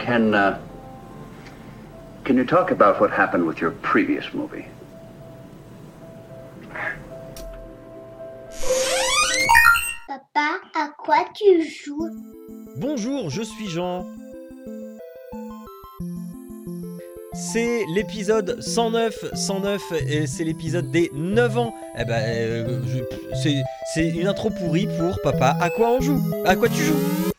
Can, uh, can you talk about what happened with your previous movie? Papa, à quoi tu joues? Bonjour, je suis Jean. C'est l'épisode 109, 109, et c'est l'épisode des 9 ans. Eh ben, euh, c'est une intro pourrie pour papa. À quoi on joue? À quoi tu joues?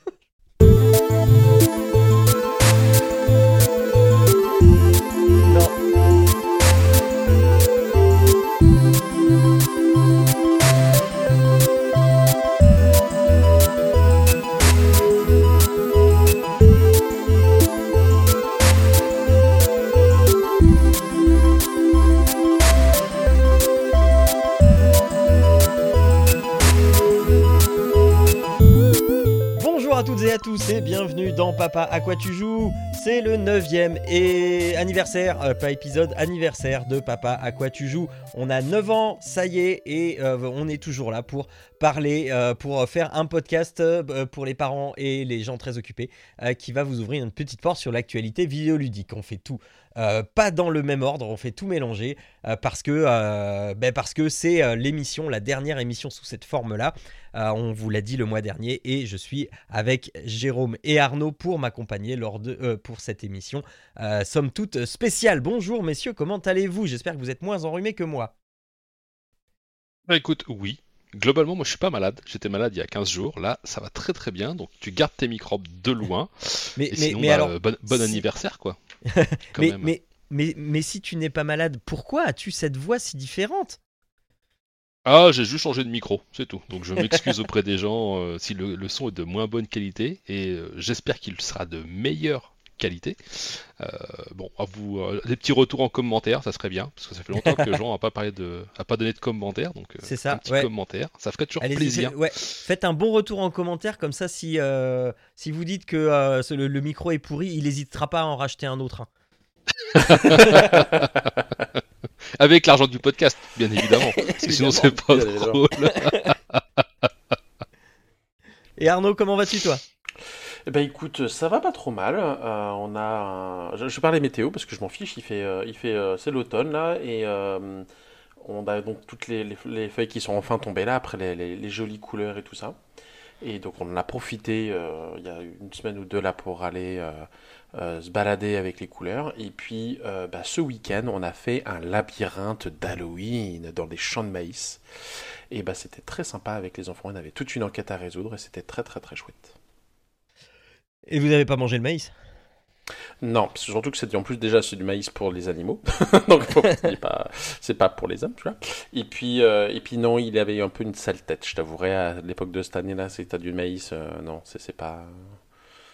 Tu joues C'est le 9ème et anniversaire, euh, pas épisode, anniversaire de Papa à quoi tu joues. On a 9 ans, ça y est, et euh, on est toujours là pour parler, euh, pour faire un podcast pour les parents et les gens très occupés qui va vous ouvrir une petite porte sur l'actualité vidéoludique. On fait tout. Euh, pas dans le même ordre, on fait tout mélanger euh, parce que euh, ben parce que c'est l'émission, la dernière émission sous cette forme-là. On vous l'a dit le mois dernier et je suis avec Jérôme et Arnaud pour m'accompagner lors de pour cette émission. Somme toute spéciale. Bonjour messieurs, comment allez-vous? J'espère que vous êtes moins enrhumés que moi. Bah écoute, oui. Globalement, moi je suis pas malade. J'étais malade il y a 15 jours. Là, ça va très très bien. Donc tu gardes tes microbes de loin. Mais Et mais, sinon, mais bah, alors bon, bon si- anniversaire quoi. Mais, même. mais mais mais si tu n'es pas malade, pourquoi as-tu cette voix si différente? Ah, j'ai juste changé de micro, c'est tout. Donc je m'excuse auprès des gens euh, si le, le son est de moins bonne qualité et euh, j'espère qu'il sera de meilleure qualité. Euh, bon, à vous, euh, des petits retours en commentaire, ça serait bien parce que ça fait longtemps que Jean a pas parlé de, a pas donné de commentaires. Donc euh, C'est ça, un petit ouais. commentaire, ça ferait toujours Allez-y, plaisir. faites- ouais, faites un bon retour en commentaire comme ça si si vous dites que le, le micro est pourri, il n'hésitera pas à en racheter un autre. hein. Avec l'argent du podcast, bien évidemment. Parce que sinon c'est pas drôle. Et Arnaud, comment vas-tu toi? Eh ben écoute, ça va pas trop mal. Euh, on a, je, je parlais météo parce que je m'en fiche. Il fait, euh, il fait, euh, c'est l'automne là et on a donc toutes les, les- les feuilles qui sont enfin tombées là après les, les- les jolies couleurs et tout ça. Et donc on en a profité il y a une semaine ou deux là pour aller se balader avec les couleurs. Et puis bah, ce week-end on a fait un labyrinthe d'Halloween dans des champs de maïs. Et bah c'était très sympa avec les enfants. On avait toute une enquête à résoudre et c'était très très très chouette. Et vous n'avez pas mangé le maïs? Non, parce que surtout que c'est en plus déjà c'est du maïs pour les animaux, donc c'est pas pas pour les hommes, tu vois. Et puis euh, et puis non, il avait un peu une sale tête, je t'avouerai à l'époque de cette année-là, c'est t'as du maïs, euh, non, c'est c'est pas.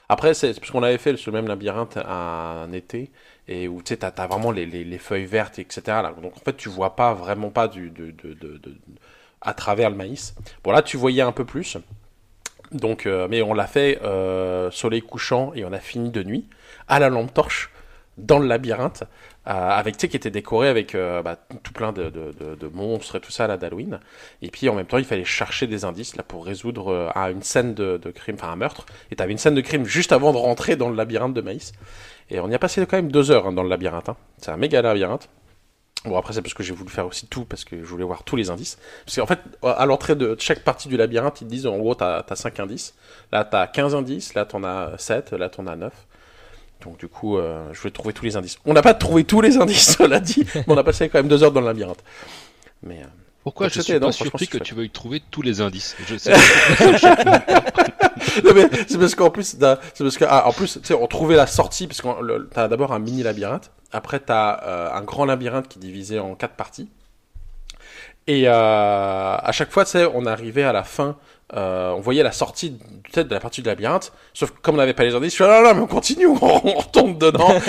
Après c'est parce qu'on avait fait ce même labyrinthe un été et où tu sais t'as t'as vraiment les, les, les feuilles vertes etc. Là. Donc en fait tu vois pas vraiment pas du de, de, de, de- à travers le maïs. Bon là tu voyais un peu plus. Donc, euh, mais on l'a fait euh, soleil couchant et on a fini de nuit à la lampe torche dans le labyrinthe euh, avec tu qui était décoré avec bah, tout plein de, monstres et tout ça là d'Halloween. Et puis en même temps il fallait chercher des indices là pour résoudre à une scène de, de crime enfin un meurtre. Et t'avais une scène de crime juste avant de rentrer dans le labyrinthe de maïs. Et on y a passé quand même deux heures hein, dans le labyrinthe hein. c'est un méga labyrinthe Bon, après, c'est parce que j'ai voulu faire aussi tout, parce que je voulais voir tous les indices. Parce qu'en fait, à l'entrée de chaque partie du labyrinthe, ils te disent en gros, t'as as 5 indices. Là, t'as 15 indices, là, t'en as 7, là, t'en as 9. Donc, du coup, euh, je voulais trouver tous les indices. On n'a pas trouvé tous les indices, cela dit, mais on a passé quand même deux heures dans le labyrinthe. Mais. euh, Pourquoi je suis pas surpris que tu veuilles trouver tous les indices? Je sais. non, mais c'est parce qu'en plus, c'est parce que, ah, en plus, tu sais, on trouvait la sortie, parce que t'as d'abord un mini labyrinthe, après t'as euh, un grand labyrinthe qui est divisé en quatre parties. Et euh, à chaque fois, tu sais, on arrivait à la fin, euh, on voyait la sortie sais, de la partie du labyrinthe, sauf que comme on n'avait pas les indices, je suis là, là, mais on continue, on, on retombe dedans.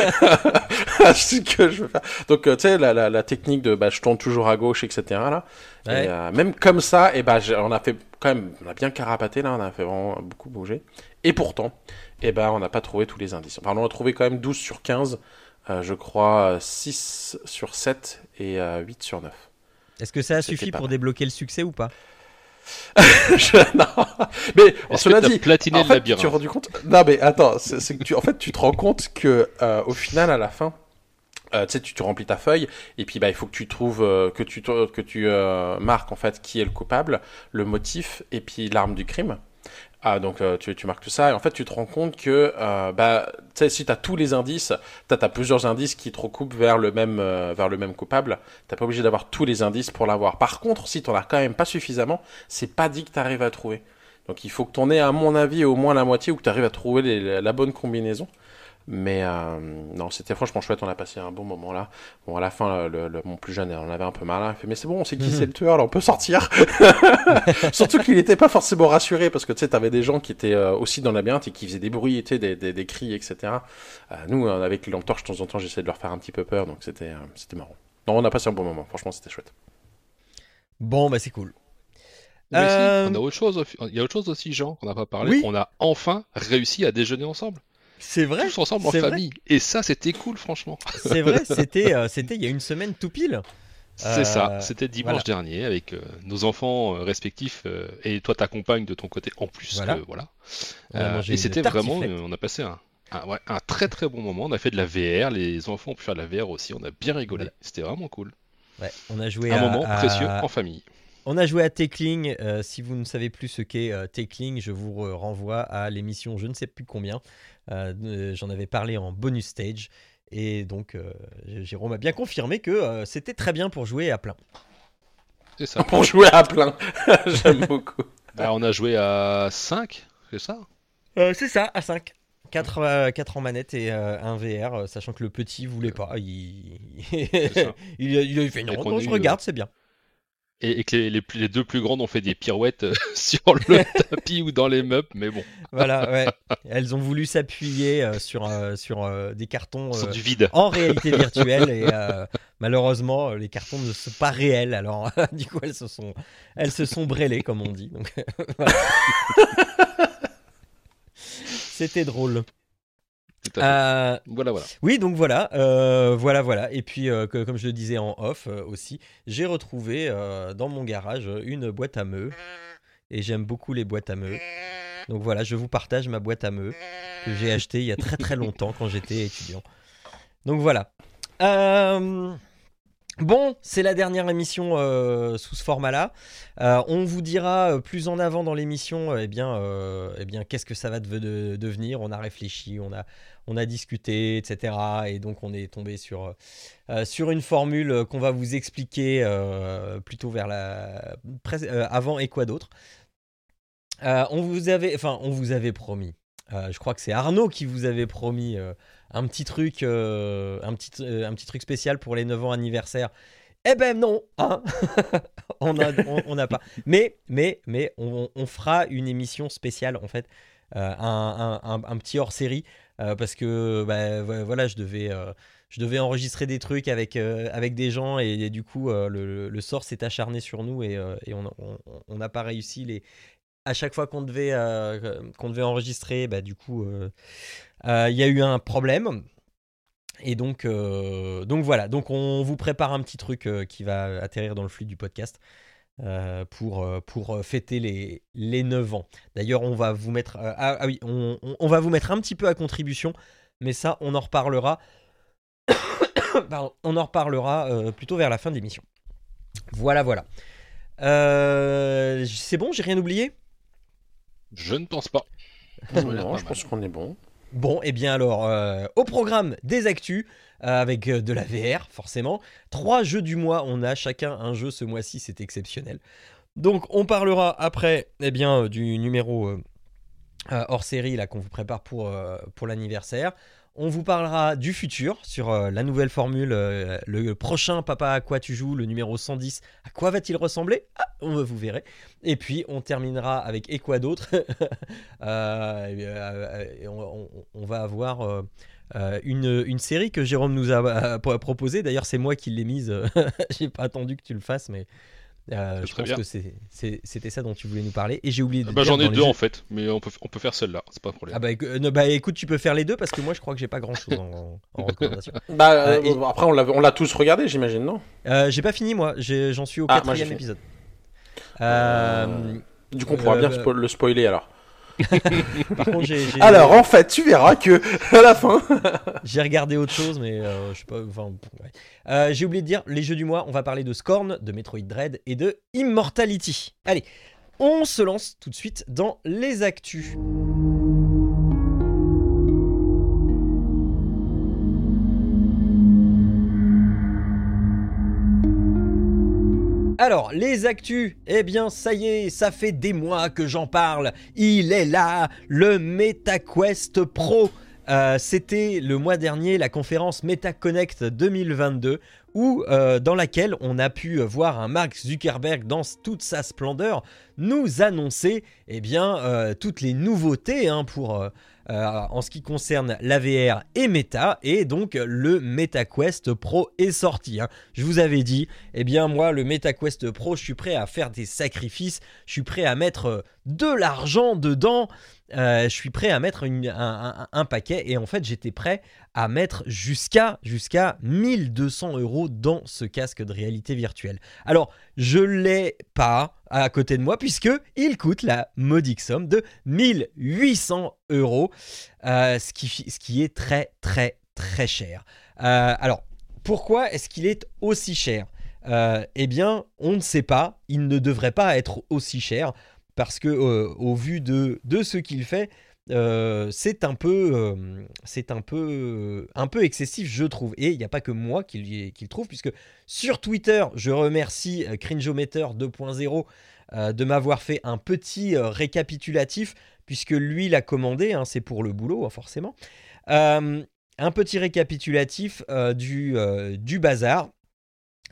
ce que je veux faire. Donc, euh, tu sais, la, la, la technique de bah, je tourne toujours à gauche, etc. Là. Ouais. Et euh, même comme ça, et j'ai- on a fait quand même, on a bien carapaté là, on a fait vraiment beaucoup bouger. Et pourtant, et ben, on n'a pas trouvé tous les indices. Enfin, on a trouvé quand même 12 sur 15, euh, je crois 6 sur 7 et euh, 8 sur 9. Est-ce que ça a suffi pour mal. débloquer le succès ou pas? Je- non. Mais cela que dit, platiné en le fait, tu t'es rendu compte? Non, mais attends, c'est que tu, en fait, tu te rends compte que euh, au final, à la fin, euh, tu sais, tu, remplis ta feuille et puis bah il faut que tu trouves euh, que tu que tu marques en fait qui est le coupable, le motif et puis l'arme du crime. Ah, donc euh, tu, tu marques tout ça et en fait tu te rends compte que euh, bah si tu as tous les indices, tu as, plusieurs indices qui te recoupent vers le même euh, vers le même coupable, t'as pas obligé d'avoir tous les indices pour l'avoir. Par contre, si tu as quand même pas suffisamment, c'est pas dit que tu arrives à trouver. Donc il faut que tu en aies à mon avis au moins la moitié ou que tu arrives à trouver la bonne combinaison. Mais euh, non, c'était franchement chouette, on a passé un bon moment là. Bon, à la fin, le, le- mon plus jeune, on avait un peu mal. hein. Il fait, mais c'est bon, on sait qui Mhm. c'est le tueur, là, on peut sortir. Surtout qu'il n'était pas forcément rassuré parce que tu sais, t'avais des gens qui étaient euh, aussi dans labyrinthe et qui faisaient des bruits, tu sais, des, des, des cris, etc. Euh, nous, euh, avec les lampes torches, de temps en temps, j'essayais de leur faire un petit peu peur, donc c'était euh, c'était marrant. Non, on a passé un bon moment, franchement, c'était chouette. Bon, bah c'est cool. Mais si, Euh, on a autre chose, il y a autre chose aussi, Jean, qu'on n'a pas parlé. Oui. On a enfin réussi à déjeuner ensemble, C'est vrai. tous ensemble en famille. Et ça, c'était cool, franchement. C'est vrai. C'était, euh, c'était il y a une semaine tout pile. C'est Euh, ça, c'était dimanche voilà. dernier avec euh, nos enfants euh, respectifs euh, et toi ta compagne de ton côté en plus. Voilà. Euh, et c'était vraiment, euh, on a passé un, un, ouais, un très très bon moment. On a fait de la VR, les enfants ont pu faire de la VR aussi. On a bien rigolé. Voilà. C'était vraiment cool. Ouais, on a joué Un à, moment à- précieux en famille. On a joué à Tackling. euh, si vous ne savez plus ce qu'est euh, Tackling, je vous re- renvoie à l'émission je ne sais plus combien. Euh, J'en avais parlé en bonus stage. Et donc, euh, Jérôme a bien confirmé que euh, c'était très bien pour jouer à plein. C'est ça. Pour jouer à plein, j'aime beaucoup. Bah, on a joué à 5, c'est ça? Euh, c'est ça, à 5. 4, en manette et euh, un VR, sachant que le petit voulait pas. Il, a- il a fait non, non, je regarde, c'est bien. Et, et que les, les, plus- les deux plus grandes ont fait des pirouettes euh, sur le tapis ou dans les meubles, mais bon, Voilà, ouais. Elles ont voulu s'appuyer euh, sur, euh, sur des cartons sur du vide. en réalité virtuelle et malheureusement, les cartons ne sont pas réels. Alors, du coup, elles se sont, elles se sont brêlées, comme on dit. Donc, voilà. C'était drôle. Tout à fait. Euh, Voilà, voilà. Oui, donc voilà, euh, voilà, voilà. Et puis, euh, que- comme je le disais en off aussi, j'ai retrouvé dans mon garage une boîte à meux. Et j'aime beaucoup les boîtes à meux. Donc voilà, je vous partage ma boîte à meux que j'ai achetée il y a très très longtemps quand j'étais étudiant. Donc voilà. Euh, Bon, c'est la dernière émission euh, sous ce format-là. Euh, on vous dira euh, plus en avant dans l'émission, eh bien, eh bien, qu'est-ce que ça va deve- de- devenir. On a réfléchi, on a, discuté, etc. Et donc, on est tombé sur, une formule qu'on va vous expliquer plutôt vers la avant et quoi d'autre. On vous avait, enfin, on vous avait promis. je crois que c'est Arnaud qui vous avait promis un petit truc, euh, un petit, euh, un petit truc spécial pour les 9 ans anniversaire. Eh ben non, hein on n'a on, pas. Mais, mais, mais, on, fera une émission spéciale en fait, euh, un, un- petit hors série parce que bah, vo- voilà, je devais, je devais enregistrer des trucs avec, avec des gens et, du coup le, sort s'est acharné sur nous et, et on n'a pas réussi les. À chaque fois qu'on devait, devait enregistrer, bah, du coup, il y a eu un problème. Et donc, euh, donc voilà, donc on vous prépare un petit truc euh, qui va atterrir dans le flux du podcast euh, pour, euh, pour euh, fêter les, les 9 ans. D'ailleurs, on va vous mettre euh, ah, ah oui, on, on- on va vous mettre un petit peu à contribution, mais ça, on en reparlera. Pardon, on en reparlera euh, plutôt vers la fin de l'émission. Voilà, voilà. Euh, c'est bon, j'ai rien oublié? Je ne pense pas. Non, je pense qu'on est bon. Bon, et bien alors, euh, au programme des actus, euh, avec euh, de la VR, forcément. Trois jeux du mois, on a chacun un jeu ce mois-ci, c'est exceptionnel. Donc, on parlera après, eh bien, du numéro hors série qu'on vous prépare pour l'anniversaire. On vous parlera du futur sur euh, la nouvelle formule, euh, le prochain Papa à quoi tu joues, le numéro 110. À quoi va-t-il ressembler? Ah, Vous verrez. Et puis on terminera avec et quoi d'autre? Euh, on, va avoir une, série que Jérôme nous a pro- proposée. D'ailleurs, c'est moi qui l'ai mise. J'ai pas attendu que tu le fasses, mais euh, C'est je très pense bien. que c'était ça dont tu voulais nous parler. Et j'ai oublié de Bah, dire J'en ai deux jeux- en fait, mais on peut, on peut faire celle-là, c'est pas un problème. Ah bah, euh, bah, écoute, tu peux faire les deux parce que moi je crois que j'ai pas grand chose en, en recommandation. Bah, euh, Euh, et- Après, on l'a on l'a tous regardé, j'imagine, non? Euh, j'ai pas fini moi, j'en suis au Ah, quatrième épisode. Euh, Du coup, on pourra Euh, bien bah- spo- le spoiler alors. par contre, j'ai j'ai- Alors, en fait, tu verras que à la fin. j'ai regardé autre chose, mais euh, je sais pas. Enfin, ouais. Euh, j'ai oublié de dire les jeux du mois. On va parler de Scorn, de Metroid Dread et de Immortality. Allez, on se lance tout de suite dans les actus. Alors, les actus, eh bien, ça y est, ça fait des mois que j'en parle. Il est là, le MetaQuest Pro. Euh, C'était le mois dernier la conférence MetaConnect 2022, où, euh, dans laquelle on a pu voir un Mark Zuckerberg dans toute sa splendeur nous annoncer eh bien, euh, toutes les nouveautés hein, pour, euh, en ce qui concerne la VR et Meta, et donc le MetaQuest Pro est sorti. hein. Je vous avais dit, eh bien moi, le MetaQuest Pro, je suis prêt à faire des sacrifices, je suis prêt à mettre euh, de l'argent dedans, euh, je suis prêt à mettre un, paquet, et en fait j'étais prêt à mettre jusqu'à jusqu'à 1200 euros dans ce casque de réalité virtuelle. Alors, je l'ai pas à côté de moi puisque il coûte la modique somme de 1800 euros, euh, ce, qui, ce qui est très très très cher. Euh, alors, pourquoi est-ce qu'il est aussi cher? Eh bien, on ne sait pas. Il ne devrait pas être aussi cher parce que euh, au vu de, ce qu'il fait, euh, c'est un peu, euh, un peu, excessif, je trouve. Et il n'y a pas que moi qui, le- trouve, puisque sur Twitter, je remercie Cringeometer 2.0 euh, de m'avoir fait un petit récapitulatif, puisque lui l'a commandé, hein, c'est pour le boulot, hein, forcément. Un petit récapitulatif du, du bazar.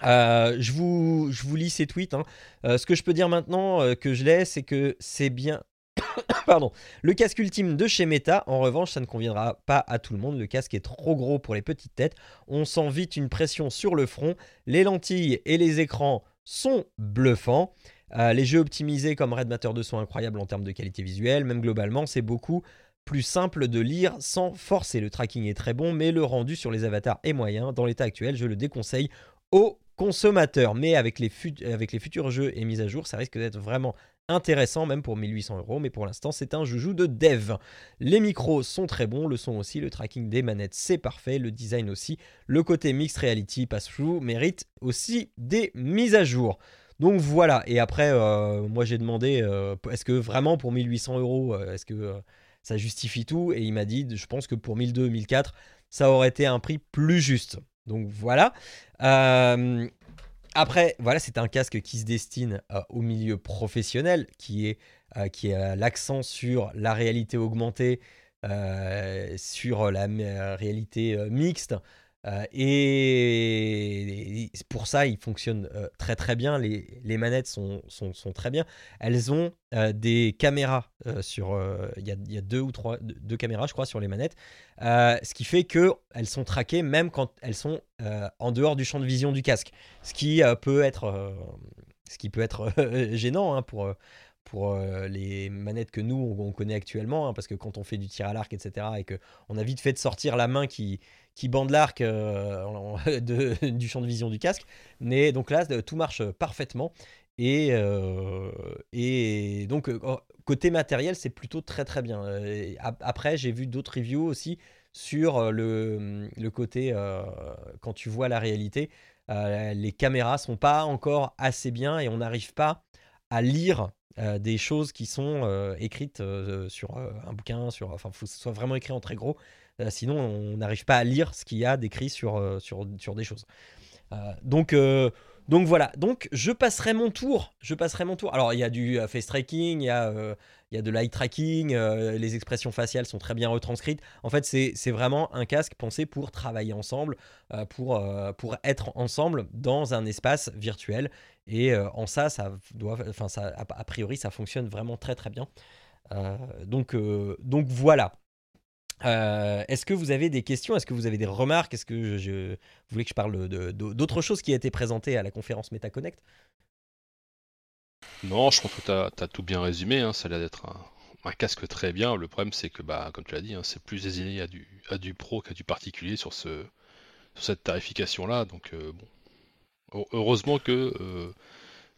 Euh, je, vous, lis ses tweets. hein. Euh, ce que je peux dire maintenant euh, que je l'ai, c'est que c'est bien. Pardon. Le casque ultime de chez Meta, en revanche, ça ne conviendra pas à tout le monde. Le casque est trop gros pour les petites têtes. On sent vite une pression sur le front. Les lentilles et les écrans sont bluffants. Les jeux optimisés comme Red Matter 2 sont incroyables en termes de qualité visuelle. Même globalement, c'est beaucoup plus simple de lire sans forcer. Le tracking est très bon, mais le rendu sur les avatars est moyen. Dans l'état actuel, je le déconseille aux consommateurs. Mais avec les, futurs jeux et mises à jour, ça risque d'être vraiment intéressant, même pour 1800 euros. Mais pour l'instant, c'est un joujou de dev. Les micros sont très bons, le son aussi, le tracking des manettes, c'est parfait, le design aussi. Le côté mixed reality pass-through mérite aussi des mises à jour. Donc voilà, et après, euh, moi j'ai demandé, euh, est-ce que vraiment pour 1800 euros, euh, est-ce que ça justifie tout? Et il m'a dit, je pense que pour 1200, 1004, ça aurait été un prix plus juste. Donc voilà. Euh, après, voilà, c'est un casque qui se destine euh, au milieu professionnel, qui est euh, a l'accent sur la réalité augmentée, sur la réalité mixte. Euh, et, pour ça, il fonctionne euh, très très bien. Les, manettes sont, sont, sont très bien. Elles ont euh, des caméras sur. Il y, y a deux ou trois deux, caméras, je crois, sur les manettes. Ce qui fait que elles sont traquées même quand elles sont en dehors du champ de vision du casque. Ce qui peut être, ce qui peut être gênant hein, pour, pour euh, les manettes que nous on, on connaît actuellement, hein, parce que quand on fait du tir à l'arc, etc., et que on a vite fait de sortir la main qui, qui bande l'arc euh, du champ de vision du casque. Mais donc là, tout marche parfaitement. Et, euh, et donc, euh, côté matériel, c'est plutôt très très bien. Euh, ap- Après, j'ai vu d'autres reviews aussi sur euh, le, le côté euh, quand tu vois la réalité. euh, les caméras sont pas encore assez bien et on n'arrive pas à lire euh, des choses qui sont euh, écrites euh, sur un bouquin, sur, enfin, faut que ce soit vraiment écrit en très gros. Sinon, on n'arrive pas à lire ce qu'il y a d'écrit sur, sur, sur des choses. Donc, donc voilà. Donc, je passerai mon tour. Je passerai mon tour. Alors, il y a du face tracking, il y a, il y a de l'eye tracking, euh, les expressions faciales sont très bien retranscrites. En fait, c'est vraiment un casque pensé pour travailler ensemble, euh, pour, euh, pour être ensemble dans un espace virtuel. Et en ça, ça doit, enfin, ça, a, priori, ça fonctionne vraiment très très bien. Donc, donc voilà. Est-ce que vous avez des questions? Est-ce que vous avez des remarques? Est-ce que vous voulez que je parle d'autres choses qui a été présentées à la conférence MetaConnect Non, je pense que tu as, tout bien résumé. hein, Ça a l'air d'être un, casque très bien. Le problème, c'est que, bah, comme tu l'as dit, hein, c'est plus désigné à du, pro qu'à du particulier sur, ce, sur cette tarification-là. Donc, euh, bon. Heu- Heureusement que euh,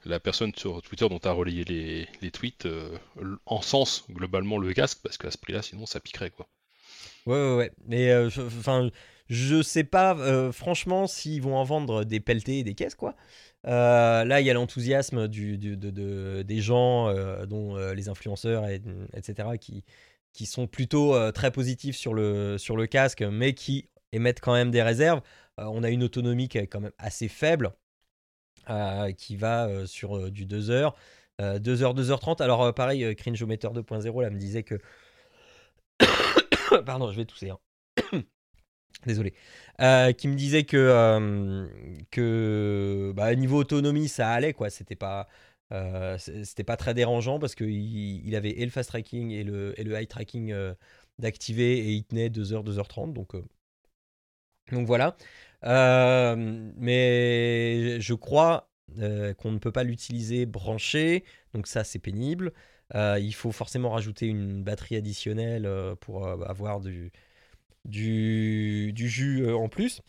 la personne sur Twitter dont tu as relayé les, tweets euh, encense globalement le casque parce qu'à ce prix-là, sinon ça piquerait quoi. Ouais, ouais, ouais. Mais euh, je- enfin, je sais pas, franchement, s'ils vont en vendre des pelletés et des caisses, quoi. Euh, là, il y a l'enthousiasme des gens, euh, dont euh, les influenceurs, et, etc., qui, sont plutôt très positifs sur le, casque, mais qui émettent quand même des réserves. On a une autonomie qui est quand même assez faible, qui va sur du 2 heures. Euh, 2 heures, 2h30. Alors, pareil, Cringeometer 2.0 là me disait que. Pardon, je vais tousser. hein. Désolé. Euh, qui me disait que, euh, que bah, niveau autonomie, ça allait, quoi. C'était pas. euh, c'était pas très dérangeant parce qu'il il avait et le fast tracking et le, et le high tracking d'activer et il tenait 2h, 2h30. Donc, donc voilà. Mais je crois qu'on ne peut pas l'utiliser branché. Donc ça, c'est pénible. Il faut forcément rajouter une batterie additionnelle pour avoir du, du, du jus euh, en plus.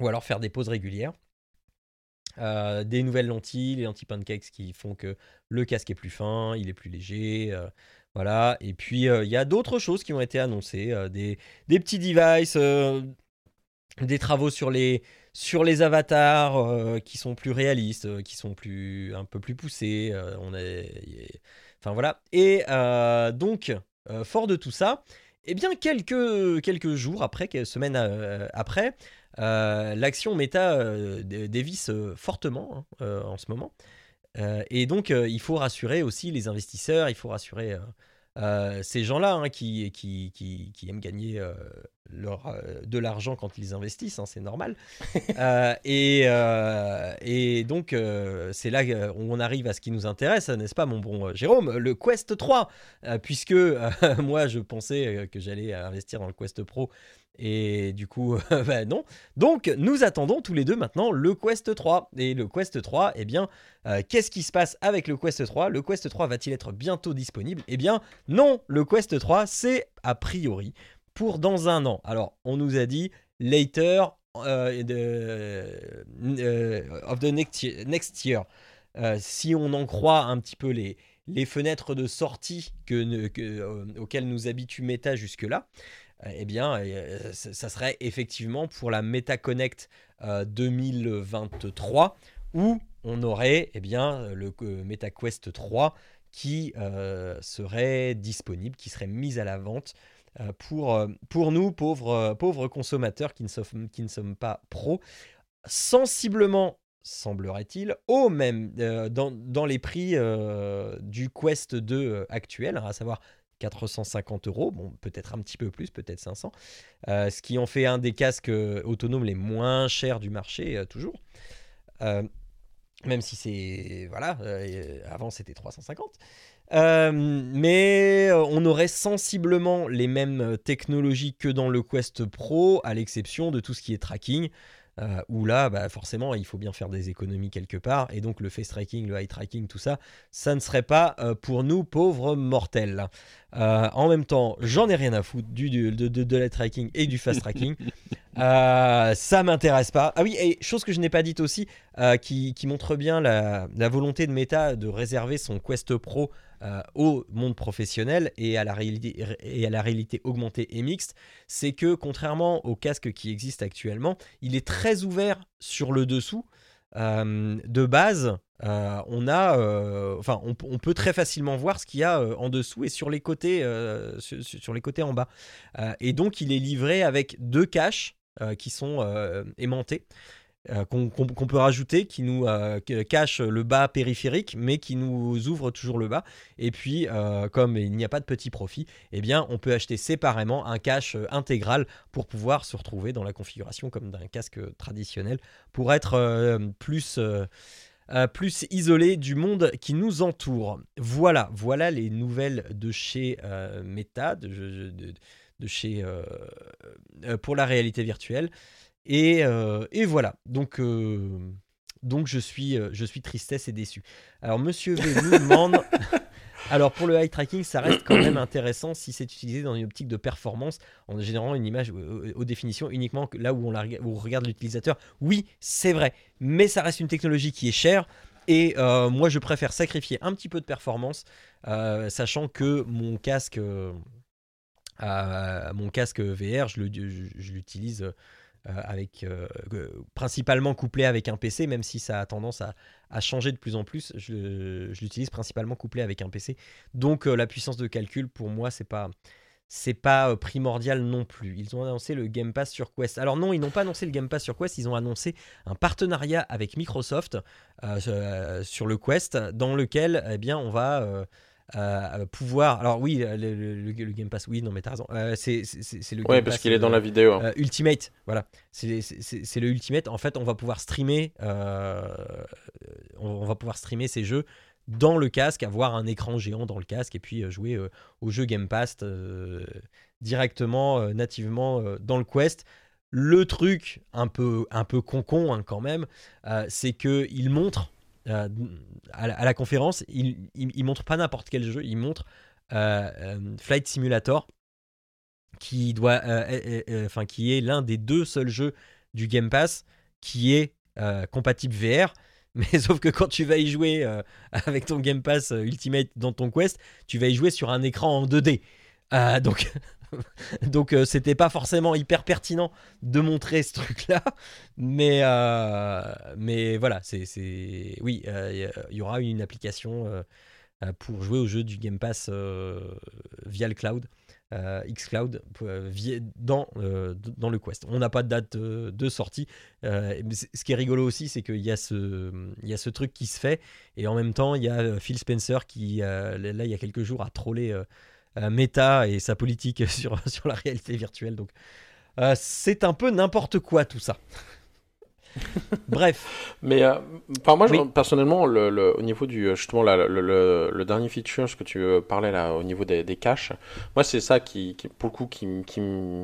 Ou alors faire des pauses régulières. Euh, des nouvelles lentilles, les lentilles pancakes qui font que le casque est plus fin, il est plus léger. euh, voilà. Et puis, il y a d'autres choses qui ont été annoncées. des, des petits devices, des travaux sur les, sur les avatars qui sont plus réalistes, qui sont plus, un peu plus poussés. enfin voilà. Et donc, fort de tout ça, eh bien, quelques, quelques jours après, quelques semaines euh, après, euh, l'action méta euh, dé- dévisse euh, fortement hein, en ce moment. Et donc, il faut rassurer aussi les investisseurs, il faut rassurer ces gens-là hein, qui, qui, qui, aiment gagner euh, de l'argent quand ils investissent, hein, c'est normal. Euh, et, euh, et donc, c'est là où on arrive à ce qui nous intéresse, n'est-ce pas, mon bon Jérôme Le Quest 3, euh, puisque moi, je pensais que j'allais investir dans le Quest Pro. Et du coup, bah non. Donc, nous attendons tous les deux maintenant le Quest 3. Et le Quest 3, eh bien, qu'est-ce qui se passe avec le Quest 3 Le Quest 3 va-t-il être bientôt disponible? Eh bien, non, le Quest 3, c'est a priori pour dans un an. Alors, on nous a dit later euh, euh, of the next year. Euh, si on en croit un petit peu les, fenêtres de sortie auxquelles nous habitue Meta jusque-là, eh bien, ça serait effectivement pour la Meta Connect euh, 2023 où on aurait eh bien, le euh, Meta Quest 3 qui serait disponible, qui serait mise à la vente pour, euh, pour nous, pauvres, euh, pauvres consommateurs qui ne, sommes, qui ne sommes pas pros, sensiblement, semblerait-il, au même, euh, dans, dans les prix euh, du Quest 2 euh, actuel, à savoir 450 euros, bon, peut-être un petit peu plus, peut-être 500, euh, ce qui en fait un des casques euh, autonomes les moins chers du marché, euh, toujours. Euh, même si c'est. Voilà, euh, avant c'était 350. Euh, mais euh, on aurait sensiblement les mêmes euh, technologies que dans le Quest Pro, à l'exception de tout ce qui est tracking. où là, bah, forcément, il faut bien faire des économies quelque part. Et donc, le face tracking, le eye tracking, tout ça, ça ne serait pas pour nous, pauvres mortels. Euh, en même temps, j'en ai rien à foutre du, du- de, de, de l'eye tracking et du fast tracking. Euh, ça m'intéresse pas. Ah oui, et chose que je n'ai pas dite aussi, euh, qui, qui montre bien la, la volonté de Meta de réserver son Quest Pro au monde professionnel et à la réalité, et à la réalité augmentée et mixte, c'est que contrairement au casque qui existe actuellement, il est très ouvert sur le dessous. De base, euh, on a, euh, enfin, on, peut très facilement voir ce qu'il y a euh, en dessous et sur les côtés, sur, les côtés en bas. Et donc, il est livré avec deux caches qui sont aimantés. euh, qu'on peut rajouter qui nous cache le bas périphérique mais qui nous ouvre toujours le bas et puis comme il n'y a pas de petit profit eh bien on peut acheter séparément un cache intégral pour pouvoir se retrouver dans la configuration comme d'un casque traditionnel pour être plus euh, plus isolé du monde qui nous entoure. Voilà, voilà les nouvelles de chez euh, Meta, de, de- de chez euh, pour la réalité virtuelle. Et, et voilà, donc, donc je, suis, je suis tristesse et déçu. Alors Monsieur V nous demande... Alors pour le eye tracking, ça reste quand même intéressant si c'est utilisé dans une optique de performance en générant une image euh, aux définitions uniquement que là où on, regarde l'utilisateur. Oui, c'est vrai, mais ça reste une technologie qui est chère Et euh, moi, je préfère sacrifier un petit peu de performance, euh, sachant que mon casque, euh, euh, mon casque VR, je l'utilise euh, euh, euh, principalement couplé avec un PC, même si ça a tendance à, changer de plus en plus. Je, l'utilise principalement couplé avec un PC. Donc euh, la puissance de calcul, pour moi, c'est pas c'est pas primordial non plus. Ils ont annoncé le Game Pass sur Quest. Alors non, ils n'ont pas annoncé le Game Pass sur Quest, ils ont annoncé un partenariat avec Microsoft sur le Quest, dans lequel eh bien on va euh, pouvoir. Alors oui, le, le- le- le Game Pass, oui, non mais t'as raison. Euh, c'est c'est- c'est le Ouais, Game parce Pass, qu'il est dans euh, la vidéo. euh, Ultimate, voilà. C'est le Ultimate. En fait, on va pouvoir streamer. euh, on, va pouvoir streamer ces jeux dans le casque, avoir un écran géant dans le casque et puis euh, jouer euh, au jeu Game Pass euh, directement, euh, nativement euh, dans le Quest. Le truc un peu, un peu concon hein, quand même, euh, c'est que il montre euh, à, la, à la conférence, il, montre pas n'importe quel jeu, il montre euh, euh, Flight Simulator qui doit, euh, euh, euh, enfin qui est l'un des deux seuls jeux du Game Pass qui est euh, compatible VR. Mais sauf que quand tu vas y jouer euh, avec ton Game Pass euh, Ultimate dans ton Quest, tu vas y jouer sur un écran en 2D. Euh, donc, donc euh, c'était pas forcément hyper pertinent de montrer ce truc-là, mais euh, mais voilà, c'est oui, euh, il y aura une application euh, euh, pour jouer au jeu du Game Pass euh, via le cloud. euh, xCloud euh, via- dans, euh, dans le Quest. On n'a pas de date euh, de sortie. Euh, ce qui est rigolo aussi, c'est qu'il y, a ce- il y a ce truc qui se fait, et en même temps, il y a euh, Phil Spencer qui, euh, là, il y a quelques jours, a trollé euh, euh, Meta et sa politique sur, sur la réalité virtuelle. Donc, euh, c'est un peu n'importe quoi tout ça. Bref, Mais euh, enfin, moi, je- personnellement, le, le- au niveau du justement là, le, dernier feature, ce que tu euh, parlais là, au niveau des, des caches, moi, c'est ça qui, qui, pour le coup, qui,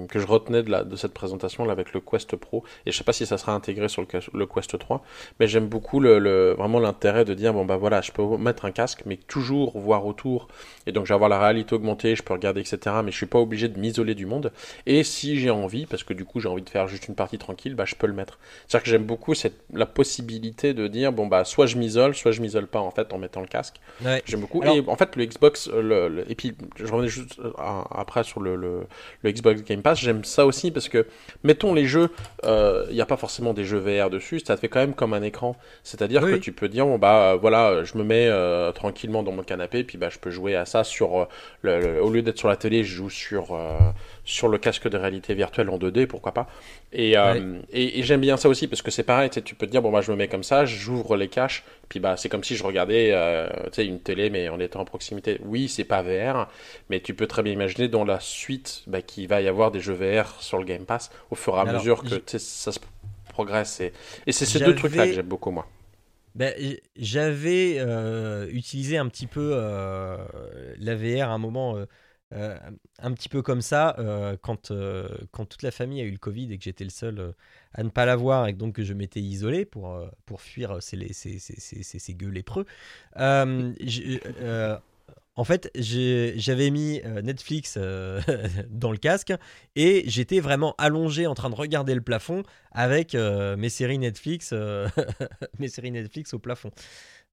que je retenais de, la, de cette présentation là avec le Quest Pro. Et je sais pas si ça sera intégré sur le, Quest 3, mais j'aime beaucoup le, le- vraiment l'intérêt de dire bon bah voilà, je peux mettre un casque, mais toujours voir autour. Et donc, je vais avoir la réalité augmentée, je peux regarder, etc. Mais je suis pas obligé de m'isoler du monde. Et si j'ai envie, parce que du coup, j'ai envie de faire juste une partie tranquille, bah je peux le mettre. C'est-à-dire que j'aime beaucoup cette, la possibilité de dire bon bah soit je m'isole, soit je m'isole pas en fait en mettant le casque. ouais. J'aime beaucoup. Alors- Et en fait le Xbox, euh, le, le- et puis je revenais juste euh, après sur le, le, le Xbox Game Pass, j'aime ça aussi parce que mettons les jeux, euh, il n'y a pas forcément des jeux VR dessus, ça te fait quand même comme un écran. C'est-à-dire Oui, que tu peux dire bon bah euh, voilà, je me mets euh, tranquillement dans mon canapé, puis bah je peux jouer à ça sur euh, le, le- au lieu d'être sur la télé, je joue sur euh, sur le casque de réalité virtuelle en 2D, pourquoi pas. Et, euh, et, et j'aime bien ça aussi parce que c'est pareil, tu peux te dire bon bah je me mets comme ça, j'ouvre les caches, puis bah c'est comme si je regardais euh, une télé mais en étant en proximité. Oui, c'est pas VR, mais tu peux très bien imaginer dans la suite bah, qu'il va y avoir des jeux VR sur le Game Pass au fur et à Alors, mesure que ça se progresse et, et c'est ces deux trucs là que j'aime beaucoup moi. Ben, j'avais euh, utilisé un petit peu euh, la VR à un moment, euh, un petit peu comme ça, euh, quand, euh, quand toute la famille a eu le Covid et que j'étais le seul à ne pas l'avoir et donc que je m'étais isolé pour, pour fuir ces, ces, ces, ces, gueux lépreux. En fait, j'avais mis Netflix dans le casque et j'étais vraiment allongé en train de regarder le plafond avec mes séries Netflix, mes séries Netflix au plafond.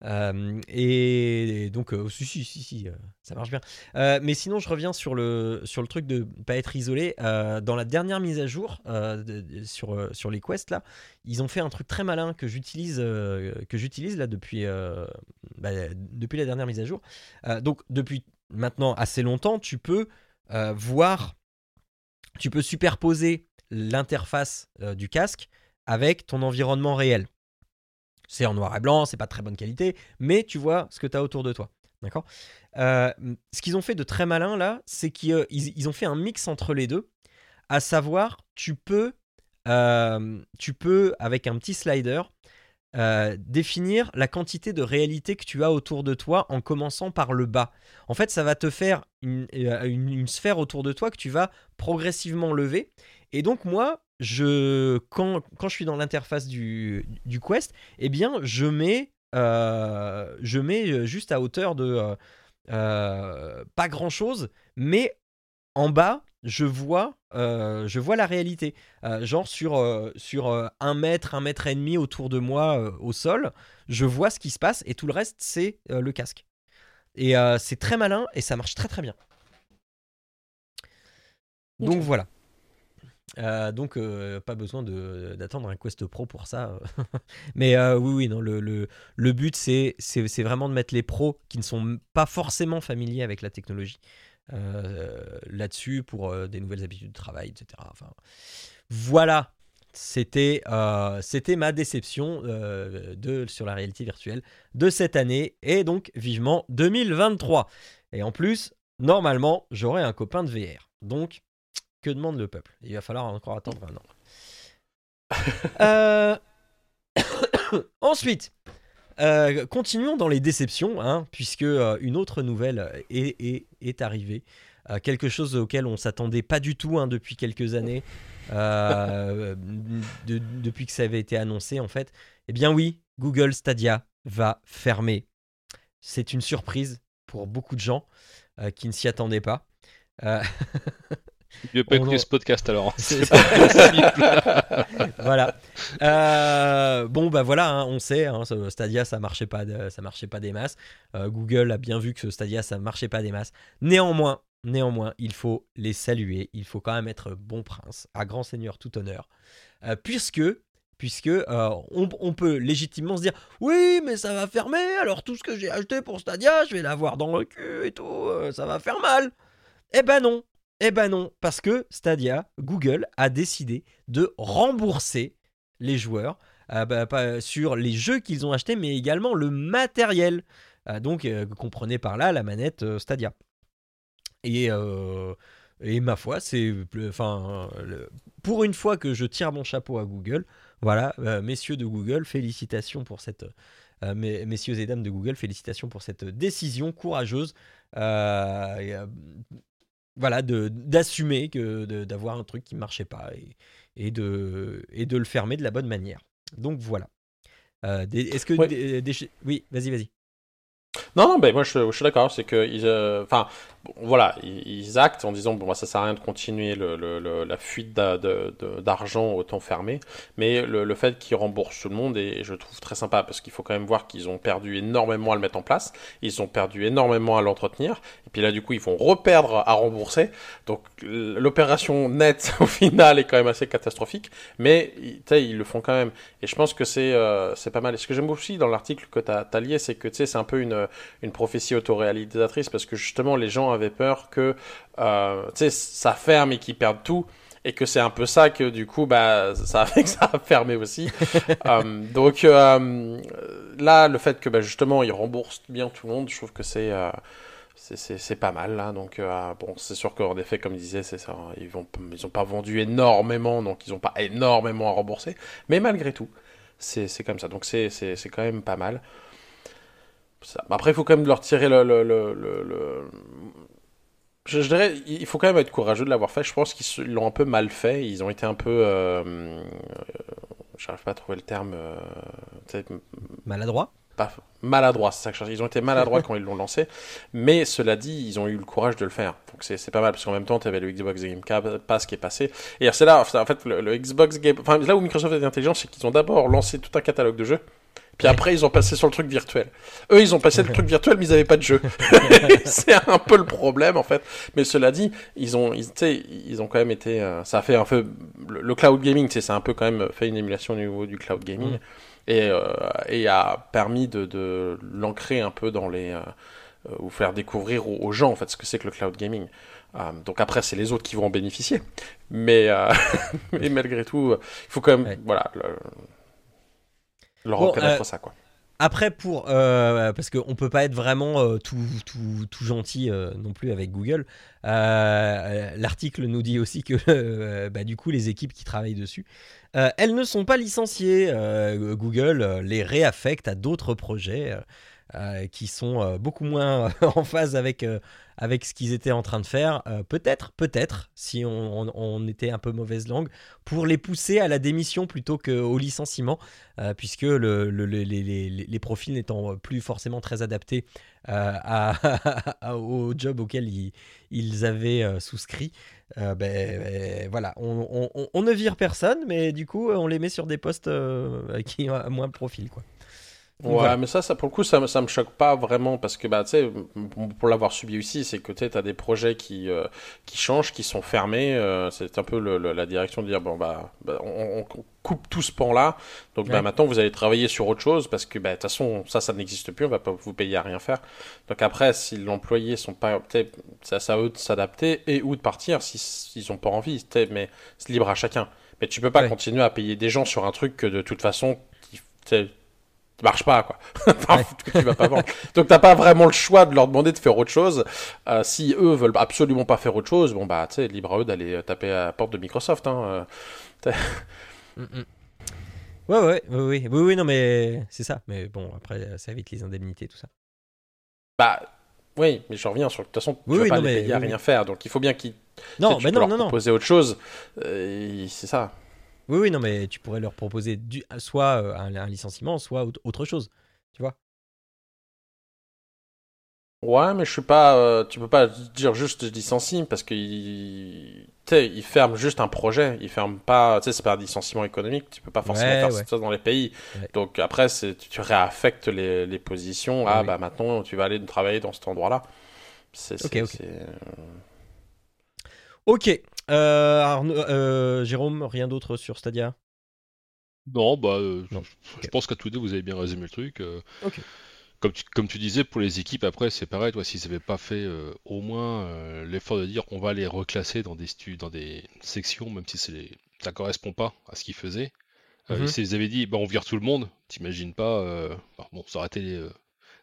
Et donc, euh, si, si, si, euh, ça marche bien. Euh, mais sinon, je reviens sur le, sur le truc de pas être isolé. Euh, dans la dernière mise à jour sur, sur les quests, là, ils ont fait un truc très malin que j'utilise que j'utilise là depuis, bah, depuis la dernière mise à jour. Donc, depuis maintenant assez longtemps, tu peux voir, tu peux superposer l'interface du casque avec ton environnement réel. C'est en noir et blanc, c'est pas de très bonne qualité, mais tu vois ce que tu as autour de toi. D'accord? Euh, Ce qu'ils ont fait de très malin là, c'est qu'ils euh, ont fait un mix entre les deux, à savoir, tu peux, euh, tu peux avec un petit slider, définir la quantité de réalité que tu as autour de toi en commençant par le bas. En fait, ça va te faire une sphère autour de toi que tu vas progressivement lever. Et donc moi, je, quand, quand je suis dans l'interface du, du Quest, eh bien, je mets, euh, je mets euh, juste à hauteur de euh, pas grand-chose, mais en bas, je vois, euh, je vois la réalité. Genre sur, sur un mètre, un mètre et demi autour de moi au sol, je vois ce qui se passe et tout le reste, c'est le casque. Et c'est très malin et ça marche très très bien. Donc voilà. Euh, donc euh, pas besoin d'attendre un Quest Pro pour ça. Mais euh, oui, oui, non, le, but c'est vraiment de mettre les pros qui ne sont pas forcément familiers avec la technologie là-dessus pour des nouvelles habitudes de travail, etc. Enfin, voilà, c'était ma déception de, sur la réalité virtuelle de cette année et donc vivement 2023. Et en plus, normalement, j'aurai un copain de VR. Donc, que demande le peuple Il va falloir encore attendre un an. Euh, Ensuite, euh, continuons dans les déceptions, hein, puisque euh, une autre nouvelle est, est- est arrivée. Euh, quelque chose auquel on s'attendait pas du tout hein, depuis quelques années, de- depuis que ça avait été annoncé en fait. Eh bien oui, Google Stadia va fermer. C'est une surprise pour beaucoup de gens qui ne s'y attendaient pas. Je vais pas écouter en- ce podcast alors. C'est voilà. Euh, bon, bah voilà, hein, on sait, hein, ce Stadia, ça marchait pas, de- ça marchait pas des masses. Euh, Google a bien vu que ce Stadia, ça marchait pas des masses. Néanmoins, néanmoins, il faut les saluer. Il faut quand même être bon prince, à grand seigneur tout honneur, Euh, puisque puisque euh, on, on peut légitimement se dire oui mais ça va fermer alors tout ce que j'ai acheté pour Stadia je vais l'avoir dans le cul et tout euh, ça va faire mal eh ben non eh ben non parce que Stadia Google a décidé de rembourser les joueurs euh, bah, sur les jeux qu'ils ont achetés mais également le matériel Euh, donc euh, comprenez par là la manette Stadia et ma foi, c'est enfin pour une fois que je tire mon chapeau à Google. Voilà, messieurs de Google, félicitations pour cette mes- messieurs et dames de Google, félicitations pour cette décision courageuse. Voilà, de d'assumer que d'avoir un truc qui marchait pas et, et de et de le fermer de la bonne manière. Donc voilà. Euh, Est-ce que Ouais. des- des- oui, vas-y, vas-y. Non, non, ben moi je, suis d'accord, c'est que euh, enfin, voilà, ils, actent en disant bon, ça sert à rien de continuer la fuite d'argent autant fermé, mais le, fait qu'ils remboursent tout le monde est, je trouve très sympa parce qu'il faut quand même voir qu'ils ont perdu énormément à le mettre en place, ils ont perdu énormément à l'entretenir, et puis là du coup ils vont reperdre à rembourser, donc l'opération nette au final est quand même assez catastrophique, mais ils- le font quand même, et je pense que c'est euh, c'est pas mal. Et ce que j'aime aussi dans l'article que tu as, lié, c'est que tu sais, c'est un peu une une prophétie autoréalisatrice parce que justement les gens avaient peur que euh, ça ferme et qu'ils perdent tout et que c'est un peu ça que du coup bah ça a fait que ça a fermé aussi. Euh, donc euh, là le fait que bah, justement ils remboursent bien tout le monde je trouve que c'est euh, c'est- pas mal là donc euh, bon c'est sûr qu'en effet comme je disais c'est ça ils vont ils ont pas vendu énormément donc ils ont pas énormément à rembourser mais malgré tout c'est comme ça. Donc c'est quand même pas mal ça. Après, il faut quand même leur tirer le. le, le, le- le- Je, je dirais, il faut quand même être courageux de l'avoir fait. Je pense qu'ils l'ont un peu mal fait. Ils ont été un peu. Euh, euh, J'arrive pas à trouver le terme. euh, Maladroit? pas maladroit, c'est ça que je cherche. Ils ont été maladroits quand ils l'ont lancé, mais cela dit, ils ont eu le courage de le faire. Donc c'est c'est pas mal parce qu'en même temps, tu avais le Xbox Game Pass qui est passé. Et c'est là, en fait, le, le Xbox Game, enfin là où Microsoft est intelligent, c'est qu'ils ont d'abord lancé tout un catalogue de jeux. Puis après, ils ont passé sur le truc virtuel. Eux, ils ont passé le truc virtuel, mais ils n'avaient pas de jeu. c'est un peu le problème, en fait. Mais cela dit, ils ont, ils, ils ont quand même été, euh, ça a fait un peu, le, le cloud gaming, a un peu quand même fait une émulation au niveau du cloud gaming. Mm. Et, euh, et a permis de, de l'ancrer un peu dans les, euh, ou faire découvrir aux, aux gens, en fait, ce que c'est que le cloud gaming. Euh, donc après, c'est les autres qui vont en bénéficier. Mais, euh, mais malgré tout, il faut quand même, Ouais. voilà, le- leur Bon, reconnaître euh, ça, quoi. Après, pour euh, parce qu'on peut pas être vraiment euh, tout, tout, tout gentil non plus avec Google. L'article nous dit aussi que bah, du coup les équipes qui travaillent dessus, elles ne sont pas licenciées. Google les réaffecte à d'autres projets. Euh, qui sont euh, beaucoup moins en phase avec, euh, avec ce qu'ils étaient en train de faire. Peut-être, peut-être, si on, était un peu mauvaise langue, pour les pousser à la démission plutôt qu'au licenciement, puisque le- le- le- les, profils n'étant plus forcément très adaptés au job auquel ils, avaient souscrit. ben, ben, voilà, on, ne vire personne, mais du coup, on les met sur des postes qui ont moins de profil, quoi. Ouais, mais ça, ça, pour le coup, ça, ça me choque pas vraiment parce que, bah, tu sais, pour l'avoir subi aussi, c'est que tu as des projets qui, euh, qui changent, qui sont fermés. euh, c'est un peu le- le- la direction de dire, bon, bah, bah, on, on coupe tout ce pan-là. Donc, bah, maintenant, vous allez travailler sur autre chose parce que, bah, de toute façon, ça, ça n'existe plus. On va pas vous payer à rien faire. Donc, après, si l'employé sont pas, tu sais, c'est à- eux de s'adapter et ou de partir si- s'ils ont pas envie. tu sais, Mais c'est libre à chacun. Mais tu peux pas Ouais. continuer à payer des gens sur un truc que de toute façon, qui, tu qui marche pas quoi. Enfin, Ouais. tu vas pas vendre. Donc t'as pas vraiment le choix de leur demander de faire autre chose. Euh, si eux veulent absolument pas faire autre chose, bon bah tu sais libre à eux d'aller euh, taper à la porte de Microsoft. Hein. euh. Mm, mm. Ouais, ouais, oui, oui, oui, oui, non, mais c'est ça. Mais bon, après, ça évite les indemnités, tout ça. Bah oui, mais je reviens sur de toute façon tu Oui, vas oui, pas non, les mais- payer à oui, rien oui. faire. Donc il faut bien qu'ils tu Non, tu mais peux non, leur non, non. proposer autre chose. Euh, c'est ça. Oui, oui, non, mais tu pourrais leur proposer du, soit euh, un, un licenciement, soit autre- chose. Tu vois Ouais, mais je suis pas. euh, tu peux pas dire juste je licencie parce que il, ferment juste un projet. Ils ferment pas. Tu sais, c'est pas un licenciement économique. Tu peux pas forcément Ouais, faire ouais. ça dans les pays. Ouais. Donc après, tu, tu réaffectes les, les positions. Ah Oui. bah maintenant, tu vas aller travailler dans cet endroit-là. C'est. Ok, ok. c'est- Ok. Euh, Arnaud- euh, Jérôme, rien d'autre sur Stadia? Non, bah, euh, Non, je pense qu'à tous deux, vous avez bien résumé le truc. Comme tu, comme tu disais, pour les équipes, après, c'est pareil, toi, s'ils n'avaient pas fait au moins l'effort de dire on va les reclasser dans des, stu- dans des sections, même si les- ça correspond pas à ce qu'ils faisaient. Mhm. S'ils avaient dit bah, on vire tout le monde, t'imagines pas, bah, bon, ça aurait été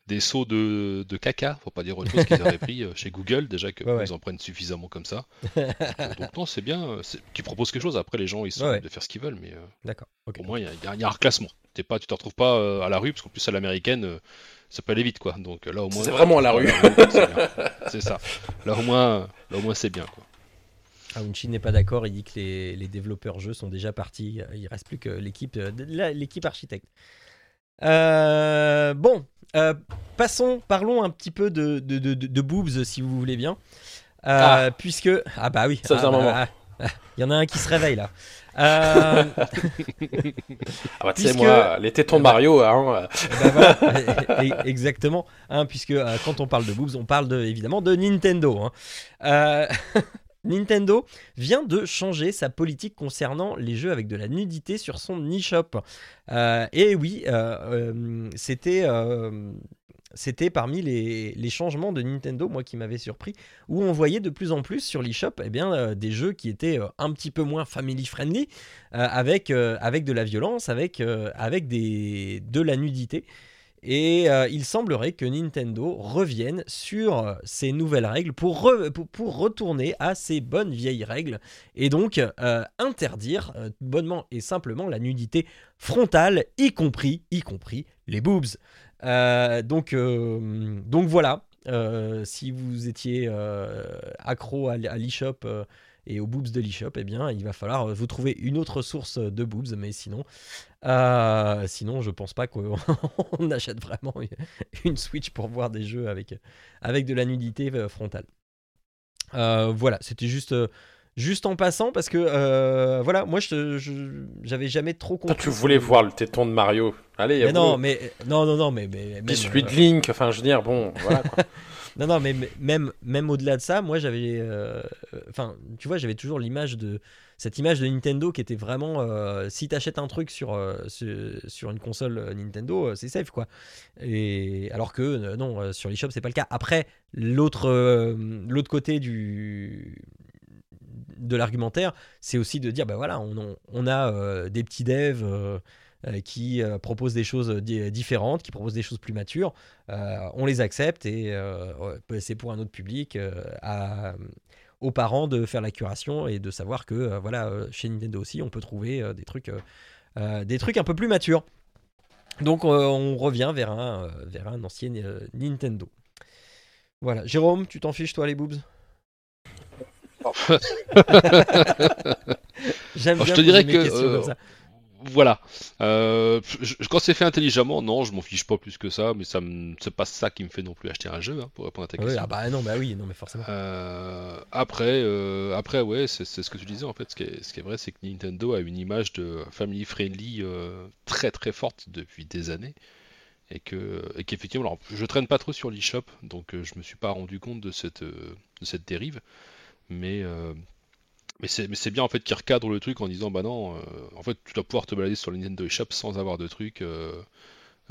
des sauts de, de caca, faut pas dire autre chose qu'ils auraient pris euh, chez Google, déjà qu'ils Ouais, ouais. en prennent suffisamment comme ça. donc, donc non, c'est bien, euh, qu'ils proposent quelque chose, après les gens ils sont Ouais, ouais. libres de faire ce qu'ils veulent, mais euh, D'accord. ok. au moins, il y, a- y y un reclassement. T'es pas, tu te retrouves pas euh, à la rue, parce qu'en plus, à l'américaine, euh, ça peut aller vite, quoi. Donc là, au moins. C'est vraiment à la rue. c'est ça. Là, au moins, là, au moins, c'est bien, quoi. Aounchi n'est pas d'accord, il dit que les, les développeurs jeux sont déjà partis. Il reste plus que l'équipe architecte. Euh, bon, euh, passons, parlons un petit peu de, de, de, de- de boobs si vous voulez bien. Euh, Ah. Puisque. Ah bah oui. Ça faisait ah un bah, moment. ah, Il y en a un qui se réveille là. Ah bah tu sais Puisque- moi, les tétons de Mario, hein. voilà, et- et- exactement, hein, puisque quand on parle de boobs, on parle de, évidemment de Nintendo. hein. Nintendo vient de changer sa politique concernant les jeux avec de la nudité sur son eShop. Euh, et oui, euh, euh, c'était euh, c'était parmi les, changements de Nintendo, moi qui m'avait surpris, où on voyait de plus en plus sur l'eShop eh bien, des jeux qui étaient un petit peu moins family friendly, avec, de la violence, avec, de la nudité. Et euh, il semblerait que Nintendo revienne sur euh, ces nouvelles règles pour, re- pour, pour retourner à ces bonnes vieilles règles et donc euh, interdire euh, bonnement et simplement la nudité frontale, y compris, y compris les boobs. Euh, donc, euh, voilà, Euh, si vous étiez euh, accro à, à l'eShop euh, et aux boobs de l'eShop, eh bien, il va falloir vous trouver une autre source de boobs, mais sinon, euh, sinon, je pense pas qu'on on achète vraiment une- Switch pour voir des jeux avec, de la nudité euh, frontale. Euh, voilà, c'était juste, euh, juste en passant parce que euh, voilà, moi je j'avais jamais trop compris. tu voulais voir le téton de Mario. Allez, Mais non, mais non, non, non, mais, mais Puis même, celui euh, de Link, enfin je veux dire, bon, voilà quoi. Non, non, mais même, même au-delà de ça, moi j'avais. euh, euh, Enfin, tu vois, j'avais toujours l'image de. Cette image de Nintendo qui était vraiment. euh, si t'achètes un truc sur, euh, sur, une console euh, Nintendo, euh, c'est safe quoi. Et, alors que euh, non, euh, sur l'eShop, c'est pas le cas. Après, l'autre euh, l'autre côté du de l'argumentaire, c'est aussi de dire bah voilà, on, on- a euh, des petits devs euh, euh, qui proposent des choses di- différentes, qui proposent des choses plus matures. On les accepte et ouais, c'est pour un autre public aux parents de faire la curation et de savoir que voilà chez Nintendo aussi on peut trouver des trucs des trucs un peu plus matures Donc on revient vers un, vers un ancien Nintendo. Voilà. Jérôme, tu t'en fiches toi les boobs? J'aime bien je te dirais que, euh. Voilà. Euh, je- quand c'est fait intelligemment, non, je m'en fiche pas plus que ça, mais ça c'est pas ça qui me fait non plus acheter un jeu, hein, pour répondre à ta Ouais, question. ah bah non, bah oui, non mais forcément. Euh, après, euh, après, ouais, c'est ce que tu disais en fait. Ce qui est, ce qui est vrai, c'est que Nintendo a une image de family friendly euh, très très forte depuis des années, et que, et qu'effectivement, alors, je traîne pas trop sur l'eShop, donc euh, je me suis pas rendu compte de cette, euh, de cette dérive, mais euh, mais c'est bien en fait qu'ils recadrent le truc en disant bah non, euh, en fait, tu dois pouvoir te balader sur le Nintendo eShop sans avoir de trucs. euh,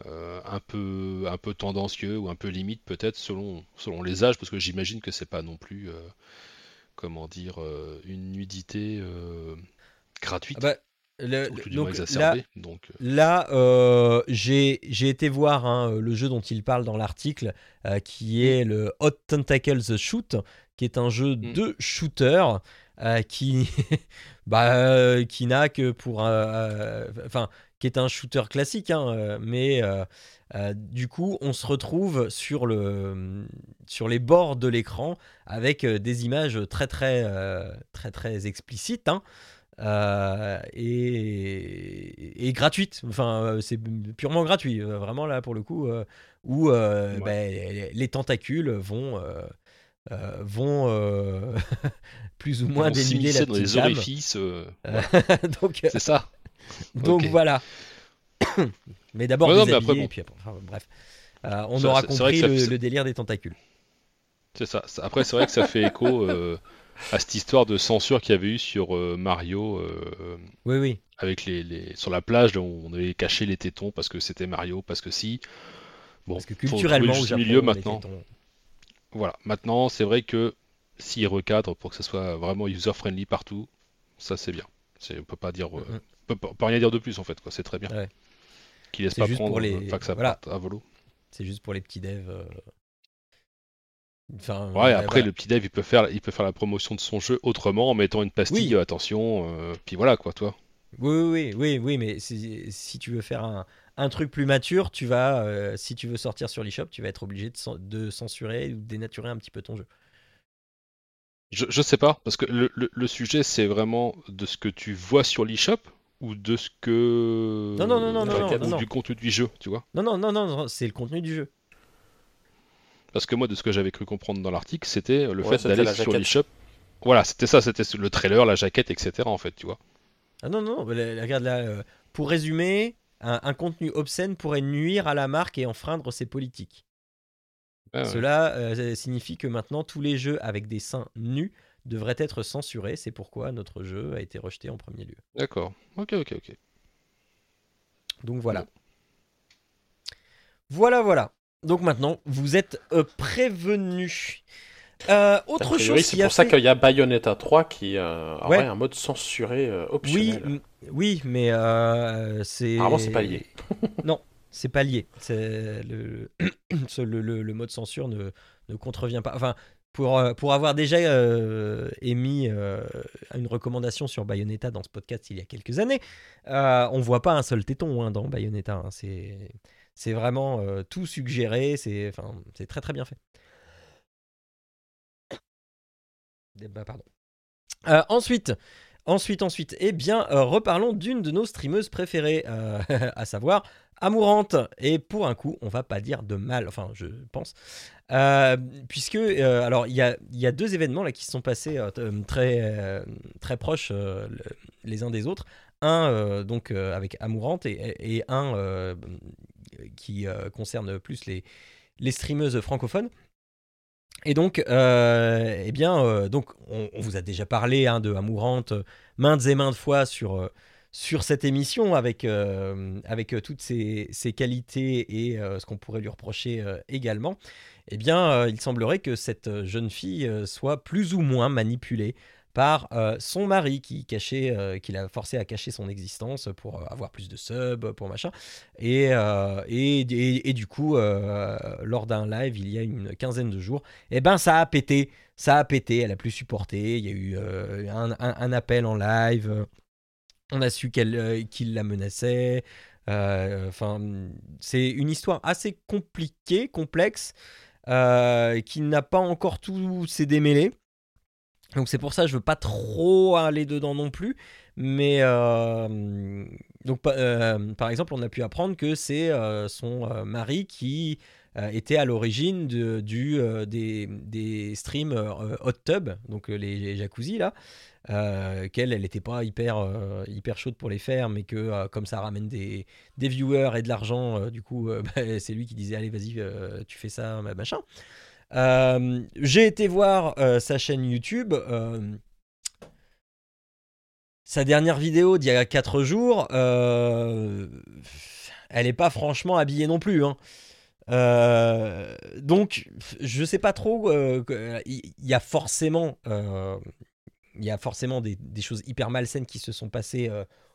euh, un peu un peu tendancieux ou un peu limite peut-être selon selon les âges parce que j'imagine que c'est pas non plus comment dire une nudité gratuite. Ah bah, le- ou tout du donc, là, donc Là, euh, j'ai j'ai été voir hein, le jeu dont il parle dans l'article, euh, qui est le Hot Tentacles Shoot, qui est un jeu Mm. de shooter euh, qui, bah, euh, qui n'a que pour, euh, enfin, qui est un shooter classique, hein, mais du coup, on se retrouve sur le, sur les bords de l'écran avec des images très très très très explicites. hein. Euh, et, et gratuite. Enfin, c'est purement gratuit, vraiment là pour le coup, euh, où euh, Ouais. les, les tentacules vont, euh, vont euh, plus ou moins dénuder la dans les dame. orifices euh, donc, c'est ça donc voilà. Mais d'abord Ouais, déshabiller, après, bon. et puis après- enfin, bref. On Ça, aura compris ça le, délire des tentacules. c'est ça après c'est vrai que ça fait écho à cette histoire de censure qu'il y avait eu sur euh, Mario euh, Oui, oui. avec les, les sur la plage où on avait caché les tétons parce que c'était Mario parce que si bon Parce que culturellement, le au Japon, milieu maintenant tétons- Voilà, maintenant c'est vrai que s'ils recadrent pour que ce soit vraiment user-friendly partout, ça c'est bien. On peut pas dire, euh, on peut, on peut rien dire de plus en fait. C'est très bien. Ouais. Qu'ils laissent pas juste prendre, pour les- enfin, que ça voilà. à volo. C'est juste pour les petits devs. euh. Enfin, Ouais, ouais, après le petit dev il peut faire, il peut faire la promotion de son jeu autrement en mettant une pastille, Oui. euh, attention, euh, puis voilà quoi, toi. Oui, oui, oui, oui, oui, mais si, si tu veux faire un, un truc plus mature, tu vas, euh, si tu veux sortir sur l'eShop, tu vas être obligé de, de censurer ou de dénaturer un petit peu ton jeu. Je, je sais pas, parce que le, le- le sujet c'est vraiment de ce que tu vois sur l'eShop ou de ce que. Non, non, non, non, non, non, ou non, du non. contenu du jeu, tu vois. Non, non, non, non, non, c'est le contenu du jeu. Parce que moi, de ce que j'avais cru comprendre dans l'article, c'était le Ouais, fait d'aller sur l'eShop. Voilà, c'était ça, c'était le trailer, la jaquette, etc. En fait, tu vois. Ah non, non, regarde là. euh, pour résumer, un, un contenu obscène pourrait nuire à la marque et enfreindre ses politiques. Ouais. Cela euh, signifie que maintenant tous les jeux avec des seins nus devraient être censurés. C'est pourquoi notre jeu a été rejeté en premier lieu. D'accord. Ok, ok, ok. Donc voilà. Voilà, voilà. Donc maintenant, vous êtes euh, prévenus. Euh, autre priori, chose c'est pour ça fait- qu'il y a Bayonetta 3 qui euh, aurait un mode censuré euh, Oui, optionnel. m- oui, mais euh, c'est. Apparemment, c'est pas lié. non, c'est pas lié. Le... ce- le, le- le mode censure ne, ne contrevient pas. Enfin, pour, pour avoir déjà émis une recommandation sur Bayonetta dans ce podcast il y a quelques années, on voit pas un seul téton hein, dans Bayonetta. hein. C'est c'est vraiment tout suggéré. C'est enfin, c'est très très bien fait. Bah. Euh, ensuite, ensuite, ensuite, eh bien, euh, reparlons d'une de nos streameuses préférées, euh, à savoir Amourante. Et pour un coup, on va pas dire de mal, enfin, je pense, puisque, alors, il y a, deux événements là qui se sont passés très, très proches le- les uns des autres. Un donc avec Amourante et, un qui concerne plus les streameuses francophones. Et donc, euh, eh bien, euh, donc on, vous a déjà parlé hein, de Amourante euh, maintes et maintes fois sur, sur cette émission avec, avec toutes ses, ses qualités et ce qu'on pourrait lui reprocher également. Eh bien, il semblerait que cette jeune fille soit plus ou moins manipulée par euh, son mari qui cachait, euh, qui l'a forcé à cacher son existence pour euh, avoir plus de subs, pour machin. Et, et, et- et du coup, lors d'un live, il y a une quinzaine de jours, eh ben ça a pété, ça a pété, elle a plus supporté. Il y a eu un, appel en live. On a su qu'elle, qu'il la menaçait. Enfin, c'est une histoire assez compliquée, complexe, qui n'a pas encore tous ses démêlés. Donc c'est pour ça que je veux pas trop aller dedans non plus. Mais euh, euh, par exemple, on a pu apprendre que c'est euh, son mari qui était à l'origine du, des, des streams hot tub, donc les, jacuzzi là, qu'elle, elle n'était pas hyper, chaude pour les faire, mais que comme ça ramène des, des viewers et de l'argent, du coup, bah, c'est lui qui disait allez vas-y, tu fais ça, ma- machin. Euh, J'ai été voir euh, sa chaîne YouTube. euh, sa dernière vidéo d'il y a 4 jours, elle n'est pas franchement habillée non plus. hein. Donc, je sais pas trop. Il y, a forcément, y a forcément des, choses hyper malsaines qui se sont passées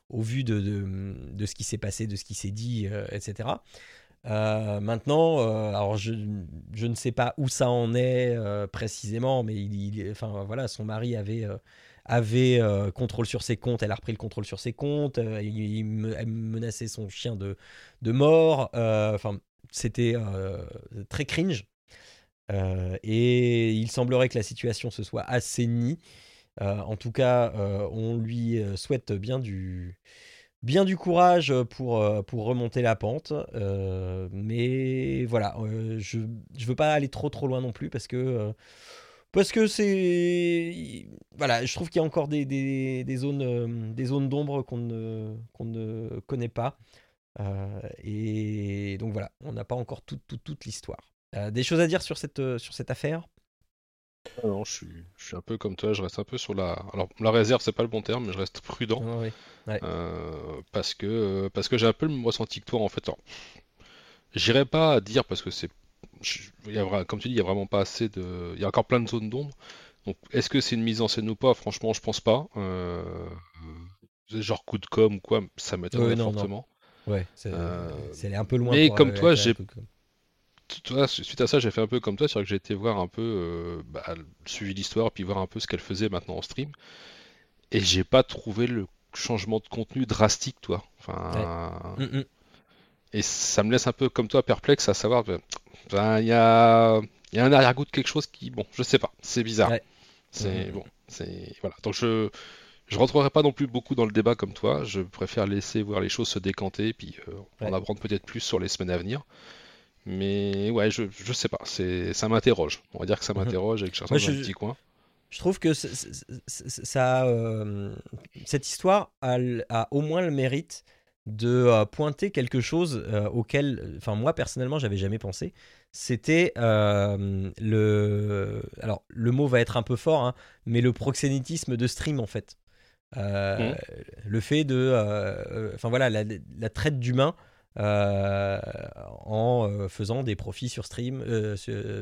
au vu de, ce qui s'est passé, de ce qui s'est dit, etc. Euh, maintenant, euh, alors je, je ne sais pas où ça en est euh, précisément, mais enfin voilà, son mari avait avait contrôle sur ses comptes, elle a repris le contrôle sur ses comptes, il, menaçait son chien de, de mort, enfin c'était très cringe. Et il semblerait que la situation se soit assainie. En tout cas, on lui souhaite bien du, bien du courage pour, euh, pour remonter la pente. Euh, mais voilà, euh, je ne veux pas aller trop trop loin non plus parce que euh, parce que c'est voilà, je trouve qu'il y a encore des, des, des zones euh, des zones d'ombre qu'on ne qu'on ne connaît pas. Euh, et donc voilà, on n'a pas encore toute toute, toute l'histoire. Euh, des choses à dire sur cette euh, sur cette affaire? Ah Non, je suis, je suis un peu comme toi, je reste un peu sur la. Alors, la réserve, c'est pas le bon terme, mais je reste prudent. Ah oui. euh, parce que, parce que j'ai un peu le même ressenti que toi, en fait. J'irai pas dire parce que c'est. comme tu dis, il y a vraiment pas assez de. Il y a encore plein de zones d'ombre. Donc, est-ce que c'est une mise en scène ou pas? Franchement, je pense pas. Euh, genre coup de com ou quoi, ça m'étonnerait Ouais, non, non. fortement. Ouais, c'est Euh, un peu loin. mais pour, comme euh, toi, j'ai- suite à ça, j'ai fait un peu comme toi, c'est-à-dire que j'ai été voir un peu, euh, bah, suivi l'histoire, puis voir un peu ce qu'elle faisait maintenant en stream, et j'ai pas trouvé le changement de contenu drastique, toi. Enfin, Mm, mm. et ça me laisse un peu comme toi perplexe à savoir, ben, ben, il y a, il y a un arrière-goût de quelque chose qui, bon, je sais pas, c'est bizarre. Ouais. C'est bon, c'est voilà. Donc je je rentrerai pas non plus beaucoup dans le débat comme toi. Je préfère laisser voir les choses se décanter, puis euh, en apprendre peut-être plus sur les semaines à venir. Mais ouais, je, je sais pas, c'est ça m'interroge. On va dire que ça Mhm. m'interroge et que je reste Moi, dans je- un petit coin. Je trouve que c- c- ça, euh, cette histoire a, a au moins le mérite de euh, pointer quelque chose euh, auquel, enfin moi personnellement, j'avais jamais pensé. C'était le, alors le mot va être un peu fort, hein, mais le proxénétisme de stream en fait. Euh, Le fait de, enfin voilà, la, la traite d'humains en euh, faisant des profits sur stream, euh,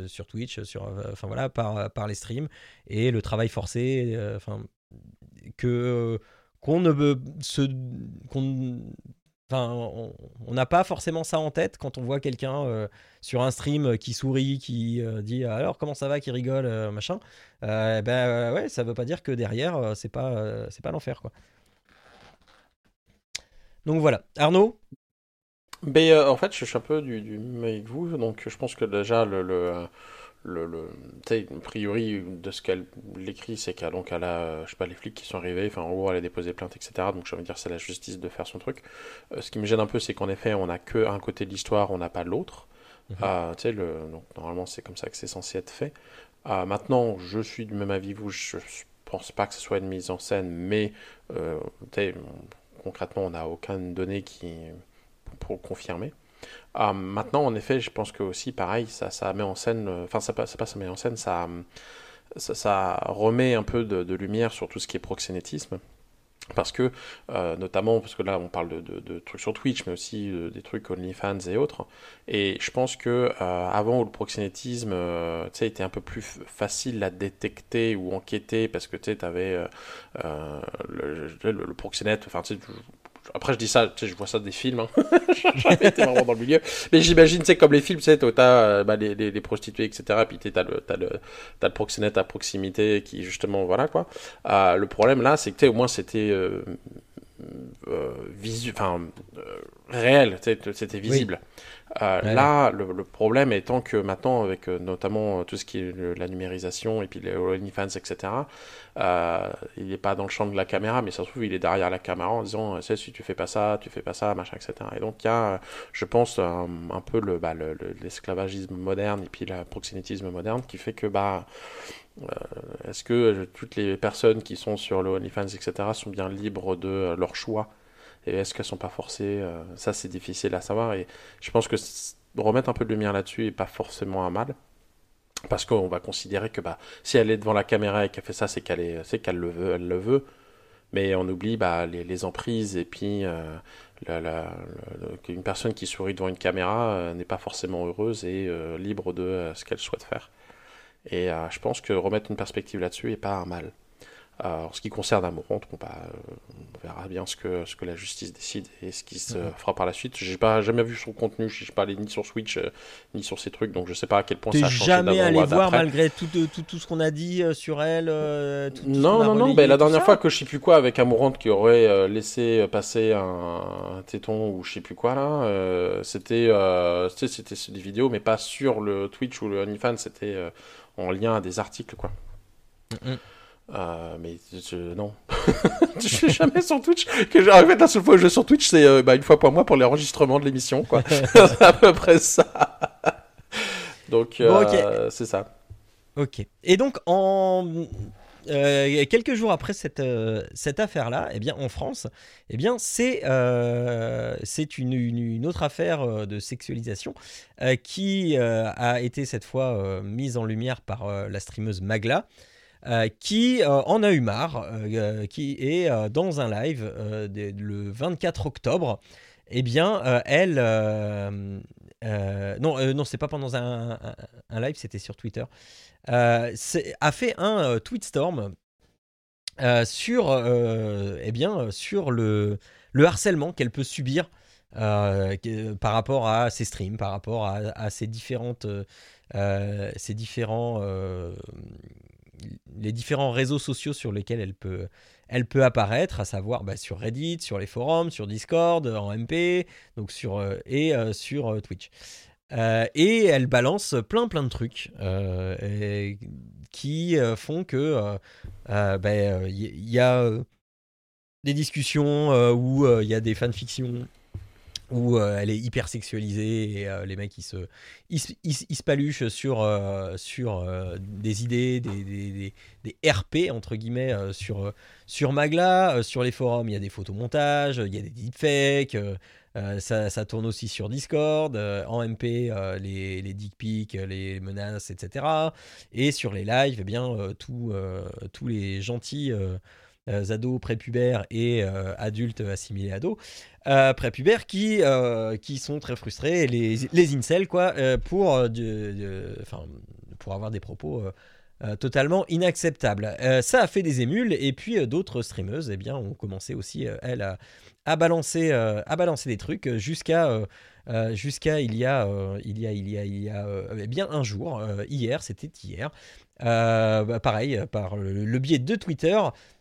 sur, Twitch, sur, euh, enfin voilà, par, par les streams et le travail forcé, euh, enfin que qu'on ne se, qu'on, enfin on n'a pas forcément ça en tête quand on voit quelqu'un euh, sur un stream qui sourit, qui euh, dit alors comment ça va, qui rigole, euh, machin. Euh, ben euh, ouais, ça veut pas dire que derrière euh, c'est pas euh, c'est pas l'enfer quoi. Donc voilà, Arnaud? Mais euh, en fait, je suis un peu du, du même avec vous, donc je pense que déjà le, le, le, a priori de ce qu'elle l'écrit, c'est qu'elle donc elle a, je sais pas, les flics qui sont arrivés, enfin en gros elle a déposé plainte, etc. Donc je veux dire c'est la justice de faire son truc. Euh, ce qui me gêne un peu, c'est qu'en effet on a que un côté de l'histoire, on n'a pas l'autre. Mhm. Ah, tu sais, le, donc normalement c'est comme ça que c'est censé être fait. Ah, maintenant, je suis du même avis que vous, je pense pas que ce soit une mise en scène, mais euh, concrètement on n'a aucune donnée qui pour confirmer. Ah, maintenant, en effet, je pense que aussi, pareil, ça, ça met en scène, euh, enfin, ça pas, c'est pas ça met en scène, ça, ça, ça remet un peu de, lumière sur tout ce qui est proxénétisme. Parce que, euh, notamment, parce que là, on parle de, trucs sur Twitch, mais aussi euh, des trucs OnlyFans et autres. Et je pense que euh, avant où le proxénétisme, euh, était un peu plus facile à détecter ou enquêter, parce que tu euh, euh, le, le, le proxénète, enfin, tu sais, après je dis ça, tu sais, je vois ça des films, hein. j'ai jamais été vraiment dans le milieu, mais j'imagine, sais, comme les films, tu sais, t'as euh, bah, les, les, les prostituées, etc., puis t'as le, t'as le, t'as le proxénète à proximité qui, justement, voilà, quoi. Euh, le problème, là, c'est que, au moins, c'était euh, visu... enfin, euh, réel, c'était visible. Euh, Ouais. Là, le, le problème étant que maintenant, avec euh, notamment euh, tout ce qui est le- la numérisation et puis les OnlyFans, etc., euh, il n'est pas dans le champ de la caméra, mais ça se trouve, il est derrière la caméra en disant, euh, sais, si tu fais pas ça, tu fais pas ça, machin, etc. Et donc, il y a, euh, je pense, un, un peu le, bah, le- l'esclavagisme moderne et puis le proxénétisme moderne qui fait que, bah, euh, est-ce que euh, toutes les personnes qui sont sur le OnlyFans, etc., sont bien libres de euh, leur choix? Et est-ce qu'elles sont pas forcées Ça, c'est difficile à savoir. Et je pense que remettre un peu de lumière là-dessus est pas forcément un mal. Parce qu'on va considérer que bah, si elle est devant la caméra et qu'elle fait ça, c'est qu'elle qu'elle le veut, elle le veut. Mais on oublie bah, les, emprises et puis euh, personne qui sourit devant une caméra n'est pas forcément heureuse et libre de ce qu'elle souhaite faire. Et euh, je pense que remettre une perspective là-dessus est pas un mal. Euh, en ce qui concerne Amourante, bon, bah, on verra bien ce que, ce que la justice décide et ce qui se Mhm. fera par la suite. J'ai pas jamais vu son contenu, je suis pas allé ni sur Switch euh, ni sur ces trucs, donc je sais pas à quel point ça a changé jamais allé voir malgré tout, tout, tout ce qu'on a dit sur elle tout- tout ce Non, non, non, ben, la dernière ça fois que je sais plus quoi avec Amourante qui aurait laissé passer un, un téton ou je sais plus quoi là, euh, c'était euh, des vidéos mais pas sur le Twitch ou le OnlyFans, c'était euh, en lien à des articles quoi. Euh, mais je, non, je suis jamais sur Twitch. Que en fait, la seule fois que je vais sur Twitch, c'est euh, bah, une fois par mois pour l'enregistrement de l'émission, quoi. c'est à peu près ça. Donc, Bon, euh, c'est ça. Ok. Et donc, en euh, quelques jours après cette, euh, cette affaire-là, eh bien, en France, eh bien, c'est euh, c'est une, autre affaire de sexualisation qui a été cette fois mise en lumière par la streameuse Magla. qui en a eu marre, qui est dans un live le 24 octobre. Eh bien, elle, euh, non, euh, non, c'est pas pendant un, live, c'était sur Twitter. Euh, a fait un tweetstorm euh, sur, eh bien, sur le, le harcèlement qu'elle peut subir par rapport à ses streams, par rapport à, à ses différentes, ses différents, les différents réseaux sociaux sur lesquels elle peut, elle peut apparaître, à savoir bah, sur Reddit, sur les forums, sur Discord, en MP, donc sur, euh, et euh, sur euh, Twitch. Euh, et elle balance plein plein de trucs euh, qui euh, font que euh, euh, ben, euh, y, y a euh, des discussions euh, où euh, il y a des fanfictions où euh, elle est hyper sexualisée et euh, les mecs ils se, ils, ils paluchent sur, euh, sur des idées, des, RP entre guillemets sur, sur Magla, sur les forums il y a des photomontages, il y a des deepfakes, ça, tourne aussi sur Discord, en MP les, les dick pics, les menaces, etc. Et sur les lives, eh bien euh, tous les gentils ados prépubères et euh, adultes assimilés ados euh, prépubères qui, euh, qui sont très frustrés, les, les incels, quoi, euh, pour, euh, de- enfin, pour avoir des propos euh, euh, totalement inacceptables. Euh, ça a fait des émules, et puis euh, d'autres streameuses eh bien, ont commencé aussi, euh, elles, à, balancer, euh, à balancer des trucs euh, jusqu'à. euh, euh, jusqu'à il y a euh, il y a il y a il y a euh, bien un jour euh, hier c'était hier euh, bah, pareil euh, par le, le biais de Twitter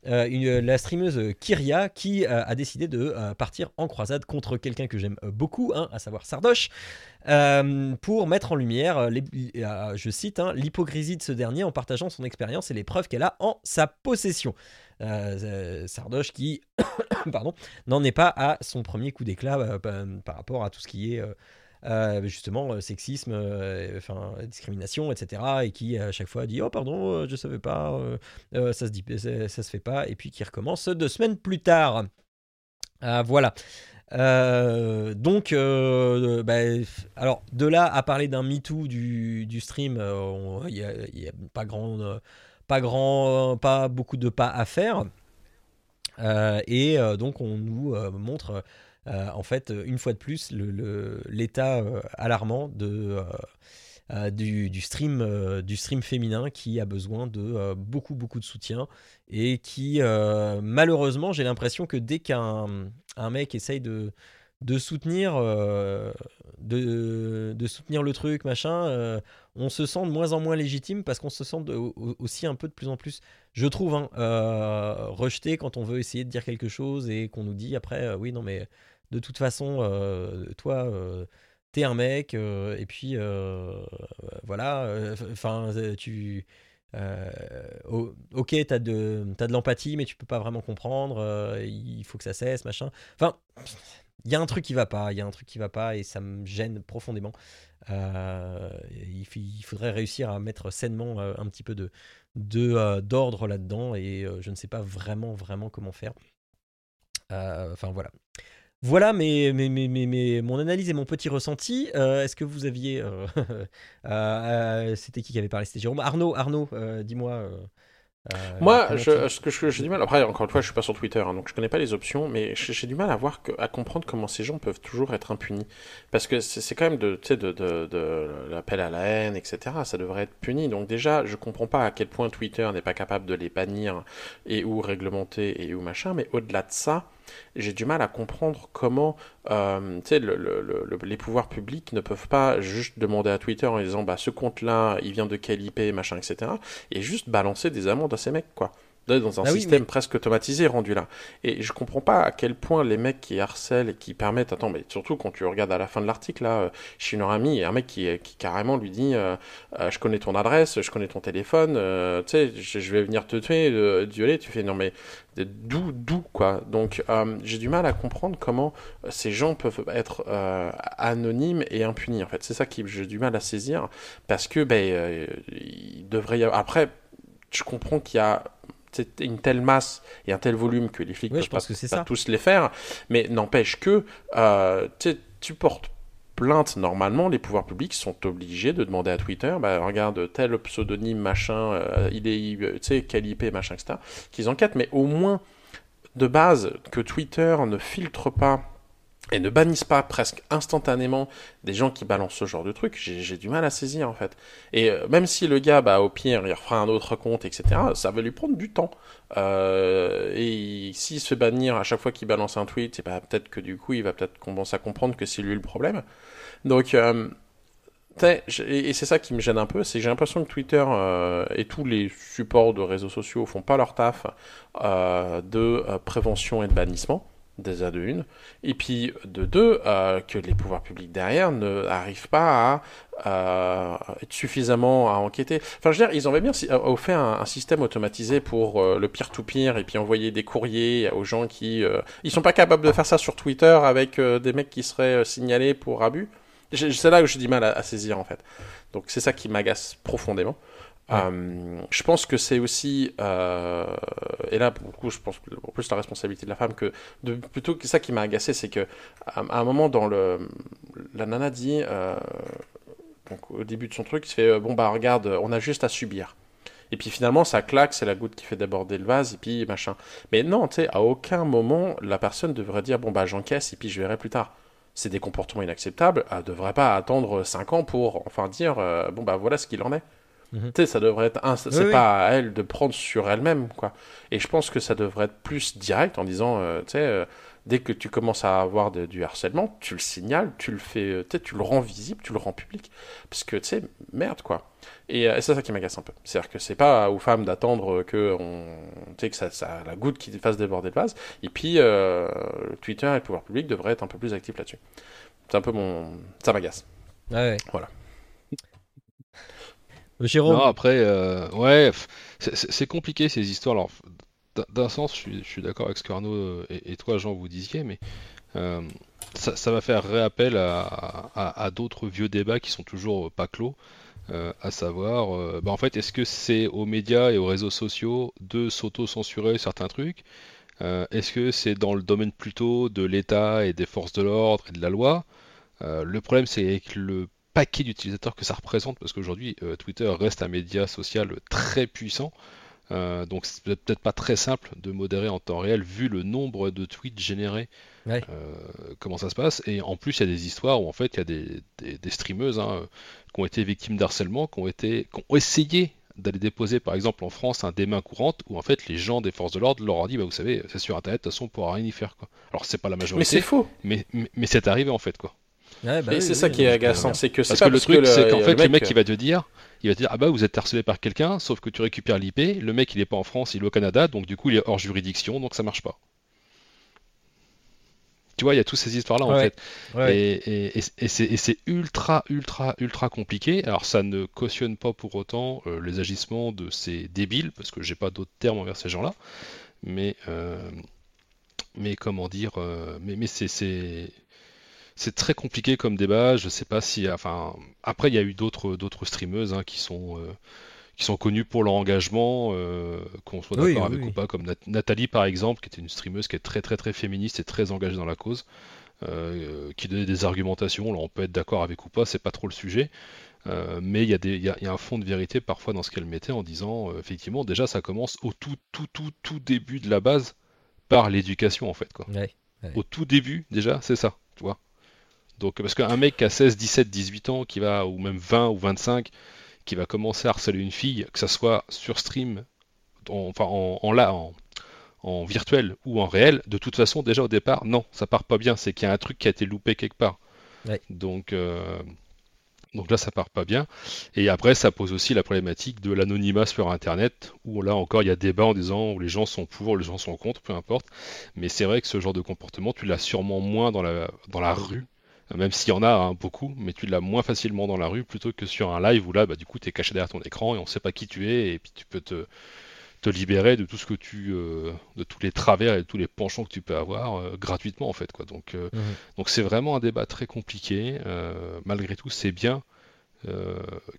euh, la streameuse Kyria qui euh, a décidé de euh, partir en croisade contre quelqu'un que j'aime euh, beaucoup, hein, à savoir Sardoche, euh, pour mettre en lumière, euh, euh, je cite, hein, l'hypocrisie de ce dernier en partageant son expérience et les preuves qu'elle a en sa possession. Euh, euh, Sardoche qui, pardon, n'en est pas à son premier coup d'éclat euh, par, rapport à tout ce qui est euh, euh, justement euh, sexisme, euh, enfin discrimination, etc. Et qui à chaque fois dit oh pardon, euh, je savais pas, euh, euh, ça se dit, ça, ça se fait pas, et puis qui recommence deux semaines plus tard. Ah, voilà. Euh, donc, euh, bah, alors de là à parler d'un MeToo du, du stream, euh, il n'y a, a pas grand, euh, pas grand, pas beaucoup de pas à faire. Euh, et euh, donc on nous euh, montre euh, en fait une fois de plus l'état euh, alarmant euh, euh, du, stream, euh, féminin qui a besoin de euh, beaucoup beaucoup de soutien et qui euh, malheureusement j'ai l'impression que dès qu'un un mec essaye de, soutenir euh, de, soutenir le truc machin euh, on se sent de moins en moins légitime parce qu'on se sent aussi un peu de plus en plus je trouve hein, euh, rejeté quand on veut essayer de dire quelque chose et qu'on nous dit après euh, oui non mais de toute façon, euh, toi, euh, t'es un mec, euh, et puis voilà, enfin, tu. o- ok, t'as de, t'as de l'empathie, mais tu peux pas vraiment comprendre. il faut que ça cesse, machin. Enfin, il y a un truc qui va pas, il y a un truc qui va pas, et ça me gêne profondément. Euh, il, faudrait réussir à mettre sainement euh, un petit peu de euh, d'ordre là-dedans, et euh, je ne sais pas vraiment vraiment comment faire. Euh, Enfin voilà. Voilà mes, mes, mes, mes- mes- mon analyse et mon petit ressenti. Euh, Est-ce que vous aviez... euh, euh, C'était qui qui avait parlé? C'était Jérôme? Arnaud, Arnaud, dis-moi. Moi, je, ce que j'ai du mal. Après, encore une fois, je suis pas sur Twitter, hein, donc je connais pas les options, mais j'ai du mal à voir, que- à comprendre comment ces gens peuvent toujours être impunis. Parce que c'est quand même de, de, de, de l'appel à la haine, etc. Ça devrait être puni. Donc déjà, je comprends pas à quel point Twitter n'est pas capable de les bannir et ou réglementer et ou machin. Mais au-delà de ça, j'ai du mal à comprendre comment, euh, les pouvoirs publics ne peuvent pas juste demander à Twitter en disant, bah, ce compte-là, il vient de quelle IP, machin, etc et juste balancer des amendes à ces mecs, quoi. Dans un Ah oui, système mais- presque automatisé rendu là. Et je comprends pas à quel point les mecs qui harcèlent et qui permettent. Attends, mais surtout quand tu regardes à la fin de l'article, là, euh, chez Norami, il y a un mec qui, qui carrément lui dit euh, euh, Je connais ton adresse, je connais ton téléphone, euh, tu sais, je, je vais venir te tuer, euh, violer. Tu fais Non, mais d'où, d'où, quoi? Donc, euh, j'ai du mal à comprendre comment euh, ces gens peuvent être euh, anonymes et impunis, en fait. C'est ça qui j'ai du mal à saisir parce que, ben, euh, il devrait y avoir. Après, je comprends qu'il y a une telle masse et un tel volume que les flics Ouais, peuvent pense pas, que c'est pas ça. tous les faire, mais n'empêche que euh, tu portes plainte normalement, les pouvoirs publics sont obligés de demander à Twitter, bah, regarde tel pseudonyme machin, euh, il est, tu sais, quel IP machin, etc., qu'ils enquêtent, mais au moins de base que Twitter ne filtre pas et ne bannissent pas presque instantanément des gens qui balancent ce genre de truc, j'ai du mal à saisir en fait. Et euh, même si le gars, bah, au pire, il refera un autre compte, etc., ça va lui prendre du temps. Euh, et s'il se fait bannir à chaque fois qu'il balance un tweet, et bah, peut-être que du coup, il va peut-être commencer à comprendre que c'est lui le problème. Donc, euh, et c'est ça qui me gêne un peu, c'est que j'ai l'impression que Twitter euh, et tous les supports de réseaux sociaux font pas leur taf euh, de prévention et de bannissement déjà de une, et puis de deux, euh, que les pouvoirs publics derrière ne arrivent pas à euh, être suffisamment à enquêter. Enfin, je veux dire, ils avaient bien si- euh, un, un système automatisé pour le peer-to-peer et puis envoyer des courriers aux gens qui... euh, ils sont pas capables de faire ça sur Twitter avec des mecs qui seraient signalés pour abus. C'est là où j'ai du mal à saisir, en fait. Donc c'est ça qui m'agace profondément. Euh, je pense que c'est aussi, euh, et là pour le je pense que plus la responsabilité de la femme que plutôt que ça qui m'a agacé, c'est que à, un moment dans le, la nana dit, euh, donc au début de son truc, il se fait bon bah regarde, on a juste à subir. Et puis finalement, ça claque, c'est la goutte qui fait déborder le vase, et puis machin. Mais non, tu sais, à aucun moment la personne devrait dire bon bah j'encaisse et puis je verrai plus tard. C'est des comportements inacceptables. Elle devrait pas attendre 5 ans pour enfin dire bon bah voilà ce qu'il en est. Mhm. Tu sais, ça devrait être un, c'est Oui, oui. pas à elle de prendre sur elle-même quoi. Et je pense que ça devrait être plus direct en disant euh, tu sais euh, dès que tu commences à avoir de- du harcèlement, tu le signales, tu le fais, euh, tu sais, tu le rends visible, tu le rends public. Parce que, tu sais, merde, quoi. Et, euh, et c'est ça qui m'agace un peu. C'est-à-dire que c'est pas aux femmes d'attendre que, on, tu sais, que ça, ça, la goutte qui fasse déborder le vase. Et puis, Twitter et le pouvoir public devraient être un peu plus actifs là-dessus. C'est un peu mon... Ça m'agace. Ah ouais. Voilà. Euh, Jérôme, Non, après, euh, ouais, c'est- compliqué ces histoires. D'un- sens, je suis, d'accord avec ce qu'Arnaud euh, et, toi, Jean, vous disiez, mais ça, va faire réappel à, d'autres vieux débats qui sont toujours pas clos, à savoir, bah, en fait, est-ce que c'est aux médias et aux réseaux sociaux de s'auto-censurer certains trucs? Est-ce que c'est dans le domaine plutôt de l'État et des forces de l'ordre et de la loi? Le problème, c'est avec le paquet d'utilisateurs que ça représente, parce qu'aujourd'hui, euh, Twitter reste un média social très puissant, euh, donc c'est peut- peut-être pas très simple de modérer en temps réel, vu le nombre de tweets générés, Ouais. euh, comment ça se passe. Et en plus, il y a des histoires où en fait, il y a des, des, des streameuses hein, qui ont été victimes d'harcèlement, qui ont été, qui ont essayé d'aller déposer par exemple en France un des mains courantes où en fait les gens des forces de l'ordre leur ont dit bah vous savez c'est sur internet de toute façon on pourra rien y faire quoi. Alors c'est pas la Mais c'est majorité faux. mais, mais, mais c'est arrivé en fait quoi. Ouais, bah Et oui, c'est oui, ça oui, qui est agaçant, c'est que c'est que le truc, c'est qu'en fait, le mec, euh, il va te dire, il va te dire, ah bah vous êtes harcelé par quelqu'un, sauf que tu récupères l'IP, le mec il est pas en France, il est au Canada, donc du coup il est hors juridiction, donc ça marche pas. tu vois, il y a toutes ces histoires-là en fait. Ouais. Et, et- et- et c'est et c'est ultra, ultra, ultra compliqué. Alors ça ne cautionne pas pour autant euh, les agissements de ces débiles, parce que j'ai pas d'autres termes envers ces gens-là. Mais, euh, mais comment dire, euh, mais, mais c'est, c'est, très compliqué comme débat. Je sais pas si, enfin, après il y a eu d'autres, d'autres streameuses hein, qui sont, euh, qui sont connues pour leur engagement, euh, qu'on soit d'accord oui, avec oui. ou pas, comme Nat- Nathalie par exemple, qui était une streameuse qui est très, très, très féministe et très engagée dans la cause euh, qui donnait des argumentations. Là, on peut être d'accord avec ou pas, c'est pas trop le sujet. Euh, mais il y, a y a- il y a un fond de vérité parfois dans ce qu'elle mettait en disant, euh, effectivement, déjà ça commence au tout, tout, tout, tout début de la base par l'éducation en fait. Quoi. Ouais. Au tout début, déjà, c'est ça. Donc, parce qu'un mec qui a 16, 17, 18 ans, qui va, ou même 20 ou 25, qui va commencer à harceler une fille, que ça soit sur stream, en- enfin en, en, là, en, en virtuel ou en réel, de toute façon, déjà au départ, non, ça part pas bien. C'est qu'il y a un truc qui a été loupé quelque part. Ouais. Donc, euh, donc là, ça part pas bien. Et après, ça pose aussi la problématique de l'anonymat sur Internet, où là encore, il y a débat en disant où les gens sont pour, les gens sont contre, peu importe. Mais c'est vrai que ce genre de comportement, tu l'as sûrement moins dans la, dans la rue. Même s'il y en a hein, beaucoup, mais tu l'as moins facilement dans la rue plutôt que sur un live où là, bah, du coup, tu es caché derrière ton écran et on sait pas qui tu es et puis tu peux te, te libérer de tout ce que tu, euh, de tous les travers et de tous les penchants que tu peux avoir euh, gratuitement en fait quoi. Donc euh, Mhm. donc c'est vraiment un débat très compliqué. Malgré tout, c'est bien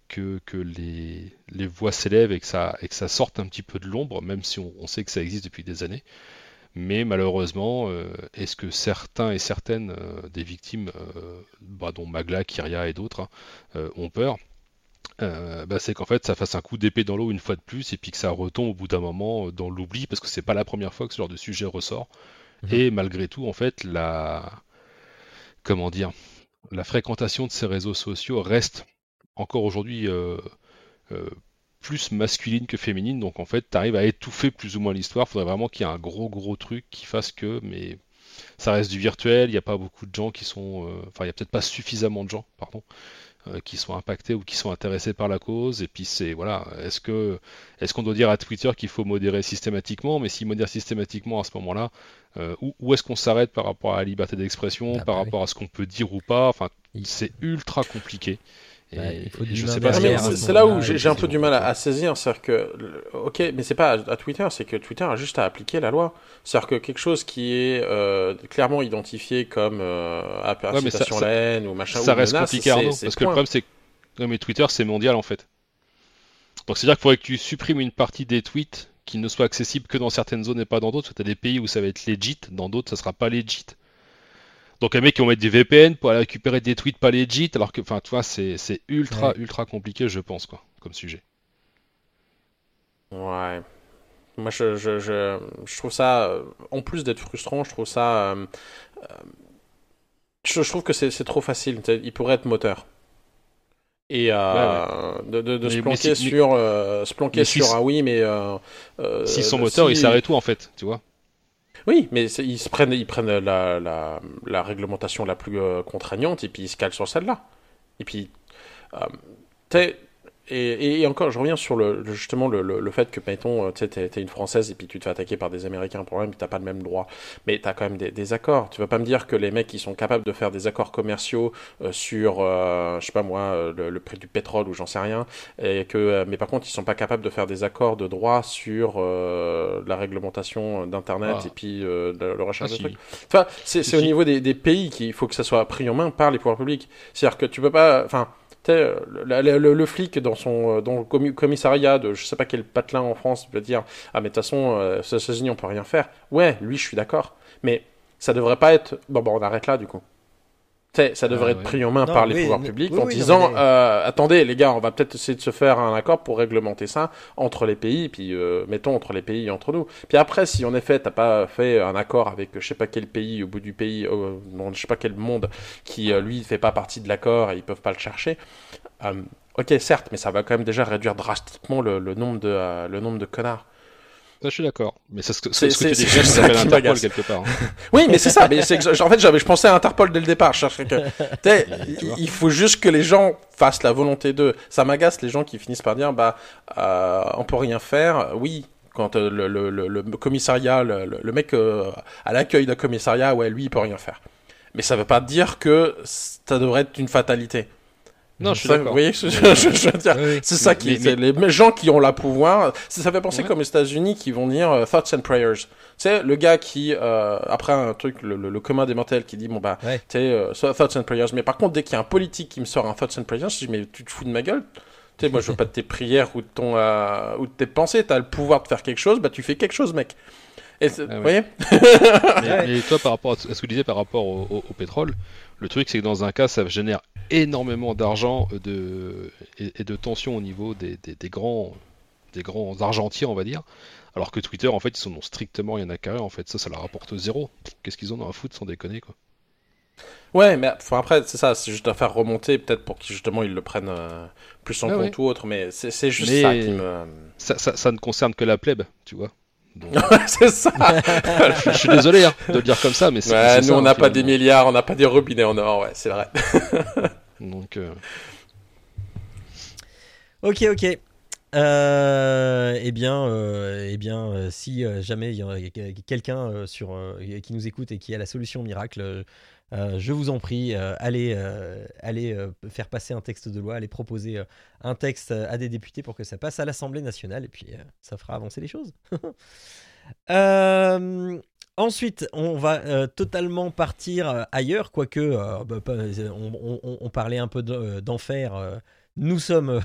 que, que les, les voix s'élèvent et que ça et que ça sorte un petit peu de l'ombre, même si on, on sait que ça existe depuis des années. Mais malheureusement, euh, est-ce que certains et certaines euh, des victimes, euh, bah, dont Magla, Kyria et d'autres, hein, ont peur euh, bah, c'est qu'en fait ça fasse un coup d'épée dans l'eau une fois de plus et puis que ça retombe au bout d'un moment dans l'oubli parce que c'est pas la première fois que ce genre de sujet ressort Mhm. et malgré tout en fait la comment dire la fréquentation de ces réseaux sociaux reste encore aujourd'hui euh, euh, plus masculine que féminine donc en fait tu arrives à étouffer plus ou moins l'histoire faudrait vraiment qu'il y ait un gros gros truc qui fasse que mais ça reste du virtuel il n'y a pas beaucoup de gens qui sont euh, enfin il y a peut-être pas suffisamment de gens pardon euh, qui sont impactés ou qui sont intéressés par la cause. Et puis c'est voilà, est-ce que est-ce qu'on doit dire à Twitter qu'il faut modérer systématiquement? Mais s'il modère systématiquement à ce moment-là, euh, où, où est-ce qu'on s'arrête par rapport à la liberté d'expression, Ah par bah oui. rapport à ce qu'on peut dire ou pas? Enfin, c'est ultra compliqué. Et, Ouais, il faut et du je humain sais pas Ah, si mais derrière, un- c'est là où moment-là, j'ai un peu du mal à, à saisir, c'est-à-dire que, ok, mais c'est pas à, à Twitter, c'est que Twitter a juste à appliquer la loi. C'est-à-dire que quelque chose qui est euh, clairement identifié comme euh, Ouais, mais ça- incitation à la haine ou machin, ça ou reste menace, compliqué Arnaud, parce que le problème c'est que ouais, mais Twitter c'est mondial en fait. Donc c'est-à-dire qu'il faudrait que tu supprimes une partie des tweets qui ne soient accessibles que dans certaines zones et pas dans d'autres, parce que tu as des pays où ça va être legit, dans d'autres ça sera pas legit. Donc un mec qui va mettre des VPN pour aller récupérer des tweets pas legit, alors que, enfin, tu vois, c'est c'est ultra, Ouais. ultra compliqué, je pense, quoi, comme sujet. Ouais. Moi, je, je, je, je trouve ça, euh, en plus d'être frustrant, je trouve ça. euh, euh, je, je trouve que c'est c'est trop facile. Il pourrait être moteur. Et euh, de, de, de Mais- se mais planquer si- mais- sur, euh, se planquer mais si- sur ah oui, mais. Euh, euh, S'ils sont moteurs, si- ils s'arrêtent tout en fait, tu vois. Oui, mais ils prennent, ils prennent la, la, réglementation la plus euh, contraignante et puis ils se calent sur celle-là. Et puis, euh, et, encore, je reviens sur le, justement le, le, le fait que, mettons, euh, tu sais, t'es, une Française et puis tu te fais attaquer par des Américains, problème, puis t'as pas le même droit. Mais t'as quand même des, des accords. Tu vas pas me dire que les mecs qui sont capables de faire des accords commerciaux euh, sur, euh, je sais pas moi, euh, le, le prix du pétrole ou j'en sais rien, et que, euh, mais par contre, ils sont pas capables de faire des accords de droit sur euh, la réglementation d'Internet Ah. et puis euh, le, le recherche Ah, de si. trucs. Enfin, c'est, Si, au si. niveau des, des pays qu'il faut que ça soit pris en main par les pouvoirs publics. C'est-à-dire que tu peux pas, enfin, le, flic dans son, euh, le commissariat de je sais pas quel patelin en France peut dire, ah mais de toute façon, euh, aux États-Unis on peut rien faire. Ouais, lui je suis d'accord, mais ça devrait pas être, bon bon on arrête là du coup. Ça devrait Ah, être ouais. pris en main Non, par les oui, pouvoirs publics oui, en oui, non, disant, mais- euh, attendez les gars, on va peut-être essayer de se faire un accord pour réglementer ça entre les pays, puis euh, mettons entre les pays et entre nous. Puis après, si en effet t'as pas fait un accord avec je sais pas quel pays au bout du pays, euh, non, je sais pas quel monde qui euh, lui fait pas partie de l'accord et ils peuvent pas le chercher. euh, ok, certes, mais ça va quand même déjà réduire drastiquement le, le nombre de euh, le nombre de connards. Ça, je suis d'accord. Mais c'est ce que, C'est- ce que tu ça ça s'appelle Interpol quelque part. hein. Oui, mais c'est ça. Mais que- en fait, j'avais, je pensais à Interpol dès le départ. Je que, il, il faut juste que les gens fassent la volonté d'eux. Ça m'agace les gens qui finissent par dire, bah, euh, on peut rien faire. Oui, Quand euh, le, le, le, le commissariat, le, mec euh, à l'accueil d'un commissariat, ouais, lui, il peut rien faire. Mais ça veut pas dire que ça devrait être une fatalité. Non, je suis d'accord. Vous voyez je, je- je veux dire Oui, oui. C'est ça qui, Mais- les gens qui ont la pouvoir. Ça, ça fait penser Ouais. comme aux États-Unis qui vont dire euh, thoughts and prayers. Tu sais, le gars qui euh, après un truc, le, le, le commun des mortels qui dit bon bah, Ouais. tu sais, euh, thoughts and prayers. Mais par contre, dès qu'il y a un politique qui me sort un thoughts and prayers, je dis mais tu te fous de ma gueule. Tu sais, moi je veux pas de tes prières ou de ton euh, ou de tes pensées. T'as le pouvoir de faire quelque chose, bah tu fais quelque chose, mec. Et Ah vous voyez Mais, toi, par rapport à ce à ce que tu disais par rapport au, au- au pétrole, le truc c'est que dans un cas, ça génère énormément d'argent euh, de, et, et de tension au niveau des, des- des grands, des grands argentiers, on va dire. Alors que Twitter, en fait, ils en ont strictement rien à carrer. En fait, ça, ça leur rapporte zéro. Qu'est-ce qu'ils ont à foutre sans déconner, quoi? Ouais, mais enfin, après, c'est ça, c'est juste à faire remonter, peut-être pour qu'ils justement ils le prennent euh, plus en Ah compte ou autre, mais c'est c'est juste Mais- ça qui me. Ça, ça, ça ne concerne que la plèbe, tu vois. C'est ça je, je suis désolé hein, de le dire comme ça, mais c'est Ouais, c'est nous ça, on n'a hein, pas des milliards, on n'a pas des robinets en or, ouais, c'est vrai. Donc, euh, Ok, ok. Euh, eh bien, euh, eh bien euh, si euh, jamais il y a quelqu'un euh, sur euh, qui nous écoute et qui a la solution miracle, euh, je vous en prie, euh, allez, euh, faire passer un texte de loi, allez proposer un texte à des députés pour que ça passe à l'Assemblée nationale et puis ça fera avancer les choses. Ensuite, on va totalement partir ailleurs, quoique bah, on, parlait un peu de- d'enfer. Euh, nous sommes,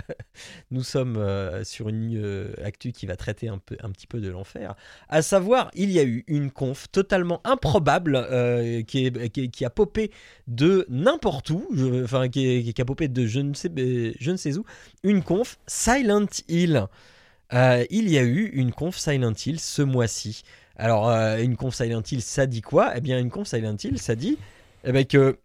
nous sommes euh, sur une euh, actu qui va traiter un, peu, un petit peu de l'enfer. À savoir, il y a eu une conf totalement improbable euh, qui, qui a popé de n'importe où, enfin qui, qui a popé de je ne sais, je ne sais où, une conf Silent Hill. Euh, il y a eu une conf Silent Hill ce mois-ci. Alors, euh, une conf Silent Hill, ça dit quoi? Eh bien, une conf Silent Hill, ça dit eh ben, que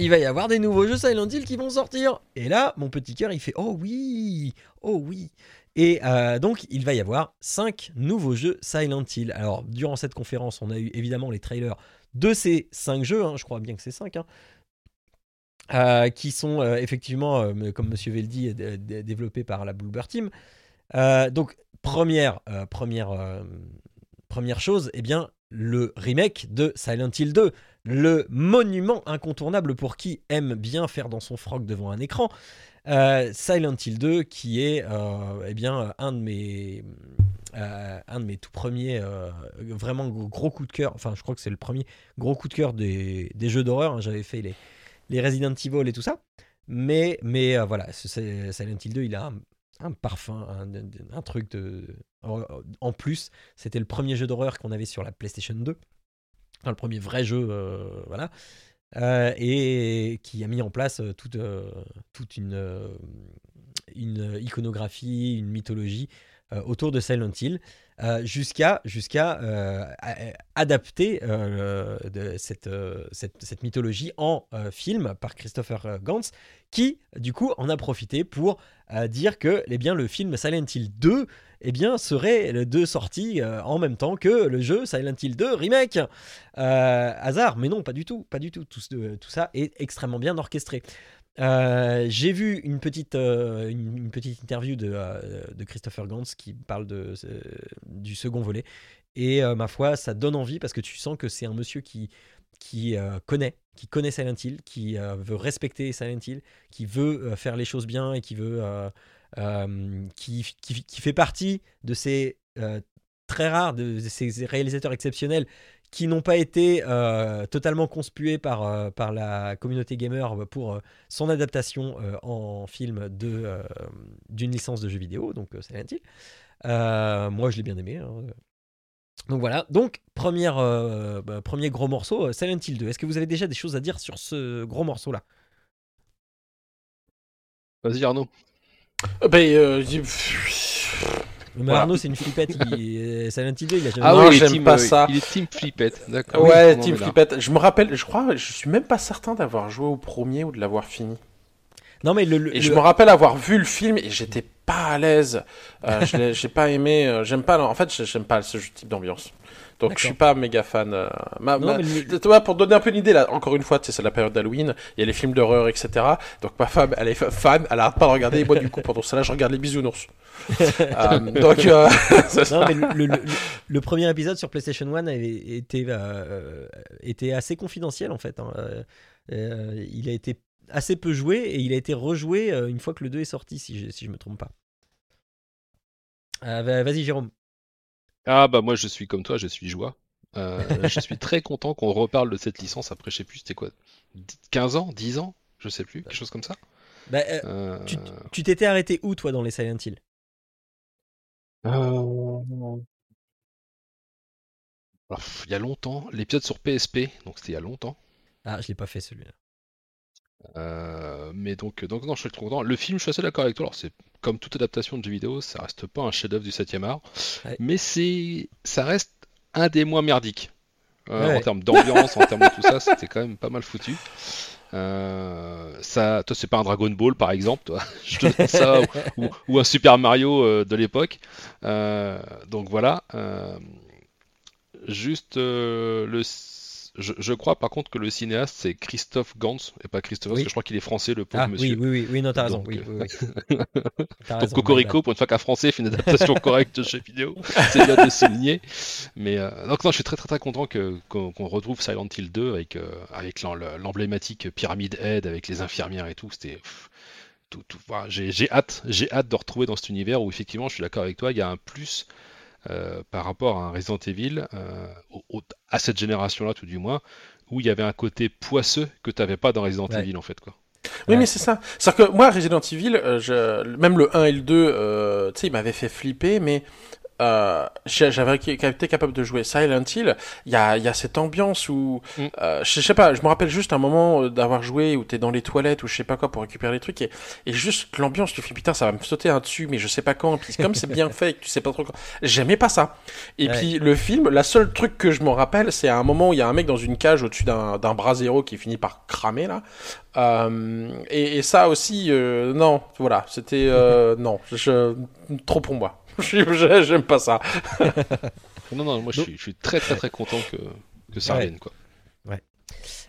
il va y avoir des nouveaux jeux Silent Hill qui vont sortir. Et là, mon petit cœur, il fait Oh oui Oh oui Et euh, donc, il va y avoir 5 nouveaux jeux Silent Hill. Alors, durant cette conférence, on a eu évidemment les trailers de ces 5 jeux. hein, je crois bien que c'est 5. qui sont euh, effectivement, euh, comme Monsieur Veldi, euh, dé- dé- développés par la Bluebird Team. Euh, donc, première, euh, première, euh, première chose, eh bien, le remake de Silent Hill 2, le monument incontournable pour qui aime bien faire dans son froc devant un écran. Euh, Silent Hill 2, qui est euh, eh bien, un de mes. euh, un de mes tout premiers euh, vraiment gros, coups de cœur, enfin je crois que c'est le premier gros coup de cœur des, des jeux d'horreur, hein. j'avais fait les, les Resident Evil et tout ça, mais, mais euh, voilà, Silent Hill 2 il a un parfum, un, truc de... En, plus, c'était le premier jeu d'horreur qu'on avait sur la PlayStation 2. Enfin, le premier vrai jeu, euh, voilà. Euh, et qui a mis en place euh, toute, toute une, une iconographie, une mythologie autour de Silent Hill, euh, jusqu'à jusqu'à euh, adapter euh, cette, euh, cette, mythologie en euh, film par Christopher euh, Gantz, qui du coup en a profité pour euh, dire que eh bien, le film Silent Hill 2 eh bien, serait le deux sorties euh, en même temps que le jeu Silent Hill 2 Remake. Euh, hasard, mais non, pas du tout, pas du tout. Tout ça est extrêmement bien orchestré. Euh, J'ai vu une petite, euh, une, petite interview de, euh, de Christopher Gantz qui parle de, du second volet. Et ma foi, ça donne envie parce que tu sens que c'est un monsieur qui, qui connaît, qui connaît Silent Hill, qui veut respecter Silent Hill, qui veut faire les choses bien et qui veut, qui, qui, fait partie de ces très rares, de ces réalisateurs exceptionnels qui n'ont pas été euh, totalement conspués par, euh, par la communauté gamer pour euh, son adaptation euh, en film de, euh, d'une licence de jeux vidéo, donc euh, Silent Hill. Euh, moi, je l'ai bien aimé. hein. Donc voilà, donc première, euh, bah, premier gros morceau, Silent Hill 2. Est-ce que vous avez déjà des choses à dire sur ce gros morceau-là? Vas-y Arnaud. Euh, Ben, euh, Mais Voilà. Arnaud, c'est une flippette. il- Silent Hill 2, il a jamais Ah Non, oui, j'aime pas euh, ça. Il est team flippette, d'accord. ouais, Oui, Team. Flippette. Je me rappelle, je crois, je suis même pas certain d'avoir joué au premier ou de l'avoir fini. Non, mais le. le- Et je me rappelle avoir vu le film et j'étais pas à l'aise. Euh, j'ai pas aimé. euh, j'aime pas. En fait, j'aime pas ce type d'ambiance. Donc je suis pas méga fan. euh, ma- Non, ma- mais le- Tu vois, pour donner un peu une idée, là, encore une fois, c'est la période d'Halloween, il y a les films d'horreur, etc. Donc ma femme, elle est fa- fan, elle arrête pas de regarder, et moi, du coup, pendant cela, je regarde les bisounours. Euh, donc, euh. Non, mais le, le- le- le premier épisode sur PlayStation 1 avait été, euh, était assez confidentiel en fait. hein. Euh, euh, il a été assez peu joué et il a été rejoué euh, une fois que le 2 est sorti, si je, si je me trompe pas. Euh, va- Vas-y, Jérôme. Ah bah moi je suis comme toi, je suis joie. Euh, je suis très content qu'on reparle de cette licence après, je sais plus, c'était quoi 15 ans 10 ans Je sais plus, quelque chose comme ça Bah, euh, Euh, tu t'étais arrêté où, toi, dans les Silent Hill? Euh, Il y a longtemps, l'épisode sur PSP, donc c'était il y a longtemps. Ah, je l'ai pas fait celui-là. Euh, mais donc, donc non, je suis trop content. Le film, je suis assez d'accord avec toi. Alors, c'est comme toute adaptation de jeu vidéo, ça reste pas un chef-d'œuvre du 7 art, Ouais. mais c'est, ça reste un des moins merdiques. Euh, Ouais. En termes d'ambiance, en termes de tout ça, c'était quand même pas mal foutu. Euh, ça, toi, c'est pas un Dragon Ball, par exemple, toi. Je te donne ça, ou, ou un Super Mario de l'époque. Donc voilà. Juste le. Je, je crois par contre que le cinéaste c'est Christophe Gans et pas Christophe, parce Oui. que je crois qu'il est français, le pauvre Ah, oui, monsieur. oui, oui, oui, non, t'as raison. Donc, Oui, euh, oui, oui. T'as Donc raison, Cocorico, pour une fois qu'un Français fait une adaptation correcte de jeu vidéo, c'est bien de souligner. Mais euh, donc non, je suis très très très content qu'on retrouve Silent Hill 2 avec euh, avec l'em- l'emblématique pyramide Head avec les infirmières et tout. C'était tout, tout- voilà, j'ai j'ai hâte, j'ai hâte de retrouver dans cet univers où effectivement, je suis d'accord avec toi, il y a un plus euh, par rapport à un Resident Evil euh, au- au- à cette génération-là tout du moins, où il y avait un côté poisseux que tu n'avais pas dans Resident Ouais. Evil en fait quoi. Oui, Ouais. mais c'est ça. C'est-à-dire que moi, Resident Evil, euh, je... même le 1 et le 2, euh, tu sais, il m'avait fait flipper, mais euh, j'avais été capable de jouer Silent Hill. Il y a, il y a cette ambiance où, Mm. euh, je, sais pas, je me rappelle juste un moment euh, d'avoir joué où t'es dans les toilettes ou je sais pas quoi pour récupérer les trucs et, et juste l'ambiance, tu fais putain, ça va me sauter un dessus, mais je sais pas quand. Et puis comme c'est bien fait, et que tu sais pas trop quand. J'aimais pas ça. Et Ouais. puis le film, la seule truc que je me rappelle, c'est à un moment où il y a un mec dans une cage au-dessus d'un d'un bras zéro qui finit par cramer là. Euh, et, et ça aussi, euh, non, voilà, c'était euh, non, je, trop pour moi. Je- J'aime pas ça. Non non, moi je suis, je suis très très très content que que ça Ouais. revienne quoi.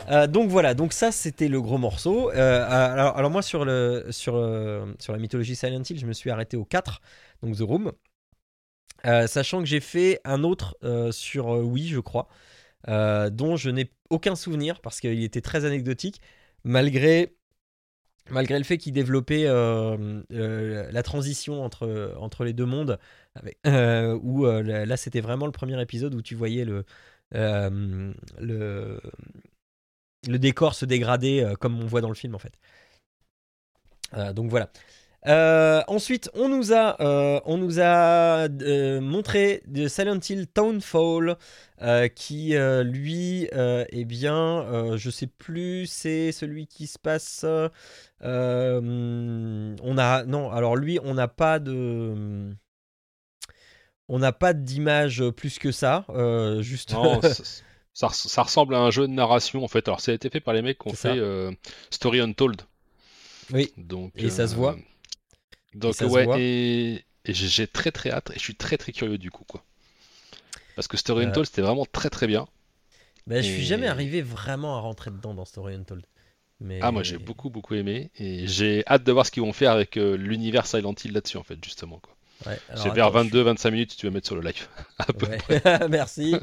Euh, donc voilà, donc ça c'était le gros morceau. Euh, alors, alors moi sur, le, sur, euh, sur la mythologie Silent Hill, je me suis arrêté au 4, donc The Room. Euh, sachant que j'ai fait un autre euh, sur euh, Wii, je crois, euh, dont je n'ai aucun souvenir parce qu'il était très anecdotique, malgré, malgré le fait qu'il développait euh, euh, la transition entre, entre les deux mondes, euh, où là c'était vraiment le premier épisode où tu voyais le, le, le décor se dégrader comme on voit dans le film en fait. Donc voilà. Euh, ensuite, on nous a, euh, on nous a euh, montré de Silent Hill Townfall, qui lui, eh bien, je sais plus, c'est celui qui se passe. on a, non, alors lui, on n'a pas de, on n'a pas d'image plus que ça, juste. Non, ça, ça res- ça ressemble à un jeu de narration en fait. Alors ça a été fait par les mecs qui ont fait Story Untold. Oui. Donc, Et ça se voit. Donc ouais, et, et j'ai j'ai très très hâte et je suis très très curieux du coup quoi. Parce que Story Euh, Untold c'était vraiment très très bien. Bah, je suis jamais arrivé vraiment à rentrer dedans dans Story Untold. Mais... Ah moi j'ai beaucoup beaucoup aimé et j'ai hâte de voir ce qu'ils vont faire avec euh, l'univers Silent Hill là-dessus en fait justement quoi. Ouais, C'est vers attends, je 22-25 minutes tu veux mettre sur le live. À peu Ouais. près. Merci.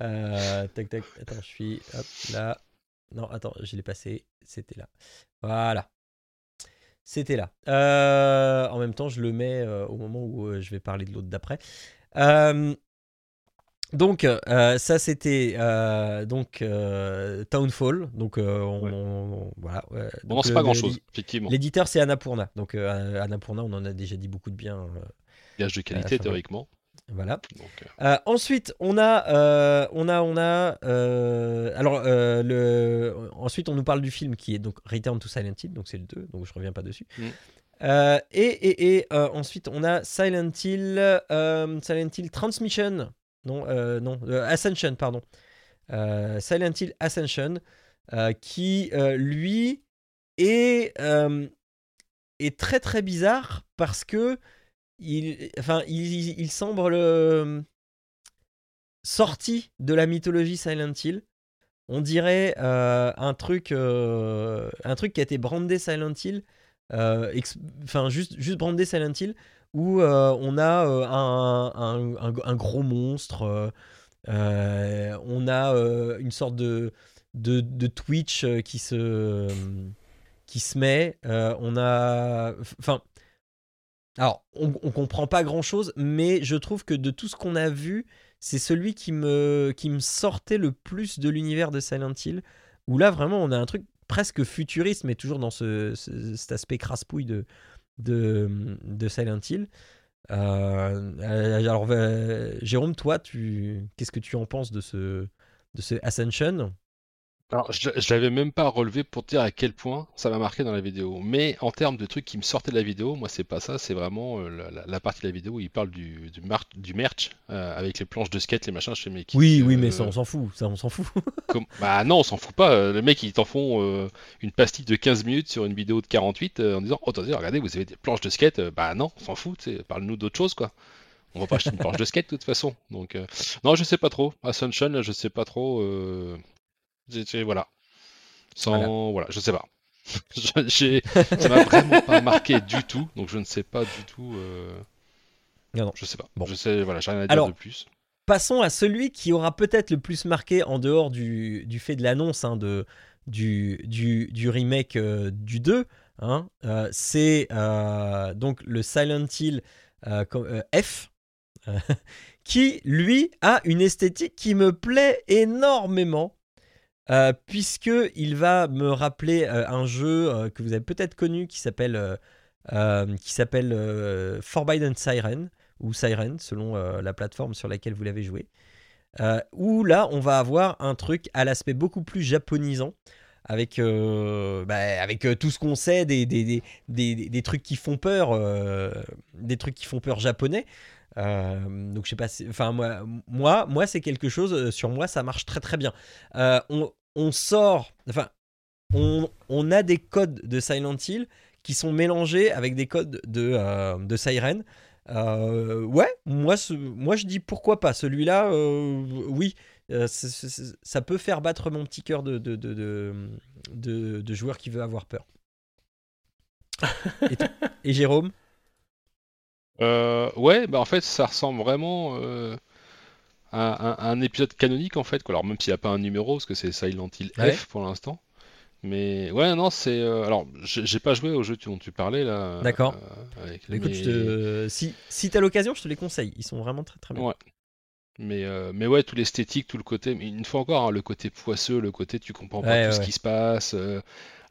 Euh, tac, tac. Attends, je suis hop, là. Non, attends, je l'ai passé. C'était là. Voilà. C'était là. Euh, en même temps, je le mets euh, au moment où euh, je vais parler de l'autre d'après. Donc, ça c'était donc Townfall. Donc, on, Ouais. on- voilà. Donc, pas grand chose effectivement. L'éditeur c'est Annapurna. Donc Annapurna, on en a déjà dit beaucoup de bien. Gage de qualité théoriquement. Voilà. Donc, euh, Euh, ensuite, on a, euh, on a, on a. euh, alors, euh, le, ensuite, on nous parle du film qui est donc Return to Silent Hill, donc c'est le 2, donc je reviens pas dessus. Mm. Euh, et et, et euh, ensuite, on a Silent Hill, euh, Silent Hill Transmission, non, euh, non, euh, Ascension, pardon. Euh, Silent Hill Ascension, euh, qui euh, lui est, euh, est très très bizarre parce que il, enfin, il, il semble le- sorti de la mythologie Silent Hill. On dirait euh, un truc, euh, un truc qui a été brandé Silent Hill, euh, enfin juste, juste brandé Silent Hill, où euh, on a euh, un, un- un- un gros monstre, euh, euh, on a euh, une sorte de, de, de Twitch euh, qui se, qui se met, euh, on a, enfin, alors on, on comprend pas grand chose, mais je trouve que de tout ce qu'on a vu, c'est celui qui me, qui me sortait le plus de l'univers de Silent Hill, où là vraiment on a un truc presque futuriste, mais toujours dans ce, ce- cet aspect crasse-pouille de, de, Silent Hill. Euh, alors euh, Jérôme, toi, tu, qu'est-ce que tu en penses de ce, de ce Ascension? Alors, je, je l'avais même pas relevé pour te dire à quel point ça m'a marqué dans la vidéo. Mais en termes de trucs qui me sortaient de la vidéo, moi c'est pas ça, c'est vraiment euh, la, la- partie de la vidéo où il parle du, du, mar- du merch euh, avec les planches de skate, les machins. Je fais, mais qui- Oui, oui, euh, mais ça on s'en fout, ça on s'en fout. comme- Bah non, on s'en fout pas. Les mecs ils t'en font une pastille de 15 minutes sur une vidéo de 48 euh, en disant Oh, attendez, regardez, vous avez des planches de skate. Bah non, on s'en fout, parle-nous d'autre chose quoi. On va pas acheter une planche de skate de toute façon. Donc, euh, non, je sais pas trop. Ascension, là, je sais pas trop. Voilà. Sans, voilà. je sais pas. Je- ça m'a vraiment pas marqué du tout, donc je ne sais pas du tout. euh, Non, non. Je sais pas. Bon. Je sais, voilà, j'ai rien à dire Alors, de plus. Passons à celui qui aura peut-être le plus marqué en dehors du, du fait de l'annonce hein, de, du, du, du remake euh, du 2. hein. Euh, c'est donc le Silent Hill F, qui lui a une esthétique qui me plaît énormément. Euh, puisque il va me rappeler euh, un jeu euh, que vous avez peut-être connu qui s'appelle qui s'appelle Forbidden Siren ou Siren selon la plateforme sur laquelle vous l'avez joué. Où là, on va avoir un truc à l'aspect beaucoup plus japonisant, avec, bah, avec tout ce qu'on sait des, des, des, des- trucs qui font peur, des trucs qui font peur japonais. Donc je sais pas, enfin moi, moi, moi c'est quelque chose sur moi, ça marche très très bien. On sort, enfin, on, a des codes de Silent Hill qui sont mélangés avec des codes de, euh, de Siren. Euh, ouais, moi, moi je dis pourquoi pas. Celui-là, euh, oui, ça peut faire battre mon petit cœur de, de, de, de, joueur qui veut avoir peur. Et, et Jérôme? Ouais, bah en fait, ça ressemble vraiment un épisode canonique en fait. Quoi. Alors même s'il n'y a pas un numéro, parce que c'est Silent Hill Ouais. F pour l'instant. Mais ouais, non, c'est. euh, alors, j'ai pas joué au jeu dont tu parlais là. D'accord. euh, mais... je te- si, si t'as l'occasion, je te les conseille. Ils sont vraiment très très bien. Ouais. Mais, euh, mais ouais, tout l'esthétique, tout le côté. Mais une fois encore, hein, le côté poisseux, le côté tu comprends pas Ouais, tout ouais, ce qui se passe.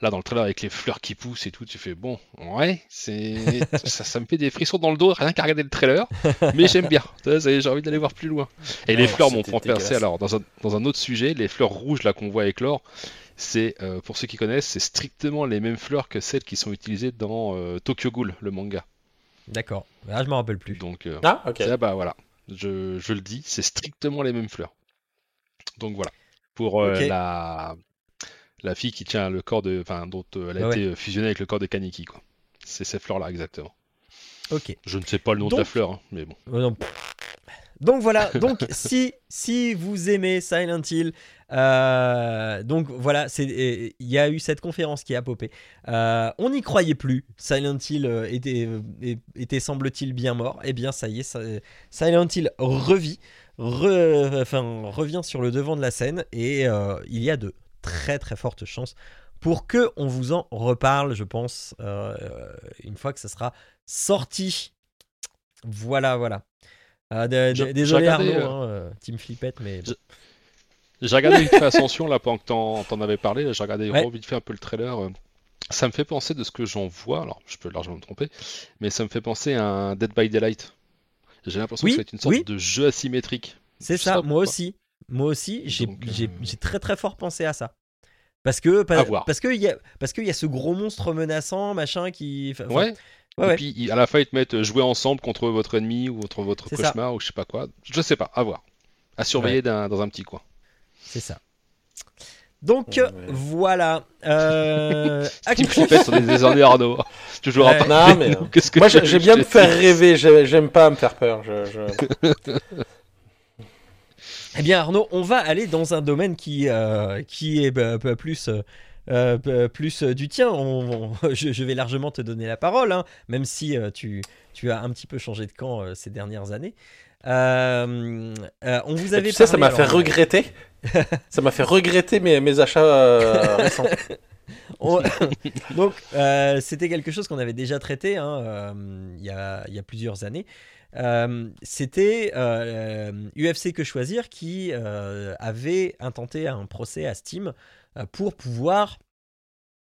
Là, dans le trailer avec les fleurs qui poussent et tout, tu fais bon, ouais, c'est ça, ça me fait des frissons dans le dos rien qu'à regarder le trailer. Mais j'aime bien. J'ai envie d'aller voir plus loin. Et les Ouais, fleurs m'ont c'était fait penser dégueulasse. alors dans un, dans un autre sujet, les fleurs rouges là qu'on voit avec l'or. C'est euh, pour ceux qui connaissent, c'est strictement les mêmes fleurs que celles qui sont utilisées dans euh, Tokyo Ghoul, le manga. D'accord. Là, je me rappelle plus. Donc euh, Ah, ok. ah bah voilà, je, je le dis, c'est strictement les mêmes fleurs. Donc voilà, pour euh, la, la fille qui tient le corps de, enfin dont euh, elle a Ah ouais. été euh, fusionnée avec le corps de Kaneki quoi. C'est ces fleurs-là exactement. Ok. Je ne sais pas le nom de la fleur, hein, mais bon. Euh, non. Donc voilà, donc si, si vous aimez Silent Hill, euh, donc voilà, il y a eu cette conférence qui a popé. Euh, on n'y croyait plus, Silent Hill était, était semble-t-il bien mort. Eh bien ça y est, ça- Silent Hill revit, re- enfin, revient sur le devant de la scène et euh, il y a de très très fortes chances pour que on vous en reparle, je pense, euh, une fois que ça sera sorti. Voilà, voilà. Ah, de- de- J'ai- désolé regardé, Arnaud, euh, hein, euh, Team Flippette, mais bon. J'ai regardé vite fait Ascension là pendant que t'en, t'en avais parlé, j'ai regardé Ouais. vite fait un peu le trailer. euh, Ça me fait penser de ce que j'en vois, alors je peux largement me tromper, mais ça me fait penser à un Dead by Daylight. J'ai l'impression Oui, que c'est une sorte oui. de jeu asymétrique. c'est Je ça, moi aussi. Moi aussi, j'ai euh, j'ai- très très fort pensé à ça. Parce que, parce que, il y a, parce qu'il y a ce gros monstre menaçant, machin, qui. Ouais. ouais, Et ouais. puis à la fin ils te mettent euh, jouer ensemble contre votre ennemi ou contre votre ça. cauchemar ou je sais pas quoi. Je sais pas, à voir. À surveiller dans un petit coin. c'est ça. Donc Ouais. voilà. Euh, actu- Flippette sur des désordres Arnaud. Toujours Ouais. à Non, mais, Qu'est-ce que Moi, tu j'aime bien me faire rêver. j'ai- J'aime pas me faire peur. Je, je- Eh bien Arnaud, on va aller dans un domaine qui, euh, qui est bah, bah, plus, euh, euh, bah, plus du tien. On- on- je, je vais largement te donner la parole, hein, même si tu, tu as un petit peu changé de camp ces dernières années. Euh, euh, on vous avait tu sais, ça m'a fait alors, regretter. ça m'a fait regretter mes, mes achats euh, récents. On- Donc, c'était quelque chose qu'on avait déjà traité hein, il y, a, il y a plusieurs années. Euh, c'était euh, UFC Que Choisir qui euh, avait intenté un procès à Steam euh, pour pouvoir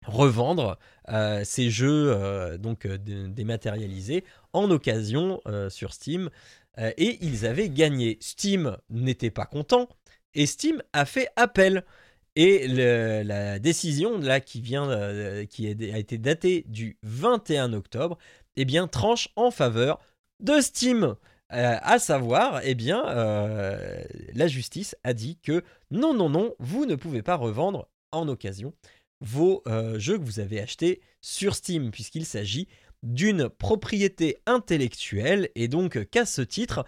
revendre euh, ces jeux euh, donc euh, dé- dématérialisés en occasion euh, sur Steam Euh, et ils avaient gagné. Steam n'était pas content et Steam a fait appel. Et la décision là qui vient, euh, qui a été datée du 21 octobre, eh bien tranche en faveur de Steam. Euh, à savoir, eh bien, euh, la justice a dit que non, non, non, vous ne pouvez pas revendre en occasion vos euh, jeux que vous avez achetés sur Steam, puisqu'il s'agit d'une propriété intellectuelle, et donc qu'à ce titre,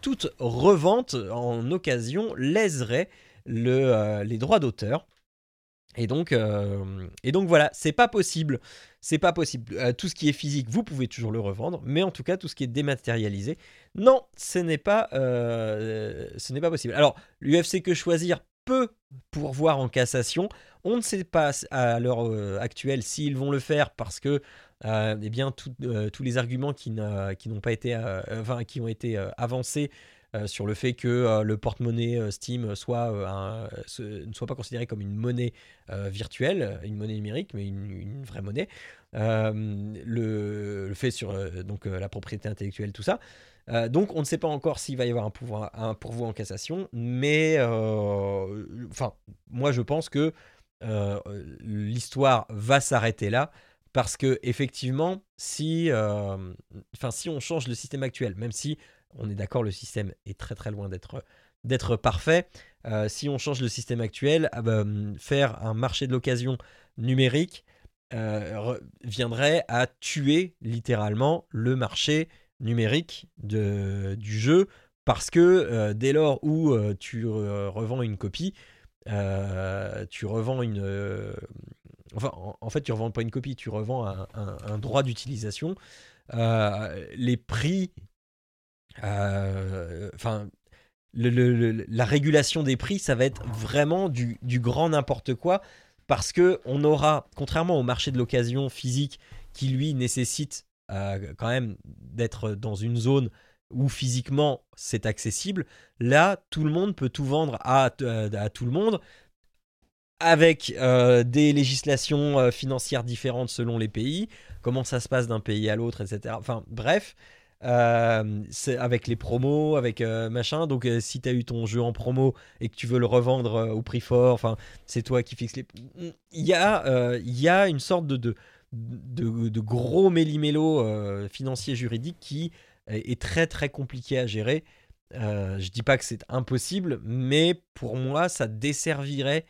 toute revente en occasion léserait le, les droits d'auteur. Et donc, euh, et donc voilà, c'est pas possible. C'est pas possible. Euh, tout ce qui est physique, vous pouvez toujours le revendre, mais en tout cas, tout ce qui est dématérialisé, non, ce n'est pas, euh, ce n'est pas possible. Alors, l'UFC que choisir peut pourvoir en cassation. On ne sait pas à l'heure actuelle s'ils vont le faire parce que, eh bien, tous les arguments qui n'ont pas été, qui ont été avancés sur le fait que euh, le porte-monnaie euh, Steam euh, ne soit pas considéré comme une monnaie euh, virtuelle, une monnaie numérique, mais une, vraie monnaie. Euh, le, fait sur euh, donc, euh, la propriété intellectuelle, tout ça. Euh, donc on ne sait pas encore s'il va y avoir un, pouvoir, un pourvoi en cassation, mais euh, enfin, moi je pense que euh, l'histoire va s'arrêter là parce que effectivement, si, euh, si on change le système actuel, même si on est d'accord, le système est très très loin d'être parfait. euh, si on change le système actuel, ah hum, faire un marché de l'occasion numérique euh, viendrait à tuer littéralement le marché numérique du jeu parce que euh, dès lors où tu revends une copie, tu revends une. enfin, en, fait, tu revends pas une copie, tu revends un, droit d'utilisation. Les prix. Euh, Enfin. la régulation des prix, ça va être vraiment du, grand n'importe quoi parce que on aura, contrairement au marché de l'occasion physique qui lui nécessite euh, quand même d'être dans une zone où physiquement c'est accessible, là tout le monde peut tout vendre à, à tout le monde avec euh, des législations euh, financières différentes selon les pays, comment ça se passe d'un pays à l'autre, etc. Enfin bref, euh, avec les promos, avec euh, machin. Donc euh, si tu as eu ton jeu en promo et que tu veux le revendre au prix fort, enfin c'est toi qui fixes les... Il y a, une sorte de, gros méli-mélo financier juridique qui est très très compliqué à gérer. Je dis pas que c'est impossible, mais pour moi ça desservirait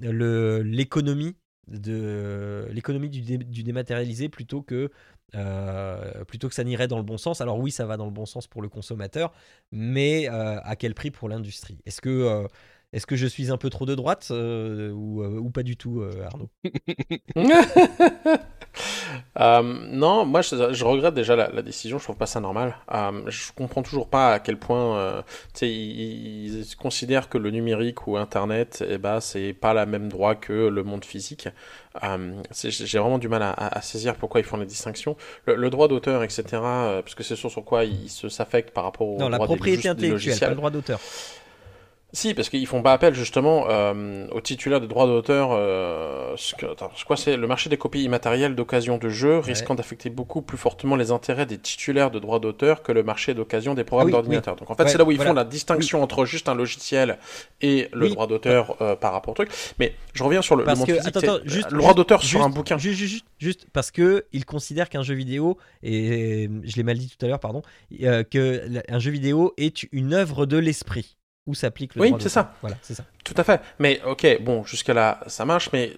l'économie de l'économie du dématérialisé plutôt que euh, plutôt que ça n'irait dans le bon sens. Alors oui, ça va dans le bon sens pour le consommateur, mais euh, à quel prix pour l'industrie? Est-ce que euh, est-ce que je suis un peu trop de droite euh, ou, euh, ou pas du tout, euh, Arnaud? Non, moi je, je regrette déjà la, la décision, je trouve pas ça normal. Je comprends toujours pas à quel point ils, ils considèrent que le numérique ou Internet, eh ben, c'est pas la même droit que le monde physique. J'ai vraiment du mal à, saisir pourquoi ils font les distinctions. Le, le droit d'auteur, etc., parce que c'est sur, sur quoi ils s'affectent par rapport au Non, la droit des- propriété des intellectuelle, pas logiciels. le droit d'auteur. Si, parce qu'ils font pas appel justement euh, aux titulaires de droits d'auteur. Euh, ce que, attends, c'est quoi c'est le marché des copies immatérielles d'occasion de jeux, risquant d'affecter beaucoup plus fortement les intérêts des titulaires de droits d'auteur que le marché d'occasion des programmes Ah oui, d'ordinateur. Donc en fait, Ouais, c'est là où ils voilà. font la distinction entre juste un logiciel et le droit d'auteur euh, par rapport au truc. Mais je reviens sur le, le Parce monde que physique. attends, c'est- attends, juste le droit d'auteur sur un bouquin. Juste, juste, juste, juste parce que ils considèrent qu'un jeu vidéo et je l'ai mal dit tout à l'heure, pardon, euh, que un jeu vidéo est une œuvre de l'esprit où s'applique le Oui, droit c'est d'auteur. ça. Voilà, c'est ça. Tout à fait. Mais ok, bon, jusqu'à là, ça marche, mais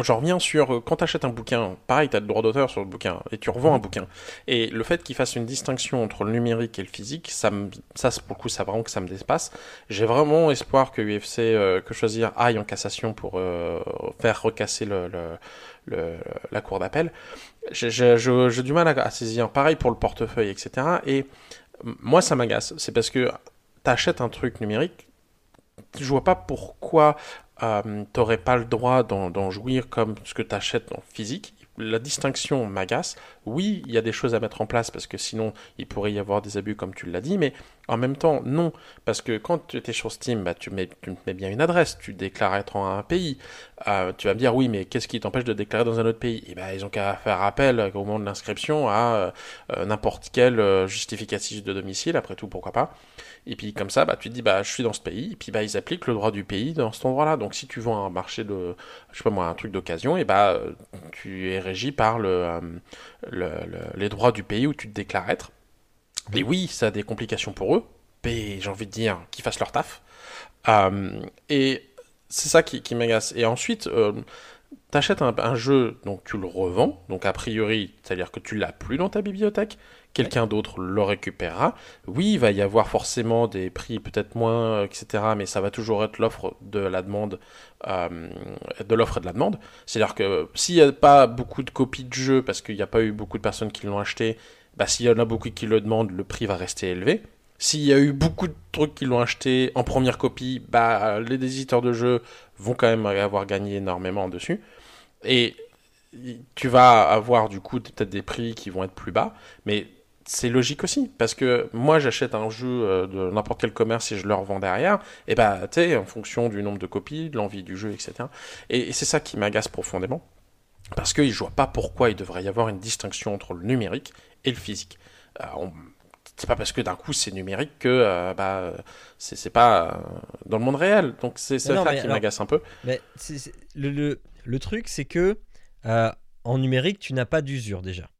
j'en reviens sur euh, quand tu achètes un bouquin, pareil, tu as le droit d'auteur sur le bouquin et tu revends un bouquin. Et le fait qu'il fasse une distinction entre le numérique et le physique, ça, me, ça c'est pour le coup, ça vraiment que ça me dépasse. J'ai vraiment espoir que UFC, euh, que choisir aille en cassation pour euh, faire recasser le, le, le- la cour d'appel. J'ai du mal à, à saisir. Pareil pour le portefeuille, etc. Et moi, ça m'agace. C'est parce que t'achètes un truc numérique, je vois pas pourquoi euh, t'aurais pas le droit d'en jouir comme ce que t'achètes en physique. La distinction m'agace. Oui, il y a des choses à mettre en place parce que sinon il pourrait y avoir des abus comme tu l'as dit, mais en même temps non, parce que quand tu es sur Steam, bah, tu, mets, mets bien une adresse, tu déclares être en un pays. Euh, tu vas me dire oui, mais qu'est-ce qui t'empêche de déclarer dans un autre pays? Eh ben, ils ont qu'à faire appel au moment de l'inscription à euh, euh, n'importe quel justificatif de domicile. Après tout, pourquoi pas et puis comme ça, bah, tu te dis, bah, je suis dans ce pays, et puis bah, ils appliquent le droit du pays dans cet endroit-là. Donc si tu vends un marché de, sais pas moi, un truc d'occasion, euh, tu es régi par le, le- le- les droits du pays où tu te déclares être. Et oui, ça a des complications pour eux, mais j'ai envie de dire qu'ils fassent leur taf. Euh, et c'est ça qui, qui m'agace. Et ensuite, euh, t'achètes un, un jeu, donc tu le revends, donc a priori, c'est-à-dire que tu l'as plus dans ta bibliothèque, quelqu'un d'autre le récupérera. Oui, il va y avoir forcément des prix peut-être moins, euh, etc., mais ça va toujours être l'offre de la demande, euh, de l'offre et de la demande. C'est-à-dire que s'il n'y a pas beaucoup de copies de jeu, parce qu'il n'y a pas eu beaucoup de personnes qui l'ont acheté, bah, s'il y en a beaucoup qui le demandent, le prix va rester élevé. S'il y a eu beaucoup de trucs qui l'ont acheté en première copie, bah, les éditeurs de jeux vont quand même avoir gagné énormément dessus. Et tu vas avoir du coup peut-être des prix qui vont être plus bas, mais c'est logique aussi, parce que moi j'achète un jeu euh, de n'importe quel commerce et je le revends derrière, et bah tu sais, en fonction du nombre de copies, de l'envie du jeu, etc. Et, c'est ça qui m'agace profondément, parce que je vois pas pourquoi il devrait y avoir une distinction entre le numérique et le physique. Euh, on- c'est pas parce que d'un coup c'est numérique que euh, bah, c'est pas euh, dans le monde réel. Donc c'est ça qui m'agace un peu. Mais le, le, le truc, c'est que en numérique, tu n'as pas d'usure déjà.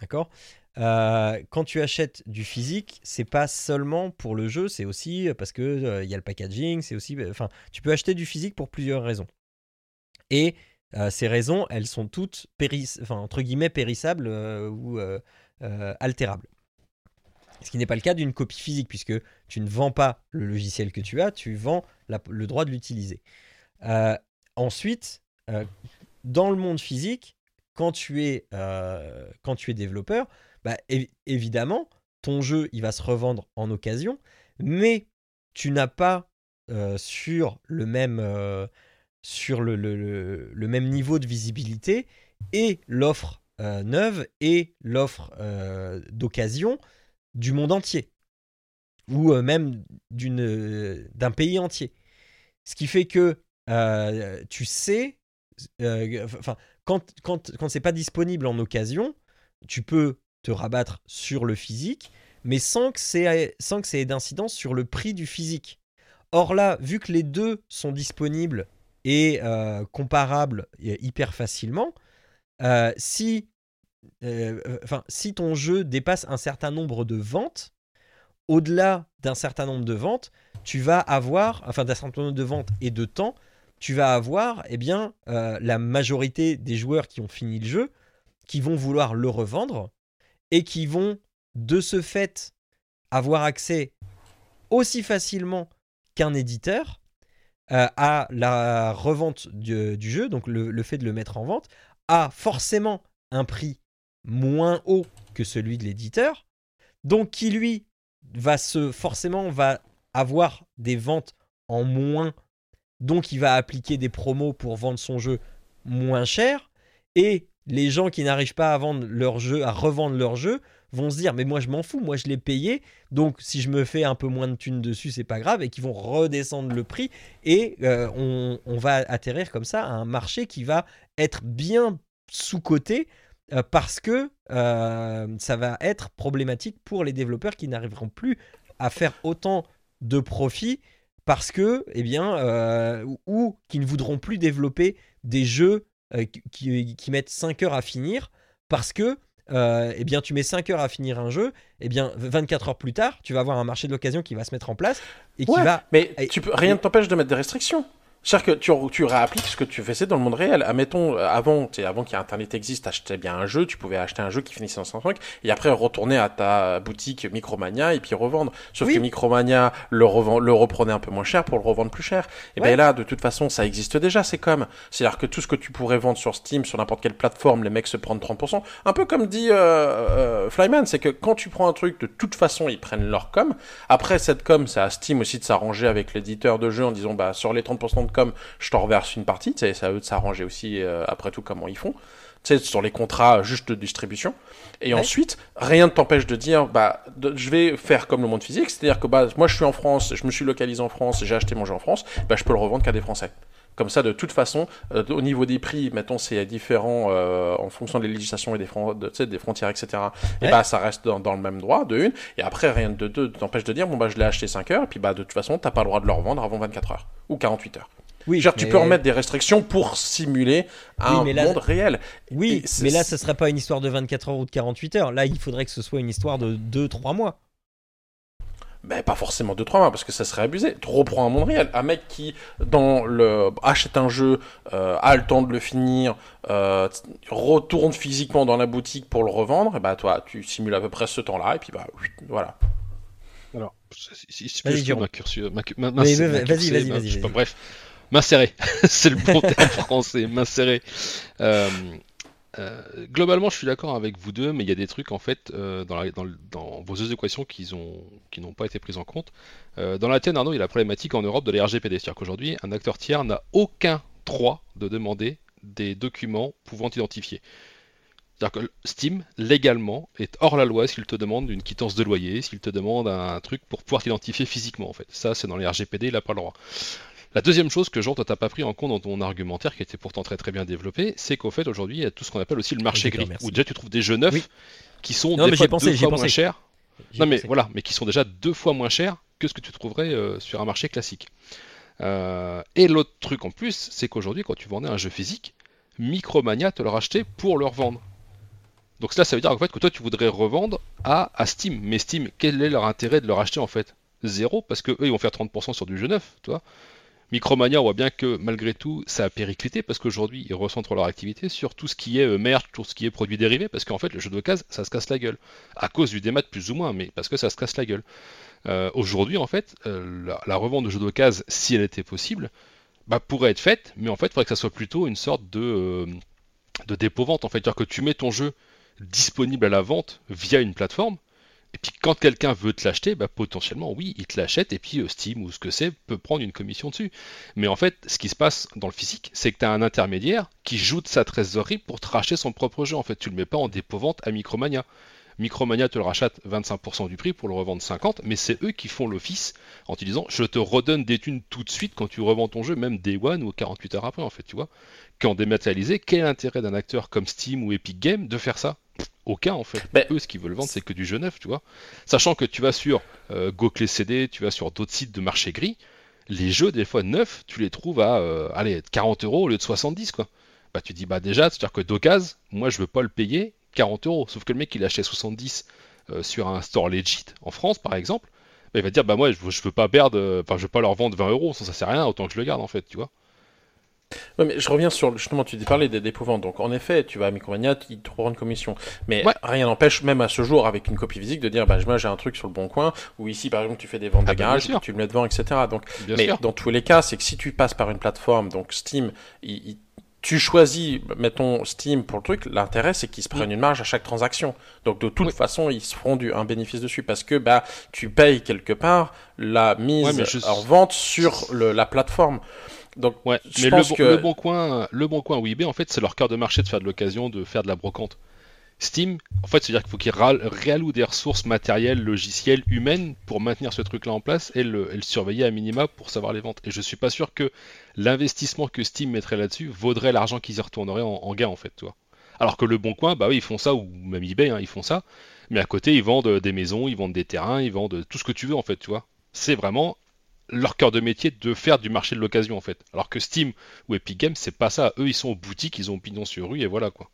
D'accord? Euh, Quand tu achètes du physique, c'est pas seulement pour le jeu, c'est aussi parce que euh, il y a le packaging, c'est aussi. Enfin, tu peux acheter du physique pour plusieurs raisons. Et ces raisons, elles sont toutes péris, enfin, entre guillemets périssables ou euh, altérables. Ce qui n'est pas le cas d'une copie physique, puisque tu ne vends pas le logiciel que tu as, tu vends le droit de l'utiliser. Euh, ensuite, euh, dans le monde physique, quand tu es, quand tu es développeur, bah, évi- évidemment, ton jeu, il va se revendre en occasion, mais tu n'as pas sur le même, sur le même niveau de visibilité et l'offre euh, neuve et l'offre euh, d'occasion du monde entier ou euh, même d'un pays entier. Ce qui fait que tu sais, quand, quand, quand c'est pas disponible en occasion, tu peux te rabattre sur le physique, mais sans que c'est sans c'est d'incidence sur le prix du physique. Or là, vu que les deux sont disponibles et comparables hyper facilement, si, si ton jeu dépasse un certain nombre de ventes, au-delà d'un certain nombre de ventes, tu vas avoir, enfin d'un certain nombre de ventes et de temps, tu vas avoir eh bien, la majorité des joueurs qui ont fini le jeu qui vont vouloir le revendre et qui vont de ce fait avoir accès aussi facilement qu'un éditeur à la revente du, jeu, donc le fait de le mettre en vente, a forcément un prix moins haut que celui de l'éditeur, donc qui lui va se forcément va avoir des ventes en moins, donc il va appliquer des promos pour vendre son jeu moins cher, et les gens qui n'arrivent pas à vendre leur jeu, à revendre leur jeu, vont se dire mais moi je m'en fous, moi je l'ai payé, donc si je me fais un peu moins de thunes dessus, c'est pas grave, et qui vont redescendre le prix, et euh, on, va atterrir comme ça à un marché qui va être bien sous-coté euh, parce que euh, ça va être problématique pour les développeurs qui n'arriveront plus à faire autant de profit parce que, eh bien, ou, qui ne voudront plus développer des jeux qui, qui mettent 5 heures à finir parce que, euh, eh bien, tu mets 5 heures à finir un jeu, eh bien, 24 heures plus tard, tu vas avoir un marché de l'occasion qui va se mettre en place et qui Ouais, va. Mais tu peux, rien ne t'empêche de mettre des restrictions. C'est-à-dire que tu, tu réappliques ce que tu faisais dans le monde réel. Admettons, euh, avant, avant qu'Internet existe, achetais bien un jeu, tu pouvais acheter un jeu qui finissait en 105 et après retourner à ta boutique Micromania et puis revendre. Sauf Oui. que Micromania le, revend, le reprenait un peu moins cher pour le revendre plus cher. Et Ouais. ben là, de toute façon, ça existe déjà, c'est comme. C'est-à-dire que tout ce que tu pourrais vendre sur Steam, sur n'importe quelle plateforme, les mecs se prennent 30%. Un peu comme dit euh, euh, Flyman, c'est que quand tu prends un truc, de toute façon, ils prennent leur com. Après, cette com, c'est à Steam aussi de s'arranger avec l'éditeur de jeu en disant, bah, sur les 30% de com, je t'en reverse une partie. Tu sais, C'est à eux de s'arranger aussi, euh, après tout, comment ils font. Tu sais, sur les contrats juste de distribution. Et Ouais. ensuite, rien ne t'empêche de dire, bah, de- je vais faire comme le monde physique, c'est-à-dire que bah, moi je suis en France, je me suis localisé en France, j'ai acheté mon jeu en France, bah, je peux le revendre qu'à des Français. Comme ça, de toute façon, euh, au niveau des prix, mettons, c'est différent euh, en fonction des législations et des, fron- de- tu sais, des frontières, etc. Et bah, ça reste dans, dans le même droit, de une. Et après, rien de deux t'empêche de dire, bon, bah, je l'ai acheté 5 heures, et puis bah, de toute façon, t'as pas le droit de le revendre avant 24 heures ou 48 heures. Oui, Genre, tu peux remettre des restrictions pour simuler un mais là- monde réel. Oui, mais là, ce serait pas une histoire de 24 heures ou de 48 heures. Là, il faudrait que ce soit une histoire de 2-3 mois. Ben, pas forcément 2-3 mois, parce que ça serait abusé. Tu reprends un monde réel. Un mec qui, dans le, achète un jeu, euh, a le temps de le finir, euh, retourne physiquement dans la boutique pour le revendre, et bah, toi, tu simules à peu près ce temps-là, et puis bah, oui, voilà. Alors, si, je peux m'incurser- m'inc- m'in- Oui, m'insérer- vas-y, vas-y, vas-y, vas-y. Bref, m'insérer, c'est le bon terme français, m'insérer. Euh, euh, globalement, je suis d'accord avec vous deux, mais il y a des trucs en fait euh, dans, vos deux équations qui ont qui n'ont pas été prises en compte. Euh, dans la tienne, il y a la problématique en Europe de la RGPD, c'est-à-dire qu'aujourd'hui, un acteur tiers n'a aucun droit de demander des documents pouvant t'identifier. C'est-à-dire que Steam, légalement, est hors la loi s'il te demande une quittance de loyer, s'il te demande un truc pour pouvoir t'identifier physiquement, en fait. Ça, c'est dans les RGPD, il n'a pas le droit. La deuxième chose que Jean, toi, t'as pas pris en compte dans ton argumentaire, qui était pourtant très très bien développé, c'est qu'au fait, aujourd'hui, il y a tout ce qu'on appelle aussi le marché gris, où déjà tu trouves des jeux neufs Oui. qui sont Non, des mais fois j'y ai pensé, deux fois pensé. moins chers. Non mais voilà, mais qui sont déjà deux fois moins chers que ce que tu trouverais euh, sur un marché classique. Euh, et l'autre truc en plus, c'est qu'aujourd'hui, quand tu vendais un jeu physique, Micromania te le rachetait pour le revendre. Donc cela, ça veut dire en fait que toi, tu voudrais revendre à, à Steam. Mais Steam, quel est leur intérêt de le racheter en fait? Zéro, parce que eux, ils vont faire 30% sur du jeu neuf, tu vois? Micromania, on voit bien que malgré tout, ça a périclité parce qu'aujourd'hui, ils recentrent leur activité sur tout ce qui est euh, merch, tout ce qui est produits dérivés, parce qu'en fait, le jeu d'occasion, ça se casse la gueule. À cause du démat, plus ou moins, mais parce que ça se casse la gueule. Euh, Aujourd'hui, en fait, euh, la, la revente de jeux d'occasion, si elle était possible, bah, pourrait être faite, mais en fait, il faudrait que ça soit plutôt une sorte de, euh, de dépôt-vente. En fait, c'est-à-dire que tu mets ton jeu disponible à la vente via une plateforme, et puis quand quelqu'un veut te l'acheter, bah, potentiellement, oui, il te l'achète, et puis euh, Steam ou ce que c'est peut prendre une commission dessus. Mais en fait, ce qui se passe dans le physique, c'est que tu un intermédiaire qui joue de sa trésorerie pour te racheter son propre jeu. En fait, tu le mets pas en dépôt-vente à Micromania. Micromania te le rachète 25% du prix pour le revendre 50, mais c'est eux qui font l'office en te disant je te redonne des thunes tout de suite quand tu revends ton jeu, même Day One ou 48 heures après en fait, tu vois. Qu'en dématérialisé, quel est l'intérêt d'un acteur comme Steam ou Epic Games de faire ça? Aucun en fait. Ben, eux, ce qu'ils veulent vendre, c'est que du jeu neuf, tu vois. Sachant que tu vas sur euh, GoClé CD, tu vas sur d'autres sites de marché gris, les jeux, des fois neufs, tu les trouves à euh, allez, 40 euros au lieu de 70, quoi. Bah, tu dis, bah déjà, c'est-à-dire que d'occasion, moi, je veux pas le payer 40 euros. Sauf que le mec, il achète 70 euh, sur un store legit en France, par exemple, bah, il va dire, bah moi, je, veux- je veux pas perdre, euh, enfin, je veux pas leur vendre 20 euros, ça, ça sert à rien, autant que je le garde, en fait, tu vois. Mais je reviens sur justement, tu parlais des dépôt-ventes. Donc, en effet, tu vas à Micromania, ils te reprennent une commission. Mais Ouais. rien n'empêche, même à ce jour, avec une copie physique, de dire, bah, moi, j'ai un truc sur le bon coin, ou ici, par exemple, tu fais des ventes Ah, de bah, garage, tu le mets devant, etc. Donc, Bien mais sûr. dans tous les cas, c'est que si tu passes par une plateforme, donc Steam, il- il- tu choisis, mettons Steam pour le truc, l'intérêt c'est qu'ils se prennent une marge à chaque transaction. Donc de toute Oui. façon, ils se feront du, un bénéfice dessus parce que bah tu payes quelque part la mise Ouais, mais je- en vente sur le- la plateforme. Donc Ouais, je mais le bon, que le bon coin, le bon coin ou eBay, en fait, c'est leur cœur de marché de faire de l'occasion, de faire de la brocante. Steam, en fait, c'est-à-dire qu'il faut qu'ils réallouent des ressources matérielles, logicielles, humaines pour maintenir ce truc-là en place et le, et le surveiller à minima pour savoir les ventes. Et je suis pas sûr que l'investissement que Steam mettrait là-dessus vaudrait l'argent qu'ils y retourneraient en, en gain, en fait, tu vois. Alors que le bon coin, bah oui, ils font ça, ou même eBay, hein, ils font ça, mais à côté, ils vendent des maisons, ils vendent des terrains, ils vendent tout ce que tu veux, en fait, tu vois. C'est vraiment leur cœur de métier de faire du marché de l'occasion, en fait. Alors que Steam ou Epic Games, c'est pas ça. Eux, ils sont aux boutiques, ils ont pignon sur rue, et voilà, quoi.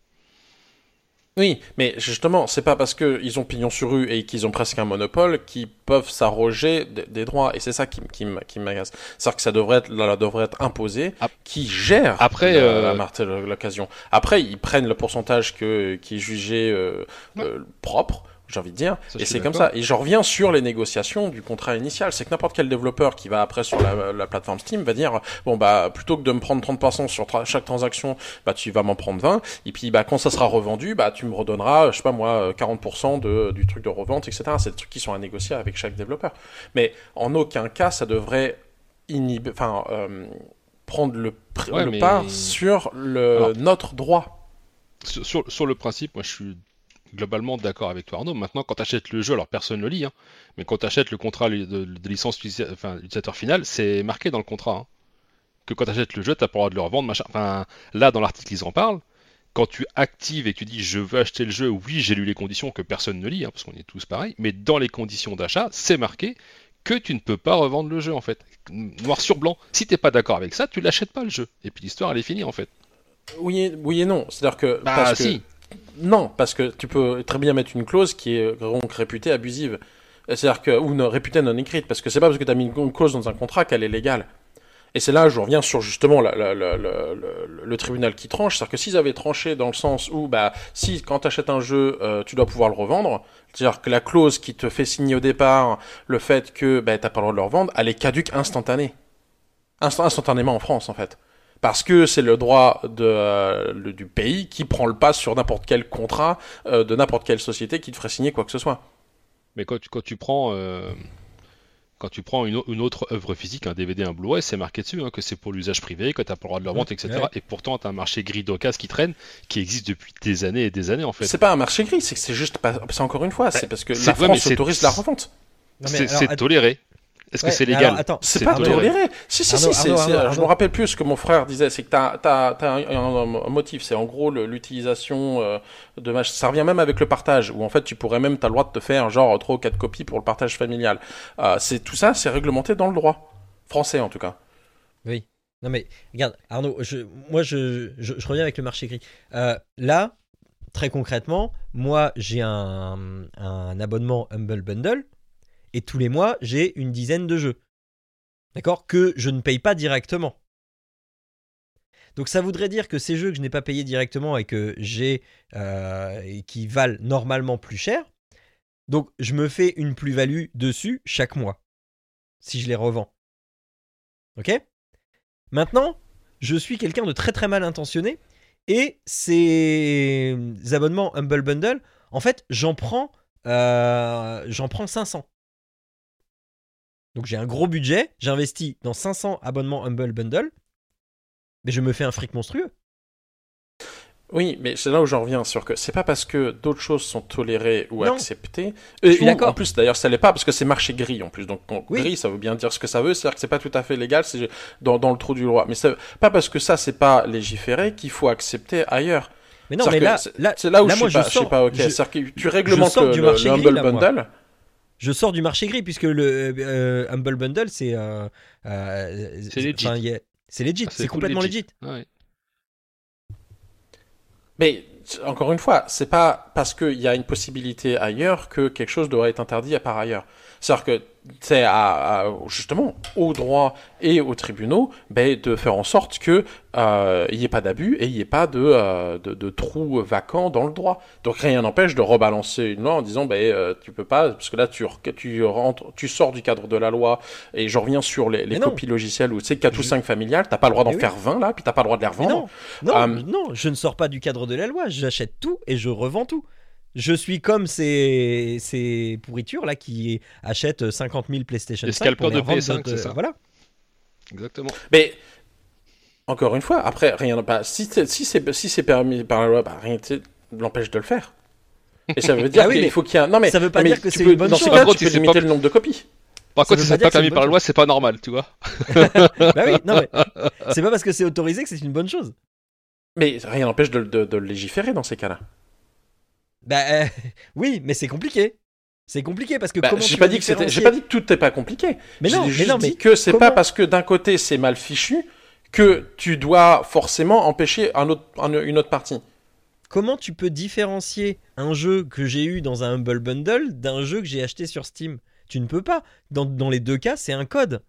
Oui, mais justement, c'est pas parce qu'ils ont pignon sur rue et qu'ils ont presque un monopole qu'ils peuvent s'arroger des droits. Et c'est ça qui, qui, qui m'agace. C'est-à-dire que ça devrait être, là, là, devrait être imposé, Ap- qui gère Après, la- euh, la marque- l'occasion. Après, ils prennent le pourcentage que, qui est jugé euh, euh, propre, j'ai envie de dire. Ça, et c'est comme ça. Et je reviens sur les négociations du contrat initial. C'est que n'importe quel développeur qui va après sur la, la plateforme Steam va dire bon bah plutôt que de me prendre 30% sur tra- chaque transaction, bah tu vas m'en prendre 20. Et puis bah quand ça sera revendu, bah tu me redonneras, je sais pas moi, 40% de, du truc de revente, etc. C'est des trucs qui sont à négocier avec chaque développeur. Mais en aucun cas ça devrait inhiber, enfin euh, prendre le, Ouais, le mais- pas sur le Alors- notre droit. Sur, sur le principe, moi je suis globalement d'accord avec toi Arnaud. Maintenant, quand tu achètes le jeu, alors personne ne le lit, hein, mais quand tu achètes le contrat de, de licence enfin, utilisateur final, c'est marqué dans le contrat hein, que quand tu achètes le jeu, tu pas le droit de le revendre. Machin. Enfin, là, dans l'article, ils en parlent. Quand tu actives et que tu dis je veux acheter le jeu, oui, j'ai lu les conditions que personne ne lit, hein, parce qu'on est tous pareils, mais dans les conditions d'achat, c'est marqué que tu ne peux pas revendre le jeu en fait. Noir sur blanc. Si t'es pas d'accord avec ça, tu l'achètes pas le jeu. Et puis l'histoire elle est finie en fait. Oui et, oui et non. C'est-à-dire que Bah parce que si. Non, parce que tu peux très bien mettre une clause qui est donc réputée abusive. C'est-à-dire que, ou non, réputée non écrite, parce que c'est pas parce que tu as mis une clause dans un contrat qu'elle est légale. Et c'est là, je reviens sur justement le, tribunal qui tranche. C'est-à-dire que s'ils avaient tranché dans le sens où, bah, si quand tu achètes un jeu, euh, tu dois pouvoir le revendre, c'est-à-dire que la clause qui te fait signer au départ le fait que bah, t'as pas le droit de le revendre, elle est caduque instantanée. Instant- instantanément en France, en fait. Parce que c'est le droit de, euh, le- du pays qui prend le pas sur n'importe quel contrat euh, de n'importe quelle société qui te ferait signer quoi que ce soit. Mais quand tu, quand tu prends, euh, quand tu prends une, au- une autre œuvre physique, un DVD, un Blu-ray, c'est marqué dessus hein, que c'est pour l'usage privé, que tu n'as pas le droit de le vendre, etc. Ouais. Et pourtant, tu as un marché gris d'occasion qui traîne, qui existe depuis des années et des années en fait. C'est pas un marché gris, c'est que c'est juste. C'est encore une fois, c'est parce que c'est- la France autorise la revente. C'est toléré. Est-ce ouais, que c'est légal alors, attends, C'est pas toléré. Si, si, Arnaud, si. Arnaud, Arnaud, je me rappelle plus ce que mon frère disait. C'est que t'as as, un, un- un motif. C'est en gros l'utilisation euh, de mach- Ça revient même avec le partage, où en fait tu pourrais même, t'as le droit de te faire genre trois ou quatre copies pour le partage familial. Euh, c'est tout ça, c'est réglementé dans le droit français en tout cas. Oui. Non mais regarde, Arnaud, je, moi je, je, je reviens avec le marché gris. Euh, là, très concrètement, moi j'ai un, un abonnement Humble Bundle et tous les mois j'ai une dizaine de jeux. D'accord? Que je ne paye pas directement. Donc ça voudrait dire que ces jeux que je n'ai pas payés directement et que j'ai euh, qui valent normalement plus cher, donc je me fais une plus-value dessus chaque mois si je les revends. Ok? Maintenant, je suis quelqu'un de très très mal intentionné et ces abonnements Humble Bundle, en fait, j'en prends, euh, j'en prends 500. Donc j'ai un gros budget, j'investis dans 500 abonnements Humble Bundle, mais je me fais un fric monstrueux. Oui, mais c'est là où j'en reviens sur que c'est pas parce que d'autres choses sont tolérées ou Non. acceptées. Je Et suis d'accord. En plus, d'ailleurs, ça l'est pas parce que c'est marché gris en plus. Donc Oui. gris, ça veut bien dire ce que ça veut. C'est-à-dire que c'est pas tout à fait légal, c'est dans, dans le trou du droit. Mais c'est pas parce que ça c'est pas légiféré qu'il faut accepter ailleurs. Mais non, mais là, c'est- là, où là, je, moi, suis pas, je sors- pas ok. je- que tu réglementes sors le, gris, Humble moi. Je sors du marché gris puisque le euh, Humble Bundle c'est euh, euh, C'est legit. c'est legit, Ah, complètement legit. Ouais. Mais encore une fois, c'est pas parce qu'il y a une possibilité ailleurs que quelque chose doit être interdit à par ailleurs. C'est-à-dire que à, à- justement au droit et aux tribunaux ben, de faire en sorte que euh, il n'y ait pas d'abus et il n'y ait pas de, euh, de, de trous vacants dans le droit. Donc rien n'empêche de rebalancer une loi en disant ben euh, tu peux pas parce que là tu tu rentres tu sors du cadre de la loi et je reviens sur les, les copies logicielles où tu sais 4 ou Je- 5 familiales, t'as pas le droit d'en oui. faire 20 là puis t'as pas le droit de les Mais revendre. non, non, Euh, non, je ne sors pas du cadre de la loi, j'achète tout et je revends tout. Je suis comme ces, ces pourritures là qui achètent 50 000 PlayStation Les 5 pour les de revendre PS5, d'autres- c'est ça. Voilà. Exactement. Mais encore une fois, après rien pas si c'est si c'est si c'est permis par la loi, bah, rien l'empêche de le faire. Et ça veut dire Ah oui, qu'il faut qu'il y ait un... non mais ça veut pas mais dire que c'est une bonne dans ces chose. cas, Par contre, tu peux limiter pas- le nombre de copies. Par contre, si c'est pas permis par la loi, c'est pas normal, tu vois. bah oui, non mais c'est pas parce que c'est autorisé que c'est une bonne chose. Mais rien n'empêche de, de, de le légiférer dans ces cas-là. Bah euh, oui, mais c'est compliqué. C'est compliqué parce que Bah, comment j'ai pas dit que j'ai pas dit que tout n'est pas compliqué. Mais non, mais non, mais dit que c'est pas parce que d'un côté c'est mal fichu que tu dois forcément empêcher un autre, un- une autre partie. comment tu peux différencier un jeu que j'ai eu dans un Humble Bundle d'un jeu que j'ai acheté sur Steam? Tu ne peux pas. Dans, dans les deux cas, c'est un code.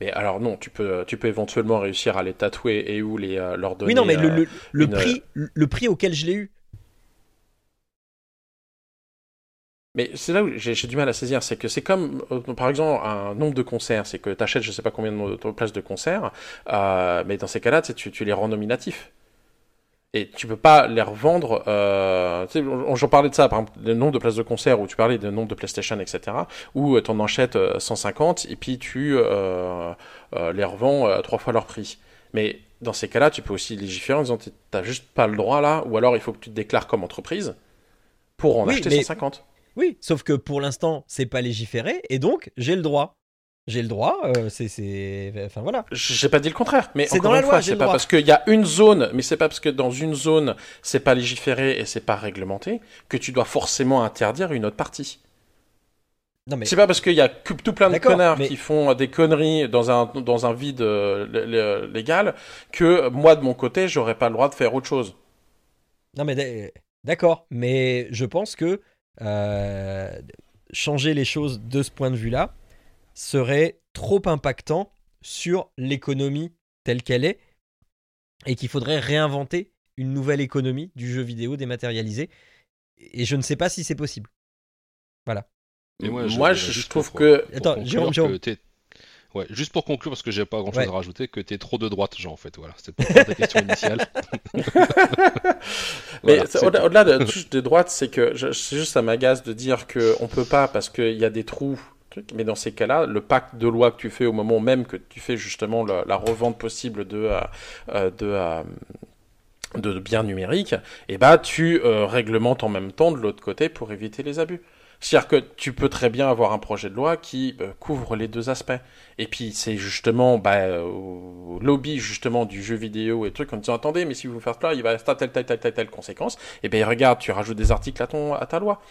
Mais alors non, tu peux, tu peux éventuellement réussir à les tatouer et ou les, euh, leur donner. Oui, non, mais le, euh, le- le une, prix, le prix auquel je l'ai eu. Mais c'est là où j'ai du mal à saisir, c'est que c'est comme, euh, par exemple, un nombre de concerts, c'est que tu achètes je sais pas combien de de places de concert, euh, mais dans ces cas-là, tu, tu, les rends nominatifs. Et tu peux pas les revendre. Euh, j'en parlais de ça, par exemple, le nombre de places de concert, où tu parlais du nombre de PlayStation, etc., où tu en achètes euh, 150 et puis tu euh, euh, les revends euh, trois fois leur prix. Mais dans ces cas-là, tu peux aussi légiférer en disant t'as juste pas le droit là, ou alors il faut que tu te déclares comme entreprise pour en Oui, acheter mais- 150. Oui, sauf que pour l'instant, c'est pas légiféré et donc j'ai le droit. J'ai le droit, euh, c'est. Enfin voilà. J'ai pas dit le contraire, mais C'est encore dans la une loi, c'est pas droit. parce qu'il y a une zone, mais c'est pas parce que dans une zone c'est pas légiféré et c'est pas réglementé que tu dois forcément interdire une autre partie. Non mais. C'est pas parce qu'il y a tout plein de connards mais- qui font des conneries dans un dans un vide euh, lé- légal que moi de mon côté j'aurais pas le droit de faire autre chose. Non mais d'accord, mais je pense que euh, changer les choses de ce point de vue-là serait trop impactant sur l'économie telle qu'elle est et qu'il faudrait réinventer une nouvelle économie du jeu vidéo dématérialisé. Et je ne sais pas si c'est possible. Mais moi, Moi, je, trouve pour- que- pour Attends, Jérôme. Ouais, juste pour conclure, parce que j'ai pas grand chose Ouais. à rajouter, que t'es trop de droite, Jean, en fait. Voilà, c'est pour ta question initiale. Mais Voilà, au-delà de juste de droite, c'est que je- c'est juste ça m'agace de dire que on peut pas parce qu'il y a des trous. Mais dans ces cas-là, le pacte de loi que tu fais au moment même que tu fais justement la, la revente possible de euh, euh, de, euh, de biens numériques, et bah tu euh, réglementes en même temps de l'autre côté pour éviter les abus. C'est-à-dire que tu peux très bien avoir un projet de loi qui euh, couvre les deux aspects. Et puis c'est justement bah, euh, au lobby justement du jeu vidéo et trucs en disant attendez mais si vous faites ça il va rester telle telle telle telle telle conséquence. Et ben regarde tu rajoutes des articles à ton à ta loi.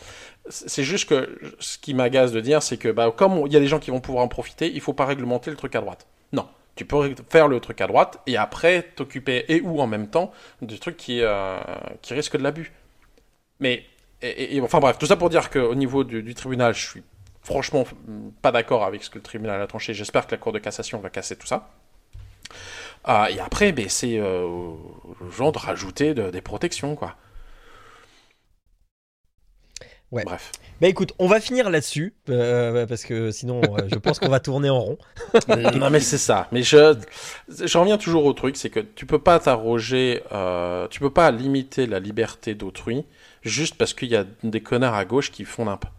C'est juste que ce qui m'agace de dire c'est que bah, comme il y a des gens qui vont pouvoir en profiter il faut pas réglementer le truc à droite. Non. Tu peux faire le truc à droite et après t'occuper et ou en même temps du truc qui, euh, qui risque de l'abus. Mais et, et- et- enfin bref, tout ça pour dire qu'au niveau du, du tribunal, je suis franchement pas d'accord avec ce que le tribunal a tranché. J'espère que la Cour de cassation va casser tout ça. Ah, et après, ben, c'est euh, aux gens de rajouter de- des protections, quoi. Ouais. Bref. Bah écoute, on va finir là-dessus, euh, parce que sinon euh, je pense qu'on va tourner en rond. non mais c'est ça. Mais je, je reviens toujours au truc, c'est que tu peux pas t'arroger, euh, tu peux pas limiter la liberté d'autrui juste parce qu'il y a des connards à gauche qui font n'importe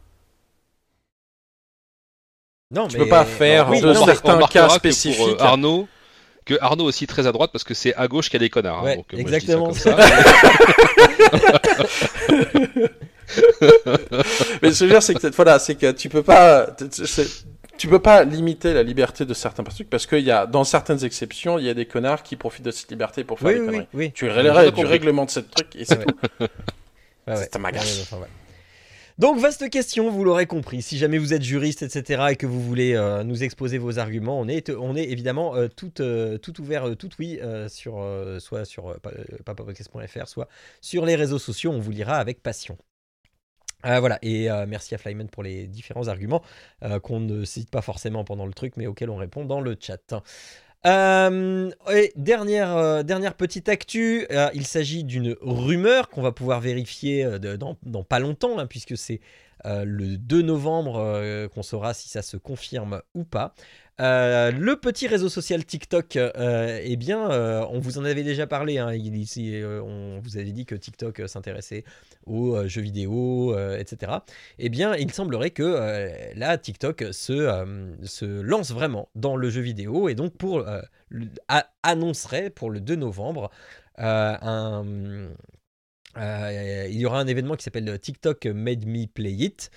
Non, Tu mais- peux pas faire Oui, de non, certains cas que pour, euh, spécifiques. Arnaud, que Arnaud aussi très à droite parce que c'est à gauche qu'il y a des connards. hein, donc, euh, moi, je dis ça exactement. comme ça. Mais ce que je veux dire, c'est que voilà, c'est que tu peux pas, tu peux pas limiter la liberté de certains trucs parce qu'il y a, dans certaines exceptions, il y a des connards qui profitent de cette liberté pour faire Oui, des oui, conneries. oui, oui. Tu, ré- tu réglementes cette truc et c'est Ouais. tout. Ouais. Ouais, ouais. Donc, vaste question, vous l'aurez compris. Si jamais vous êtes juriste, etc., et que vous voulez euh, nous exposer vos arguments, on est, on est évidemment euh, tout, euh, tout ouvert, tout oui, sur, soit sur pa- papapodcast.fr, soit sur les réseaux sociaux. On vous lira avec passion. Voilà, et merci à Flyman pour les différents arguments qu'on ne cite pas forcément pendant le truc, mais auxquels on répond dans le chat. Euh, euh, dernière petite actu, euh, il s'agit d'une rumeur qu'on va pouvoir vérifier dans, pas longtemps, hein, puisque c'est le 2 novembre qu'on saura si ça se confirme ou pas. Euh, le petit réseau social TikTok, euh, eh bien, euh, on vous en avait déjà parlé. hein, ici, euh, on vous avait dit que TikTok s'intéressait aux jeux vidéo, etc. Eh bien, il semblerait que là, TikTok se, lance vraiment dans le jeu vidéo et donc pour annoncerait pour le 2 novembre il y aura un événement qui s'appelle TikTok Made Me Play It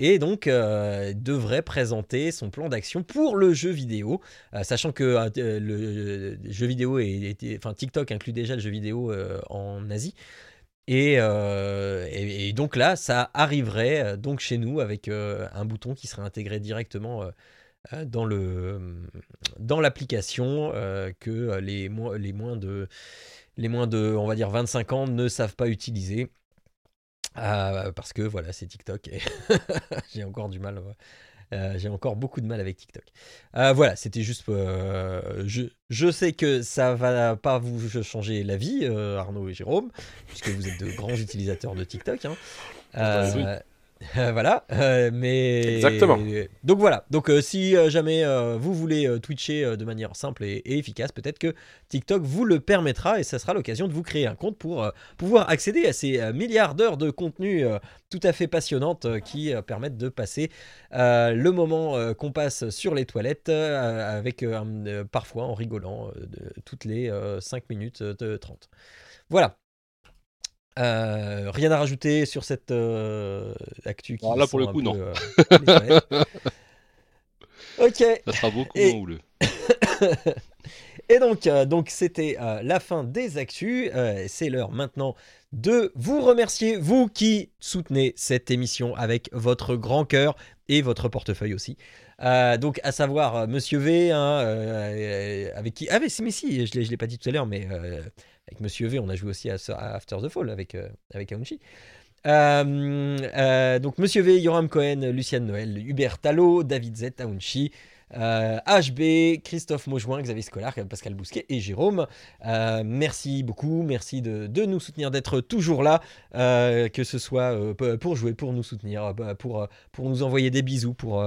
et donc euh, devrait présenter son plan d'action pour le jeu vidéo, euh, sachant que euh, le, jeu vidéo est- enfin TikTok inclut déjà le jeu vidéo en Asie. Et, et- et donc là, ça arriverait donc chez nous avec un bouton qui serait intégré directement dans le dans l'application que les, les moins de les moins de on va dire 25 ans ne savent pas utiliser. Euh, parce que voilà, c'est TikTok et j'ai encore du mal. euh, j'ai encore beaucoup de mal avec TikTok. Euh, voilà, c'était juste. euh, je, je sais que ça va pas vous changer la vie, Arnaud et Jérôme, puisque vous êtes de grands utilisateurs de TikTok. hein. Euh, voilà, euh, mais Exactement. donc voilà. Donc euh, si euh, jamais vous voulez twitcher de manière simple et, et efficace, peut-être que TikTok vous le permettra et ça sera l'occasion de vous créer un compte pour pouvoir accéder à ces milliards d'heures de contenu tout à fait passionnantes qui permettent de passer le moment qu'on passe sur les toilettes avec parfois en rigolant toutes les 5 minutes de 30. Voilà. Euh, rien à rajouter sur cette euh, actu qui Alors là, pour le coup, peu, non. euh, ok. Ça sera beaucoup Et- moins houleux. Et donc, donc c'était la fin des actus. C'est l'heure maintenant de vous remercier, vous qui soutenez cette émission avec votre grand cœur et votre portefeuille aussi. Euh, donc, à savoir Monsieur V, hein, euh, avec qui. Ah, mais si, mais si, je ne l'ai pas dit tout à l'heure, mais euh, avec Monsieur V, on a joué aussi à, After the Fall avec, euh, avec Aounchi. Euh, euh, donc Monsieur V, Yoram Cohen, Luciane Noël, Hubert Talot, David Z, Aounchi, HB, Christophe Maujoin, Xavier Scolar, Pascal Bousquet et Jérôme. Merci beaucoup, merci de, nous soutenir, d'être toujours là, que ce soit pour jouer, pour nous soutenir, pour, nous envoyer des bisous, pour,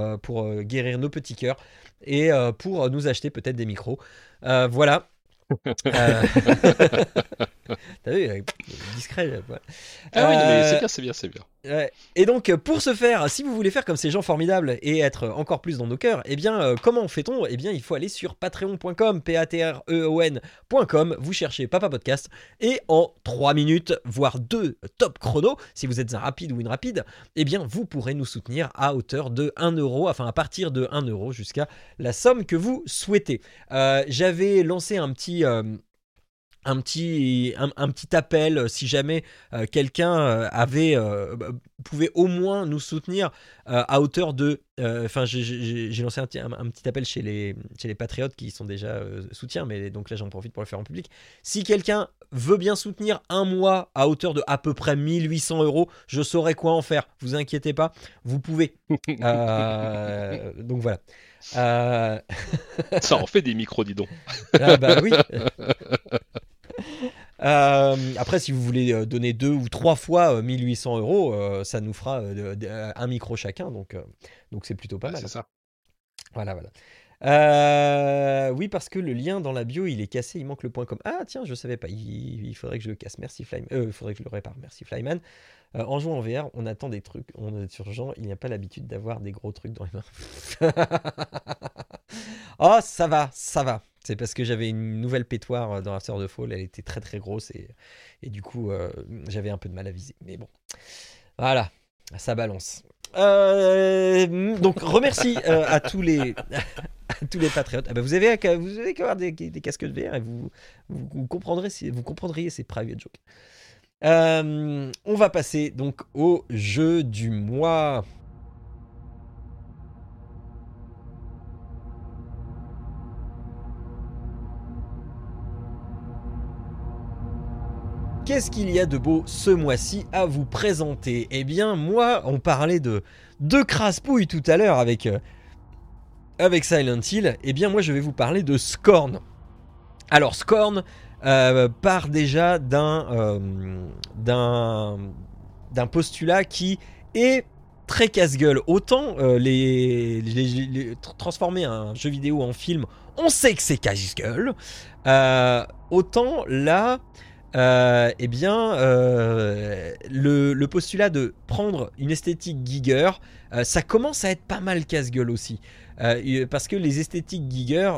guérir nos petits cœurs et pour nous acheter peut-être des micros. Voilà. Euh, T'as vu, euh, discret. euh. Ah oui, non, mais Euh, c'est bien, c'est bien, c'est bien. Et donc, euh, pour ce faire, si vous voulez faire comme ces gens formidables et être encore plus dans nos cœurs, eh bien, euh, comment fait-on? Eh bien, il faut aller sur patreon.com, p-a-t-r-e-o-n.com, vous cherchez Papa Podcast, et en 3 minutes, voire 2 top chrono, si vous êtes un rapide ou une rapide, eh bien, vous pourrez nous soutenir à hauteur de 1 euro, enfin, à partir de 1 euro jusqu'à la somme que vous souhaitez. Euh, J'avais lancé un petit... un petit, un, un petit appel euh, si jamais euh, quelqu'un euh, avait euh, bah, pouvait au moins nous soutenir euh, à hauteur de enfin j'ai- lancé un, petit- un- un petit appel chez les chez les patriotes qui sont déjà euh, soutiens mais donc là j'en profite pour le faire en public si quelqu'un veut bien soutenir un mois à hauteur de à peu près 1800 euros je saurai quoi en faire vous inquiétez pas vous pouvez Euh, donc voilà Euh, Ça en fait des micros, dis donc. ah bah oui. Euh, après, si vous voulez euh, donner deux ou trois fois euh, 1800 euros, euh, ça nous fera euh, un micro chacun, donc donc c'est plutôt pas Ouais, mal. c'est ça. Voilà, voilà. Oui, parce que le lien dans la bio, il est cassé, il manque le point com. Ah tiens, je savais pas. Il, il faudrait que je le casse. Merci Flyman. Il faudrait que je le répare. Merci Flyman. En jouant en VR, on attend des trucs. On est urgent. Il n'y a pas l'habitude d'avoir des gros trucs dans les mains. oh, ça va, ça va. C'est parce que j'avais une nouvelle pétoire dans After the Fall. Elle était très très grosse et, du coup, euh, j'avais un peu de mal à viser. Mais bon, voilà, ça balance. Euh, donc remercie euh, à tous les tous les patriotes. Ah bah, vous avez vous avez qu'à avoir des, casques de VR et vous, vous, comprendrez vous comprendriez ces private jokes. Euh, on va passer donc au jeu du mois. Qu'est-ce qu'il y a de beau ce mois-ci à vous présenter? Eh bien, moi, on parlait de, de crasse-pouille tout à l'heure avec, euh, avec Silent Hill. Eh bien, moi, je vais vous parler de Scorn. Alors, Scorn euh, part déjà d'un euh, d'un d'un postulat qui est très casse-gueule. Autant les, les- les- tr- transformer un jeu vidéo en film, on sait que c'est casse-gueule. Autant là, euh, eh bien, euh, le, postulat de prendre une esthétique Giger, euh, ça commence à être pas mal casse-gueule aussi. Parce que les esthétiques Giger,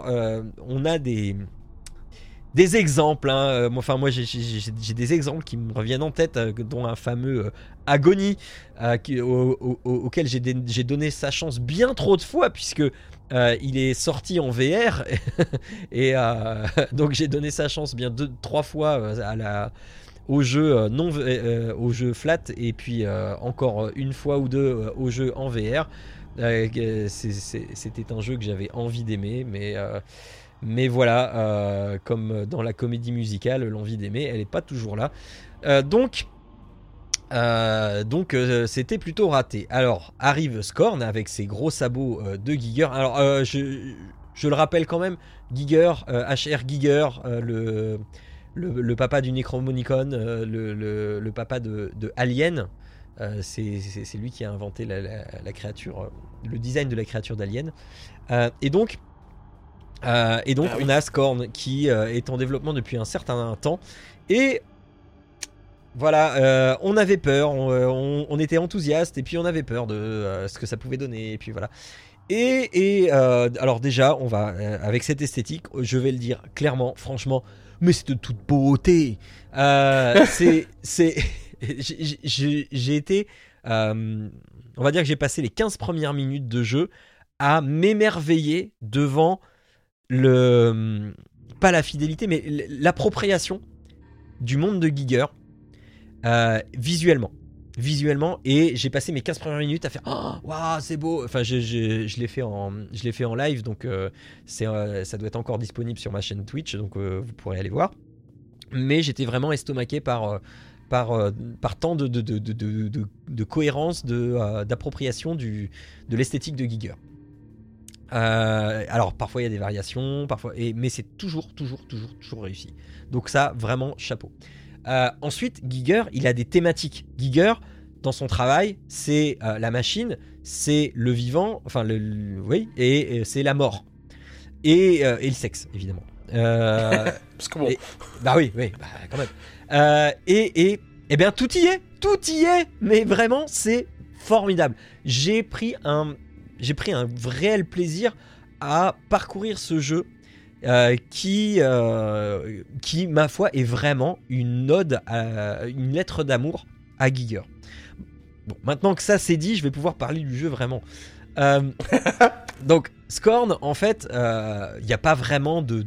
on a des, des exemples. hein. Enfin, moi, j'ai- des exemples qui me reviennent en tête, dont un fameux Agony, auquel j'ai donné sa chance bien trop de fois, puisque euh, il est sorti en VR. et euh, donc, j'ai donné sa chance bien deux, trois fois euh, au jeu non au jeu flat et puis encore une fois ou deux au jeu en VR C'était un jeu que j'avais envie d'aimer, mais, mais voilà, comme dans la comédie musicale, l'envie d'aimer, elle n'est pas toujours là. Donc, euh, donc euh, c'était plutôt raté. Alors arrive Scorn avec ses gros sabots euh, de Giger. Alors je, je le rappelle quand même, Giger, HR Giger, le, le, le papa du Necromonicon, le, le- le papa de, de Alien. c'est lui qui a inventé la, la- la créature, le design de la créature d'Alien. Et donc, et donc Ah oui. on a Scorn qui est en développement depuis un certain temps. Et voilà, euh, on avait peur, on, euh, on- on était enthousiaste et puis on avait peur de euh, ce que ça pouvait donner. Et puis voilà. Et, et, euh, alors déjà, on va avec cette esthétique, je vais le dire clairement, franchement, mais c'est de toute beauté. C'est, c'est, j'ai- été, on va dire que j'ai passé les 15 premières minutes de jeu à m'émerveiller devant le, pas la fidélité, mais l'appropriation du monde de Giger euh, visuellement. Visuellement, et j'ai passé mes 15 premières minutes à faire Oh, waouh, c'est beau! Enfin, je, je, je l'ai fait, en, fait en live, donc euh, euh, ça doit être encore disponible sur ma chaîne Twitch, donc euh, vous pourrez aller voir. Mais j'étais vraiment estomaqué par, par, par tant de, de, de, de, cohérence, d'appropriation de l'esthétique de Giger. Alors parfois il y a des variations, parfois, et, mais c'est toujours, toujours, toujours, toujours réussi. Donc ça, vraiment chapeau. Euh, ensuite, Giger, il a des thématiques. Giger, dans son travail, c'est euh, la machine, c'est le vivant, enfin le, le- oui, et, c'est la mort et, euh, et le sexe évidemment. Parce que bon, Et- bah oui, oui, bah, quand même. Euh, et, et, eh bien, tout y est, tout y est, mais vraiment, c'est formidable. J'ai pris un, j'ai pris un réel plaisir à parcourir ce jeu euh, qui, euh, qui, ma foi, est vraiment une ode, à, une lettre d'amour à Giger. Bon, maintenant que ça c'est dit, je vais pouvoir parler du jeu vraiment. Euh, donc, Scorn, en fait, il n'y a pas vraiment de,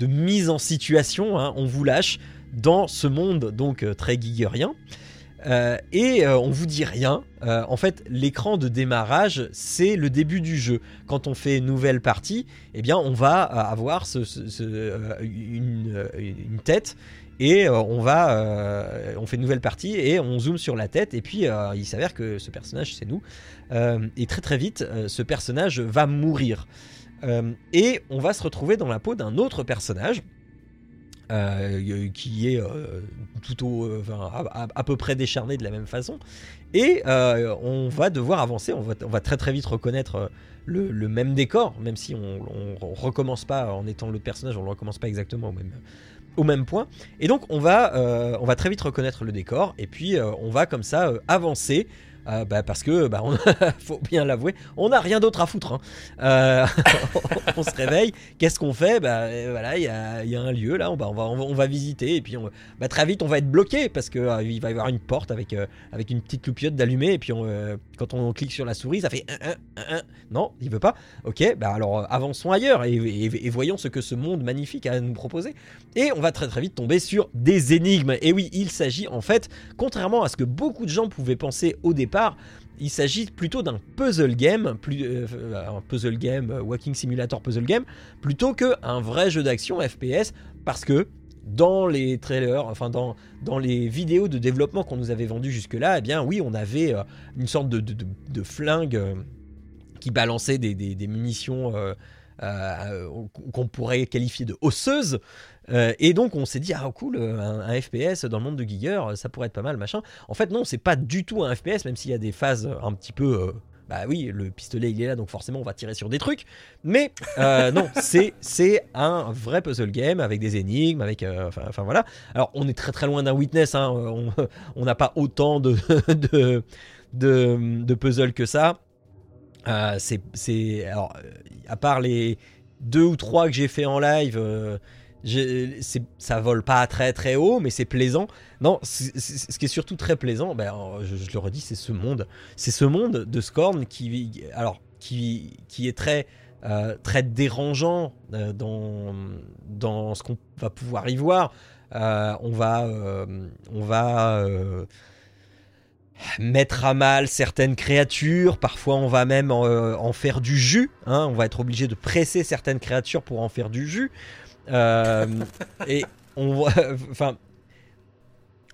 mise en situation, hein, on vous lâche dans ce monde donc très gigerien. Euh, et euh, on vous dit rien. Euh, en fait, l'écran de démarrage, c'est le début du jeu. Quand on fait nouvelle partie, eh bien, on va avoir une, tête et on va, on fait nouvelle partie et on zoome sur la tête et puis il s'avère que ce personnage, c'est nous. Et très très vite, ce personnage va mourir. Et on va se retrouver dans la peau d'un autre personnage euh, qui est euh, euh, à, peu près décharné de la même façon. Et euh, on va devoir avancer, on va, très très vite reconnaître euh, le, le même décor, même si on, on, recommence pas en étant le personnage, on ne recommence pas exactement au même, au même point. Et donc on va, euh, on va très vite reconnaître le décor, et puis euh, on va comme ça euh, avancer. Euh, bah, parce que, bah, faut bien l'avouer, on n'a rien d'autre à foutre. hein. Euh, on se réveille, qu'est-ce qu'on fait? Bah euh, voilà, il y a, un lieu là, on va, on va, on va, visiter et puis bah, très vite on va être bloqué parce que il va y avoir une porte avec, avec une petite loupiote d'allumée et puis quand on clique sur la souris, ça fait un, un, un, non, il veut pas. Ok, bah alors euh, avançons ailleurs et, voyons ce que ce monde magnifique a à nous proposer. Et on va très très vite tomber sur des énigmes. Et oui, il s'agit en fait, contrairement à ce que beaucoup de gens pouvaient penser au départ, il s'agit plutôt d'un puzzle game, plus, euh, un puzzle game, euh, walking simulator puzzle game, plutôt qu'un vrai jeu d'action FPS, parce que dans les trailers, enfin dans, dans les vidéos de développement qu'on nous avait vendues jusque-là, eh bien oui, on avait euh, une sorte de, flingue euh, qui balançait des, des- munitions euh, qu'on pourrait qualifier de osseuses. Et donc on s'est dit, ah cool, un, un FPS dans le monde de Giger, ça pourrait être pas mal, machin. En fait, non, c'est pas du tout un FPS, même s'il y a des phases un petit peu. Bah oui, le pistolet il est là, donc forcément on va tirer sur des trucs. Mais euh, non, c'est un vrai puzzle game avec des énigmes, avec. euh, Enfin voilà. Alors on est très très loin d'un Witness, hein, on n'a pas autant de, puzzles que ça. Euh, c'est alors à part les deux ou trois que j'ai fait en live. Euh, c'est- ça vole pas très très haut, mais c'est plaisant. Non, ce qui est surtout très plaisant, ben, alors, je, je le redis, c'est ce monde. C'est ce monde de Scorn qui, alors, qui, qui est très, euh, très dérangeant euh, dans, dans ce qu'on va pouvoir y voir. Euh, on va, euh, on va, euh, mettre à mal certaines créatures. Parfois, on va même en, euh, en faire du jus. hein. On va être obligé de presser certaines créatures pour en faire du jus. Euh, et on va, enfin,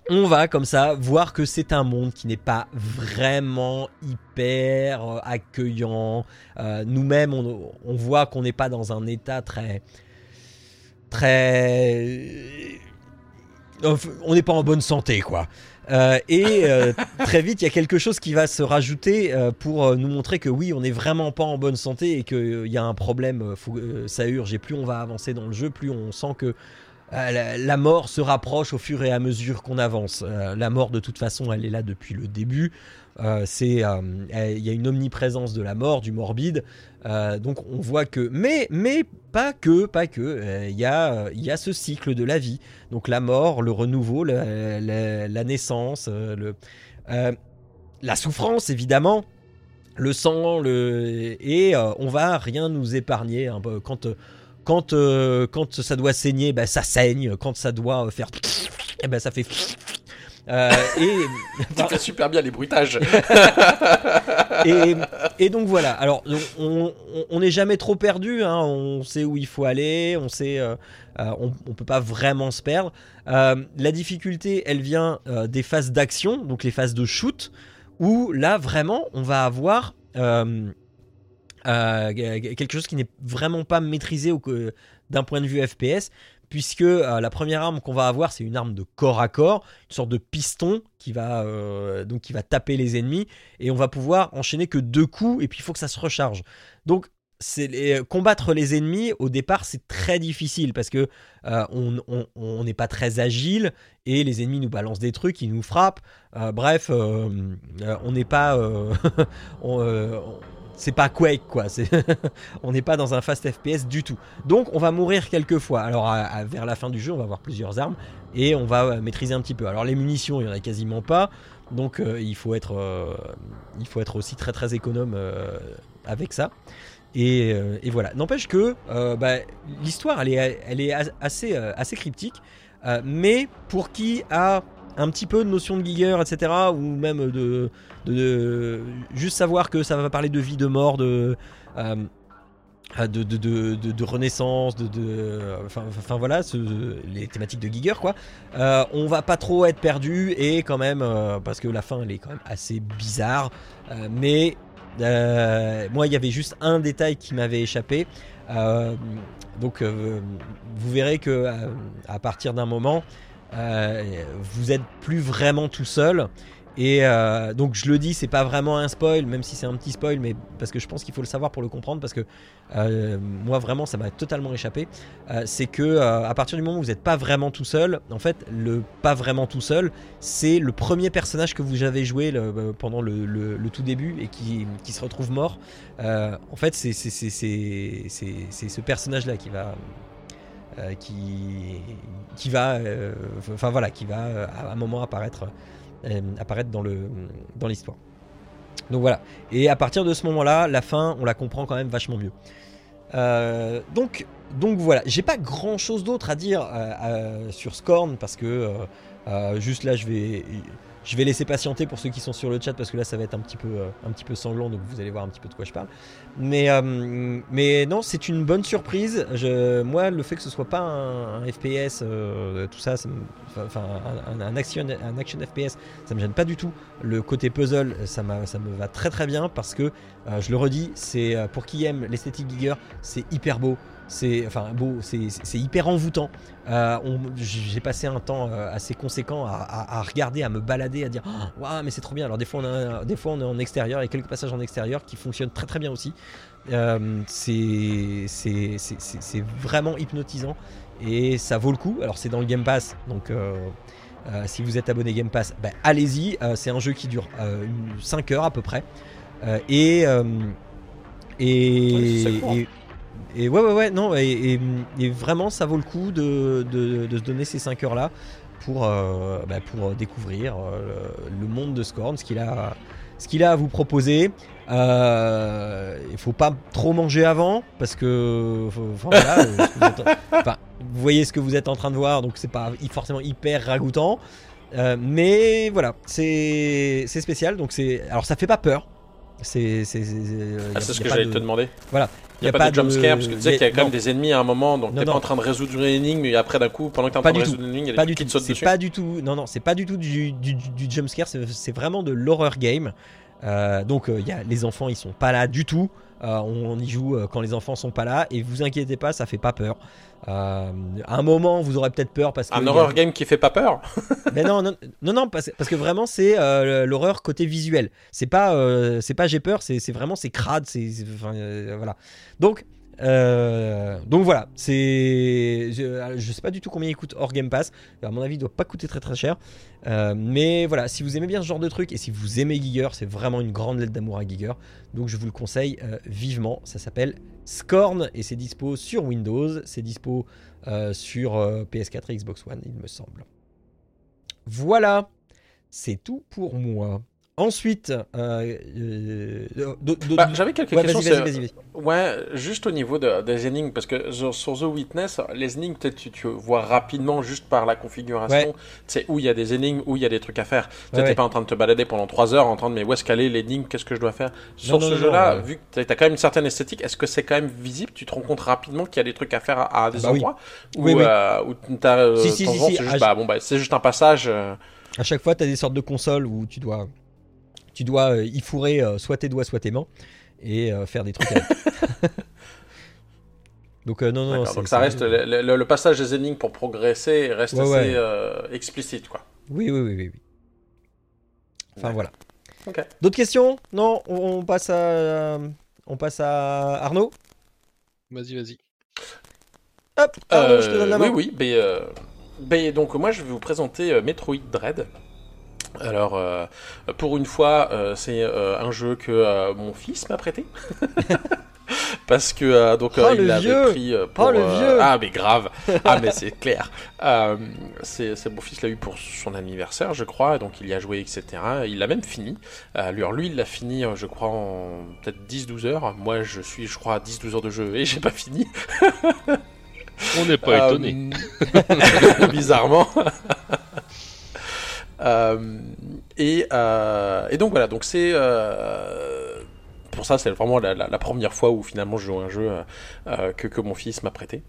on va comme ça voir que c'est un monde qui n'est pas vraiment hyper euh, accueillant. Euh, Nous-mêmes, on, voit qu'on n'est pas dans un état très, très, on n'est pas en bonne santé, quoi. Euh, et euh, très vite, il y a quelque chose qui va se rajouter euh, pour nous montrer que oui, on n'est vraiment pas en bonne santé et qu'il y a un problème, ça urge. Et plus on va avancer dans le jeu, plus on sent que la, mort se rapproche au fur et à mesure qu'on avance. La mort, de toute façon, elle est là depuis le début. Euh, c'est, euh, il y a une omniprésence de la mort, du morbide. Euh, donc on voit que, mais, mais pas que, pas que. Il y a, il y a ce cycle de la vie. Donc la mort, le renouveau, la, naissance, la souffrance évidemment, le sang, le et euh, on va rien nous épargner. hein. Bah, Quand quand quand ça doit saigner, bah, ça saigne. Quand ça doit faire, eh ben ça fait. Euh, et Tu fais super bien les bruitages. et, et donc voilà. Alors on n'est jamais trop perdu. hein. On sait où il faut aller. On sait. euh, euh, on, on peut pas vraiment se perdre. Euh, la difficulté, elle vient des phases d'action, donc les phases de shoot, où là vraiment, on va avoir quelque chose qui n'est vraiment pas maîtrisé d'un point de vue FPS. Puisque euh, la première arme qu'on va avoir, c'est une arme de corps à corps, une sorte de piston qui va, euh, donc qui va taper les ennemis et on va pouvoir enchaîner que deux coups et puis il faut que ça se recharge. Donc les- combattre les ennemis au départ c'est très difficile parce que euh, on n'est pas très agile et les ennemis nous balancent des trucs, ils nous frappent. Euh, bref, euh, euh, on n'est pas, euh, euh, c'est pas Quake quoi. On n'est pas dans un fast FPS du tout. Donc on va mourir quelques fois. Alors vers la fin du jeu, on va avoir plusieurs armes et on va euh, maîtriser un petit peu. Alors les munitions, il y en a quasiment pas. Donc euh, il, faut être, euh, il faut être aussi très très économe avec ça. Et, voilà. N'empêche que bah, l'histoire, elle est, assez, cryptique. Mais pour qui a un petit peu de notion de Giger, etc., ou même de, juste savoir que ça va parler de vie, de mort, de, euh, de, de, renaissance, de, enfin, voilà, les thématiques de Giger quoi. Euh, on va pas trop être perdu et quand même euh, parce que la fin elle est quand même assez bizarre, mais moi il y avait juste un détail qui m'avait échappé. Donc vous verrez que à partir d'un moment vous êtes plus vraiment tout seul. Et euh, donc je le dis, c'est pas vraiment un spoil, même si c'est un petit spoil, mais parce que je pense qu'il faut le savoir pour le comprendre, parce que euh, moi vraiment ça m'a totalement échappé. Euh, c'est que euh, à partir du moment où vous n'êtes pas vraiment tout seul, en fait le pas vraiment tout seul, c'est le premier personnage que vous avez joué euh, pendant le, tout début et qui, qui se retrouve mort. Euh, en fait c'est ce personnage là qui va euh, qui qui va euh, enfin voilà qui va euh, à un moment apparaître euh, apparaître dans le dans l'histoire. Donc voilà. Et à partir de ce moment-là, la fin, on la comprend quand même vachement mieux. Euh, donc donc voilà. J'ai pas grand-chose d'autre à dire euh, euh, sur Scorn parce que euh, euh, juste là, je vais je vais laisser patienter pour ceux qui sont sur le chat parce que là ça va être un petit peu euh, un petit peu sanglant donc vous allez voir un petit peu de quoi je parle. Mais euh, mais non, c'est une bonne surprise. Moi, le fait que ce soit pas un, FPS, euh, tout ça, enfin un, action un action FPS, ça me gêne pas du tout. Le côté puzzle, ça, ça me va très très bien parce que je le redis, c'est pour qui aime l'esthétique Giger, c'est hyper beau. C'est enfin beau, c'est hyper envoûtant. Euh, J'ai passé un temps euh, assez conséquent à, à- à regarder, à me balader, à dire Oh, waouh mais c'est trop bien. Alors des fois on a, des fois on est en extérieur et quelques passages en extérieur qui fonctionnent très très bien aussi. Euh, c'est vraiment hypnotisant et ça vaut le coup. Alors c'est dans le Game Pass, donc euh, si vous êtes abonné Game Pass, ben, allez-y. C'est un jeu qui dure 5 heures à peu près. Et, Ouais. Et, ouais, ouais, ouais, non, et, et- et vraiment ça vaut le coup de, de- de se donner ces 5 heures là pour, euh, bah, pour découvrir euh, le monde de Scorn, ce qu'il a, ce qu'il a à vous proposer. Euh, il faut pas trop manger avant parce que enfin, voilà, euh, vous, êtes- enfin, vous voyez ce que vous êtes en train de voir, donc c'est pas forcément hyper ragoûtant. Euh, mais voilà, c'est c'est spécial. Donc c'est alors ça fait pas peur. C'est c'est c'est- euh, y Ah, c'est ce que j'allais de- te demander. Voilà. Il n'y a, pas, de jumpscare, parce que tu sais y a- qu'il y a quand même des ennemis à un moment, donc t'es pas en train de résoudre une énigme, et après d'un coup, pendant que t'es en train de résoudre une énigme, il y a Pas des qui te sautent C'est dessus. pas du tout. Non, non, c'est pas du tout du, du, du, jumpscare. C'est vraiment de l'horror game. Euh, donc, euh, y a, les enfants, ils sont pas là du tout. Euh, on y joue euh, quand les enfants sont pas là. Et vous inquiétez pas, ça fait pas peur. Euh, à un moment, vous aurez peut-être peur parce que. Un a- horror game qui fait pas peur Mais non, non, non, non, parce, parce que vraiment, c'est euh, l'horreur côté visuel. C'est pas, euh, c'est pas j'ai peur, c'est vraiment c'est crade, c'est voilà. Donc, euh, donc voilà, c'est, je, je sais pas du tout combien il coûte hors Game Pass. À mon avis, il doit pas coûter très très cher. Euh, mais voilà, si vous aimez bien ce genre de truc et si vous aimez Giger, c'est vraiment une grande lettre d'amour à Giger. Donc je vous le conseille euh, vivement. Ça s'appelle Scorn et c'est dispo sur Windows, c'est dispo euh, sur euh, PS4 et Xbox One, il me semble. Voilà, c'est tout pour moi. Ensuite, euh, euh, de- Bah, J'avais quelques ouais, questions. c'est- vas-y, vas-y. Ouais, juste au niveau de- des énigmes, parce que sur, sur The Witness, les énigmes, peut-être tu, tu vois rapidement juste par la configuration, Ouais. tu sais où il y a des énigmes, où il y a des trucs à faire. Tu Ouais, ouais. pas en train de te balader pendant 3 heures en train de mais où est-ce qu'elle est l'énigme, qu'est-ce que je dois faire? Sur non, ce jeu-là, ouais. vu que t'as as quand même une certaine esthétique, est-ce que c'est quand même visible? Tu te rends compte rapidement qu'il y a des trucs à faire à, à des bah oui. endroits? Oui, Ou oui. euh, où t'as euh, Si, si, si, c'est juste, ah, bah, bon, bah, c'est juste un passage. euh, À chaque fois, tu as des sortes de consoles où tu dois, tu dois euh, y fourrer euh, soit tes doigts, soit tes mains et euh, faire des trucs avec. Donc, euh, non, non, donc ça reste le, le- le passage des énigmes pour progresser reste Ouais, assez ouais. euh, explicite quoi. Oui, oui, oui, oui. oui. Enfin, voilà. D'autres questions? Non on, on passe à. On passe à Arnaud? Vas-y, vas-y. Hop Arnaud, je te donne la main. Oui, oui. Mais, euh, mais donc, moi, je vais vous présenter euh, Metroid Dread. Alors, euh, pour une fois, euh, c'est euh, un jeu que euh, mon fils m'a prêté. Parce que euh, donc Oh, euh, le il l'avait vieux pris pour Oh, le euh, vieux ah mais grave. Ah mais c'est clair. Euh, c'est c'est- mon fils l'a eu pour son anniversaire je crois. Donc il y a joué etc il l'a même fini. Euh, lui, alors, lui il l'a fini je crois en peut-être 10-12 heures. Moi je suis je crois à 10-12 heures de jeu et j'ai pas fini. On n'est pas euh, étonné. bizarrement. Euh, et, euh, et donc voilà, donc c'est euh, pour ça c'est vraiment la, première fois où finalement je joue un jeu que mon fils m'a prêté.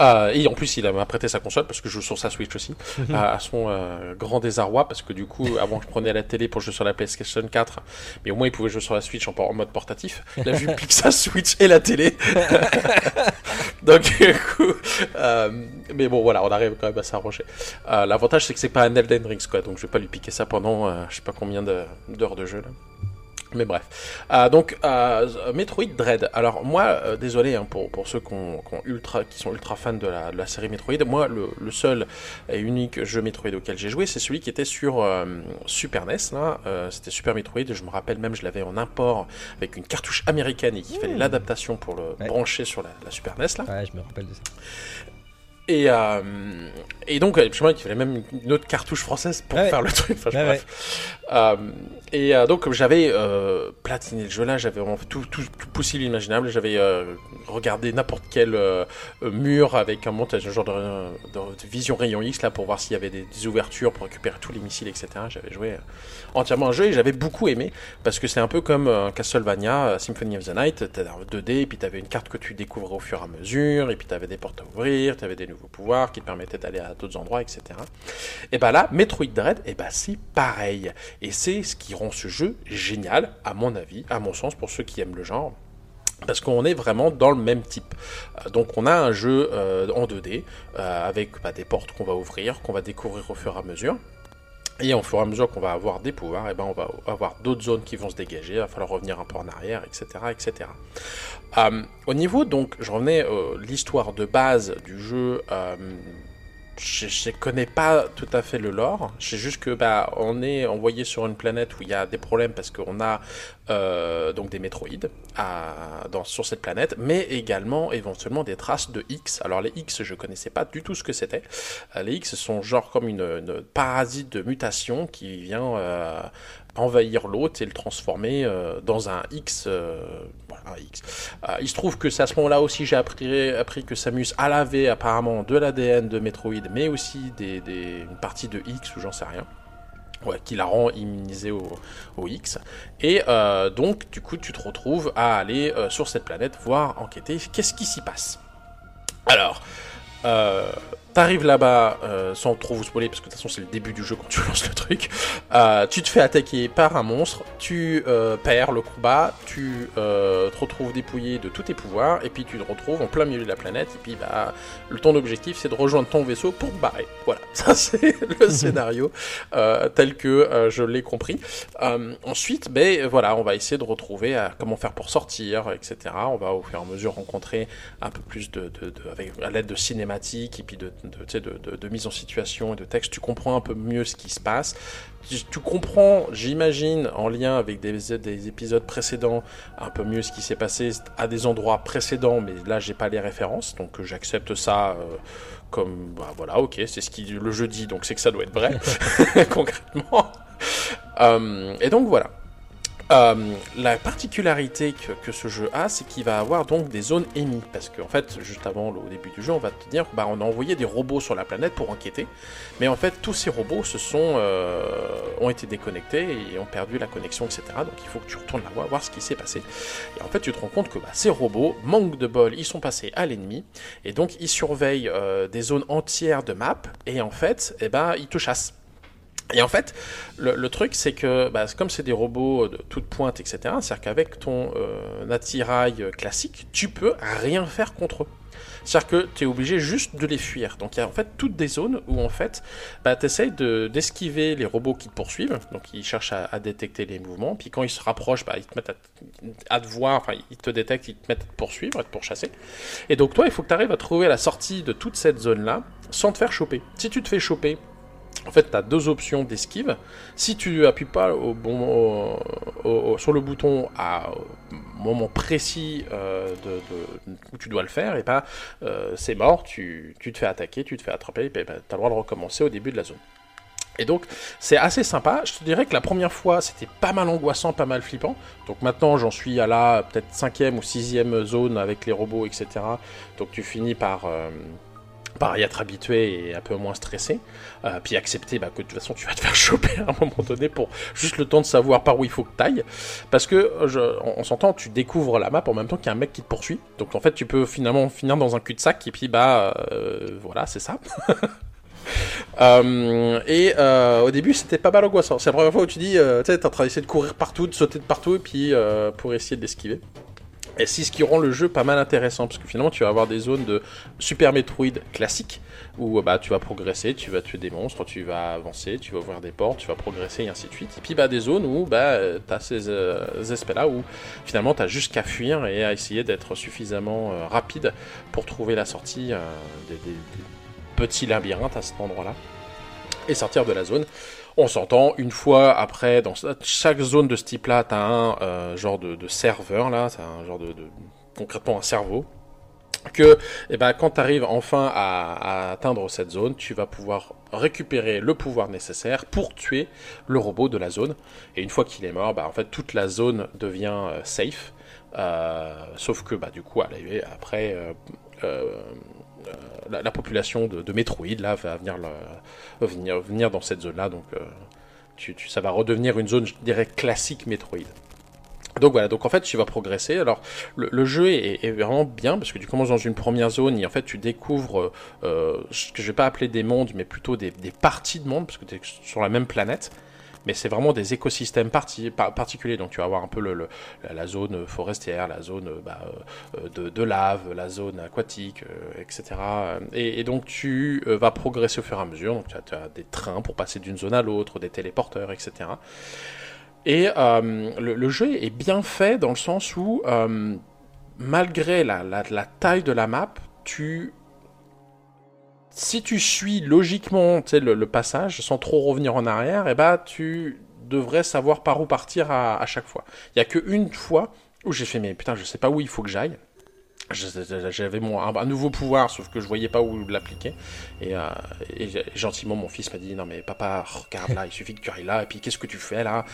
Euh, et en plus, il m'a prêté sa console parce que je joue sur sa Switch aussi, à, à son euh, grand désarroi. Parce que du coup, avant, je prenais la télé pour jouer sur la PlayStation 4, mais au moins, il pouvait jouer sur la Switch en, en mode portatif. Là, je lui pique sa Switch et la télé. Donc, du coup, euh, mais bon, voilà, on arrive quand même à s'arranger. L'avantage, c'est que c'est pas un Elden Rings, quoi. Donc, je vais pas lui piquer ça pendant je sais pas combien de- d'heures de jeu là. Mais bref. Euh, donc, euh, Metroid Dread. Alors, moi, euh, désolé hein, pour, pour ceux qu'on- qu'on ultra, qui sont ultra fans de la, de la série Metroid. Moi, le, le seul et unique jeu Metroid auquel j'ai joué, c'est celui qui était sur Super NES. Là. C'était Super Metroid. Je me rappelle même, je l'avais en import avec une cartouche américaine et qu'il fallait l'adaptation pour le Ouais. brancher sur la, la Super NES. Là. Ouais, je me rappelle de ça. Et, euh, et donc, je me rappelle qu'il fallait même une autre cartouche française pour Ouais. faire le truc. Enfin, je- Ouais, bref. Euh, et euh, donc, comme j'avais euh, platiné le jeu là, j'avais vraiment fait tout, tout, tout possible imaginable. J'avais regardé n'importe quel mur avec un montage, un genre de, vision rayon X là pour voir s'il y avait des, des ouvertures pour récupérer tous les missiles, etc. J'avais joué entièrement un jeu et j'avais beaucoup aimé parce que c'est un peu comme Castlevania, Symphony of the Night. T'as un 2D, et puis t'avais une carte que tu découvrais au fur et à mesure, et puis t'avais des portes à ouvrir, t'avais des nouveaux pouvoirs qui te permettaient d'aller à d'autres endroits, etc. Et bah là, Metroid Dread, et bah c'est pareil. Et c'est ce qui rend ce jeu génial, à mon avis, à mon sens, pour ceux qui aiment le genre. Parce qu'on est vraiment dans le même type. Euh, Donc on a un jeu euh, en 2D, euh, avec bah, des portes qu'on va ouvrir, qu'on va découvrir au fur et à mesure. Et au fur et à mesure qu'on va avoir des pouvoirs, et ben on va avoir d'autres zones qui vont se dégager, il va falloir revenir un peu en arrière, etc. etc. Euh, au niveau, donc, je revenais à l'histoire de base du jeu. euh, je, connais pas tout à fait le lore. Sais juste que bah on est envoyé sur une planète où il y a des problèmes parce qu'on a euh, donc des métroïdes à, dans, sur cette planète, mais également éventuellement des traces de X. Alors les X, je connaissais pas du tout ce que c'était. Euh, les X sont genre comme une, une parasite de mutation qui vient euh, envahir l'autre et le transformer euh, dans un X. euh, voilà, X. Euh, il se trouve que c'est à ce moment-là aussi j'ai appris, que Samus a lavé apparemment de l'ADN de Metroid, mais aussi des, des- une partie de X ou j'en sais rien. Qui la rend immunisée au, au X. Et euh, donc, du coup, tu te retrouves à aller sur cette planète voir enquêter qu'est-ce qui s'y passe. Alors, t'arrives là-bas euh, sans trop vous spoiler, parce que de toute façon c'est le début du jeu quand tu lances le truc. Euh, tu te fais attaquer par un monstre, tu euh, perds le combat, tu euh, te retrouves dépouillé de tous tes pouvoirs, et puis tu te retrouves en plein milieu de la planète, et puis bah, le, ton objectif c'est de rejoindre ton vaisseau pour te barrer. Voilà, ça c'est le scénario euh, tel que euh, je l'ai compris. Euh, ensuite, ben voilà, on va essayer de retrouver comment faire pour sortir, etc. On va au fur et à mesure rencontrer un peu plus de, de, de- avec à l'aide de cinématiques et puis de, de, de, mise en situation et de texte, tu comprends un peu mieux ce qui se passe. Tu, tu comprends, j'imagine, en lien avec des, des épisodes précédents, un peu mieux ce qui s'est passé à des endroits précédents, mais là j'ai pas les références, donc euh, j'accepte ça euh, comme bah voilà, ok, c'est ce qui le jeu dit, donc c'est que ça doit être vrai, concrètement. Euh, et donc voilà. Euh, la particularité que, que ce jeu a, c'est qu'il va avoir donc des zones émises. Parce qu'en fait, juste avant le au début du jeu, on va te dire bah, on a envoyé des robots sur la planète pour enquêter. Mais en fait, tous ces robots se sont, euh, ont été déconnectés et ont perdu la connexion, etc. Donc il faut que tu retournes la voir, voir ce qui s'est passé. Et en fait, tu te rends compte que bah, ces robots, manque de bol, ils sont passés à l'ennemi. Et donc, ils surveillent euh, des zones entières de map. Et en fait, eh ben, ils te chassent. Et en fait, le, truc, c'est que bah, comme c'est des robots de toute pointe, etc., c'est-à-dire qu'avec ton euh, attirail euh, classique, tu peux rien faire contre eux. C'est-à-dire que tu es obligé juste de les fuir. Donc il y a en fait toutes des zones où en fait bah, tu essayes d'esquiver les robots qui te poursuivent, donc ils cherchent à, à détecter les mouvements, puis quand ils se rapprochent, bah, ils te mettent à, à te voir, enfin ils te détectent, ils te mettent à te poursuivre, à te pourchasser. Et donc toi, il faut que tu arrives à trouver la sortie de toute cette zone-là sans te faire choper. Si tu te fais choper, en fait, tu as deux options d'esquive. Si tu appuies pas au bon, sur le bouton à moment précis euh, où tu dois le faire, et ben euh, c'est mort, tu, te fais attaquer, tu te fais attraper, et ben, tu as le droit de recommencer au début de la zone. Et donc, c'est assez sympa. Je te dirais que la première fois, c'était pas mal angoissant, pas mal flippant. Donc maintenant, j'en suis à la peut-être cinquième ou sixième zone avec les robots, etc. Donc tu finis par, euh, par y être habitué et un peu moins stressé. Euh, puis accepter bah, que de toute façon, tu vas te faire choper à un moment donné pour juste le temps de savoir par où il faut que tu ailles. Parce que, euh, je, on, s'entend, tu découvres la map en même temps qu'il y a un mec qui te poursuit. Donc en fait, tu peux finalement finir dans un cul-de-sac et puis bah euh, voilà, c'est ça. Et au début, c'était pas mal angoissant. C'est la première fois où tu dis, euh, tu sais, en train d'essayer de courir partout, de sauter de partout, et puis pour essayer de l'esquiver. Et c'est ce qui rend le jeu pas mal intéressant, parce que finalement, tu vas avoir des zones de Super Metroid classique, où bah, tu vas progresser, tu vas tuer des monstres, tu vas avancer, tu vas ouvrir des portes, tu vas progresser, et ainsi de suite. Et puis, bah, des zones où bah, tu as ces, euh, aspects-là, où finalement, tu as juste qu'à fuir et à essayer d'être suffisamment euh, rapide pour trouver la sortie euh, des, des- des petits labyrinthes à cet endroit-là, et sortir de la zone. On s'entend une fois après, dans chaque zone de ce type-là, tu as un euh, genre de, serveur, là, c'est un genre de, concrètement un cerveau, que eh ben, quand tu arrives enfin à, atteindre cette zone, tu vas pouvoir récupérer le pouvoir nécessaire pour tuer le robot de la zone. Et une fois qu'il est mort, bah, en fait, toute la zone devient euh, safe. Euh, sauf que bah, du coup, après, la, la population de, Metroid là, va venir, venir, venir dans cette zone-là. Donc, euh, ça va redevenir une zone, je dirais, classique Metroid. Donc voilà, donc en fait tu vas progresser. Alors le, jeu est, est vraiment bien parce que tu commences dans une première zone et en fait tu découvres euh, ce que je vais pas appeler des mondes mais plutôt des, des parties de monde parce que tu es sur la même planète. Mais c'est vraiment des écosystèmes parti- par- particuliers. Donc tu vas avoir un peu la, zone forestière, la zone euh, bah, euh, de, lave, la zone aquatique, euh, etc. Et, donc tu euh, vas progresser au fur et à mesure. Donc tu as, des trains pour passer d'une zone à l'autre, des téléporteurs, etc. Et euh, le, jeu est bien fait dans le sens où, euh, malgré la taille de la map, tu... Si tu suis logiquement le, passage sans trop revenir en arrière, eh ben, tu devrais savoir par où partir à, chaque fois. Il n'y a qu'une fois où j'ai fait, mais putain, je sais pas où il faut que j'aille. j'avais un, un nouveau pouvoir, sauf que je voyais pas où l'appliquer. Et, euh, gentiment, mon fils m'a dit non mais papa, regarde là, il suffit que tu ailles là. Et puis qu'est-ce que tu fais là?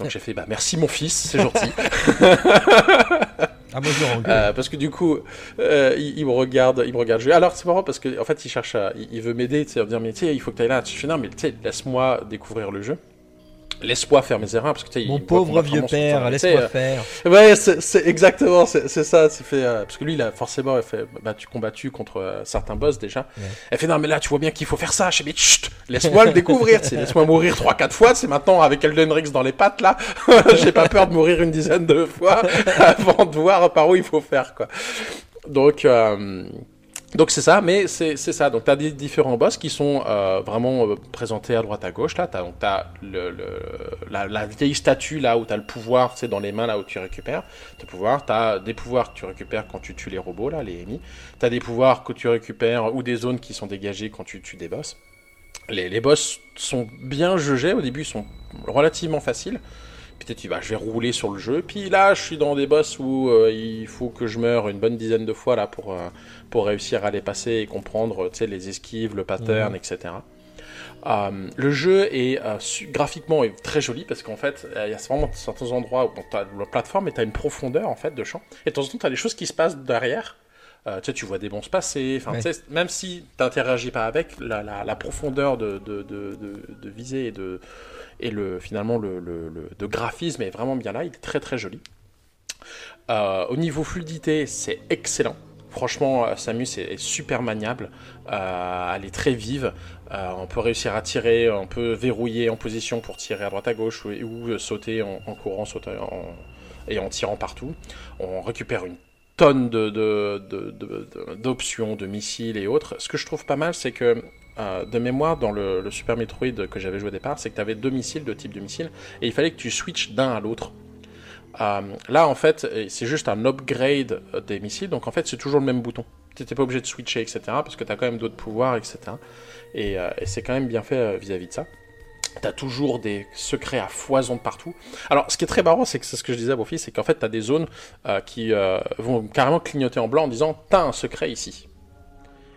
Donc j'ai fait bah merci mon fils, c'est gentil. Ah, moi, je. Euh, parce que du coup, euh, il, il me regarde, il me regarde jouer. Alors c'est marrant parce que en fait, il cherche à, il, il veut m'aider, tu sais, à me dire mais tu sais, il faut que tu ailles là. Je fais non mais tu sais, laisse-moi découvrir le jeu. Laisse-moi faire mes erreurs parce que Mon pauvre vieux père, laisse-moi sais, faire. euh, Ouais, c'est exactement, c'est ça. C'est fait euh, parce que lui, il a forcément il fait battu combattu contre euh, certains boss déjà. Elle fait non mais là, tu vois bien qu'il faut faire ça. Je mais chut, laisse-moi le découvrir. Laisse-moi mourir trois quatre fois. C'est maintenant avec Elden Ring dans les pattes là. J'ai pas peur de mourir une dizaine de fois avant de voir par où il faut faire quoi. Donc, euh, donc c'est ça, mais c'est ça. Donc tu as des différents boss qui sont euh, vraiment euh, présentés à droite à gauche. Là, tu as, donc, la, vieille statue là où tu as le pouvoir, c'est dans les mains là où tu récupères tes pouvoirs. Tu as des pouvoirs que tu récupères quand tu tues les robots là, les ennemis. Tu as des pouvoirs que tu récupères ou des zones qui sont dégagées quand tu tues des boss. Les, les boss sont bien jugés. Au début, ils sont relativement faciles. Peut-être tu vas, je vais rouler sur le jeu. Puis là, je suis dans des boss où euh, il faut que je meure une bonne dizaine de fois là pour, pour réussir à les passer et comprendre les esquives, le pattern, Mhm. etc. Euh, le jeu est euh, graphiquement est très joli parce qu'en fait, euh, il y a vraiment certains endroits où tu as la plateforme et tu as une profondeur en fait de champ. Et de temps en temps, tu as des choses qui se passent derrière. Tu vois des bons se passer. Ouais. même si tu n'interagis pas avec, la, la- la profondeur de, de, de, de, visée et, de, et le, finalement le, le, le- de graphisme est vraiment bien là. Il est très très joli. Au niveau fluidité, c'est excellent. Franchement, euh, Samus est, super maniable. Euh, elle est très vive. Euh, on peut réussir à tirer, on peut verrouiller en position pour tirer à droite à gauche ou, sauter en, courant sauter et en tirant partout. On récupère une tonne d'options, de, missiles et autres. Ce que je trouve pas mal, c'est que de mémoire, dans le, le Super Metroid que j'avais joué au départ, c'est que tu avais deux missiles, deux types de missiles, et il fallait que tu switches d'un à l'autre. Euh, là, en fait, euh, c'est juste un upgrade euh, des missiles, donc en fait, c'est toujours le même bouton. Tu n'étais pas obligé de switcher, etc., parce que tu as quand même d'autres pouvoirs, etc. Et, c'est quand même bien fait vis-à-vis de ça. T'as toujours des secrets à foison de partout. Alors, ce qui est très marrant, c'est que c'est ce que je disais à mon c'est qu'en fait, t'as des zones qui vont carrément clignoter en blanc en disant T'as un secret ici.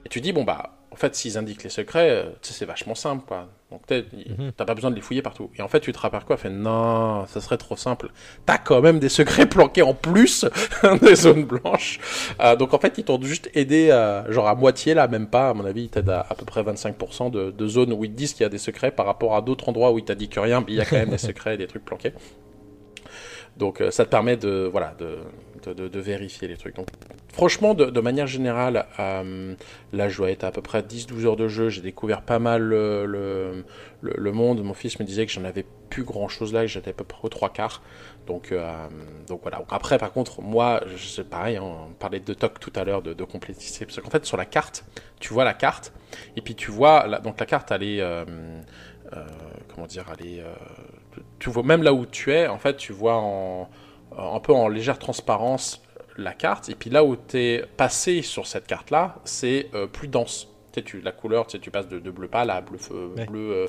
Et tu dis Bon, bah, en fait, s'ils indiquent les secrets, euh, c'est vachement simple, quoi. Donc, Mhm. t'as pas besoin de les fouiller partout. Et en fait, tu te rappelles quoi? Fait Non, ça serait trop simple. T'as quand même des secrets planqués en plus des zones blanches. Euh, donc, en fait, ils t'ont juste aidé, euh, genre à moitié, là, même pas, à mon avis, ils t'aident à, à peu près 25% de, de zones où ils te disent qu'il y a des secrets par rapport à d'autres endroits où ils t'ont dit que rien, mais il y a quand même des secrets et des trucs planqués. Donc euh, ça te permet de, voilà, de, de, vérifier les trucs. Donc, franchement, de, manière générale, euh, là je dois être à peu près 10-12 heures de jeu. J'ai découvert pas mal le, le, le- monde. Mon fils me disait que j'en avais plus grand chose là, que j'étais à peu près aux trois quarts. Donc, euh, donc voilà. Après, par contre, moi, c'est pareil, hein, on parlait de TOC tout à l'heure, de, de complexité. Parce qu'en fait, sur la carte, tu vois la carte, et puis tu vois, la- donc la carte, elle est, euh, euh, comment dire, elle est, euh, tu vois, même là où tu es, en fait, tu vois en, un peu en légère transparence la carte, et puis là où tu es passé sur cette carte-là, c'est euh, plus dense. Sais, tu, la couleur, tu, sais, tu passes de, de bleu pâle à bleu, feu- Ouais. bleu euh,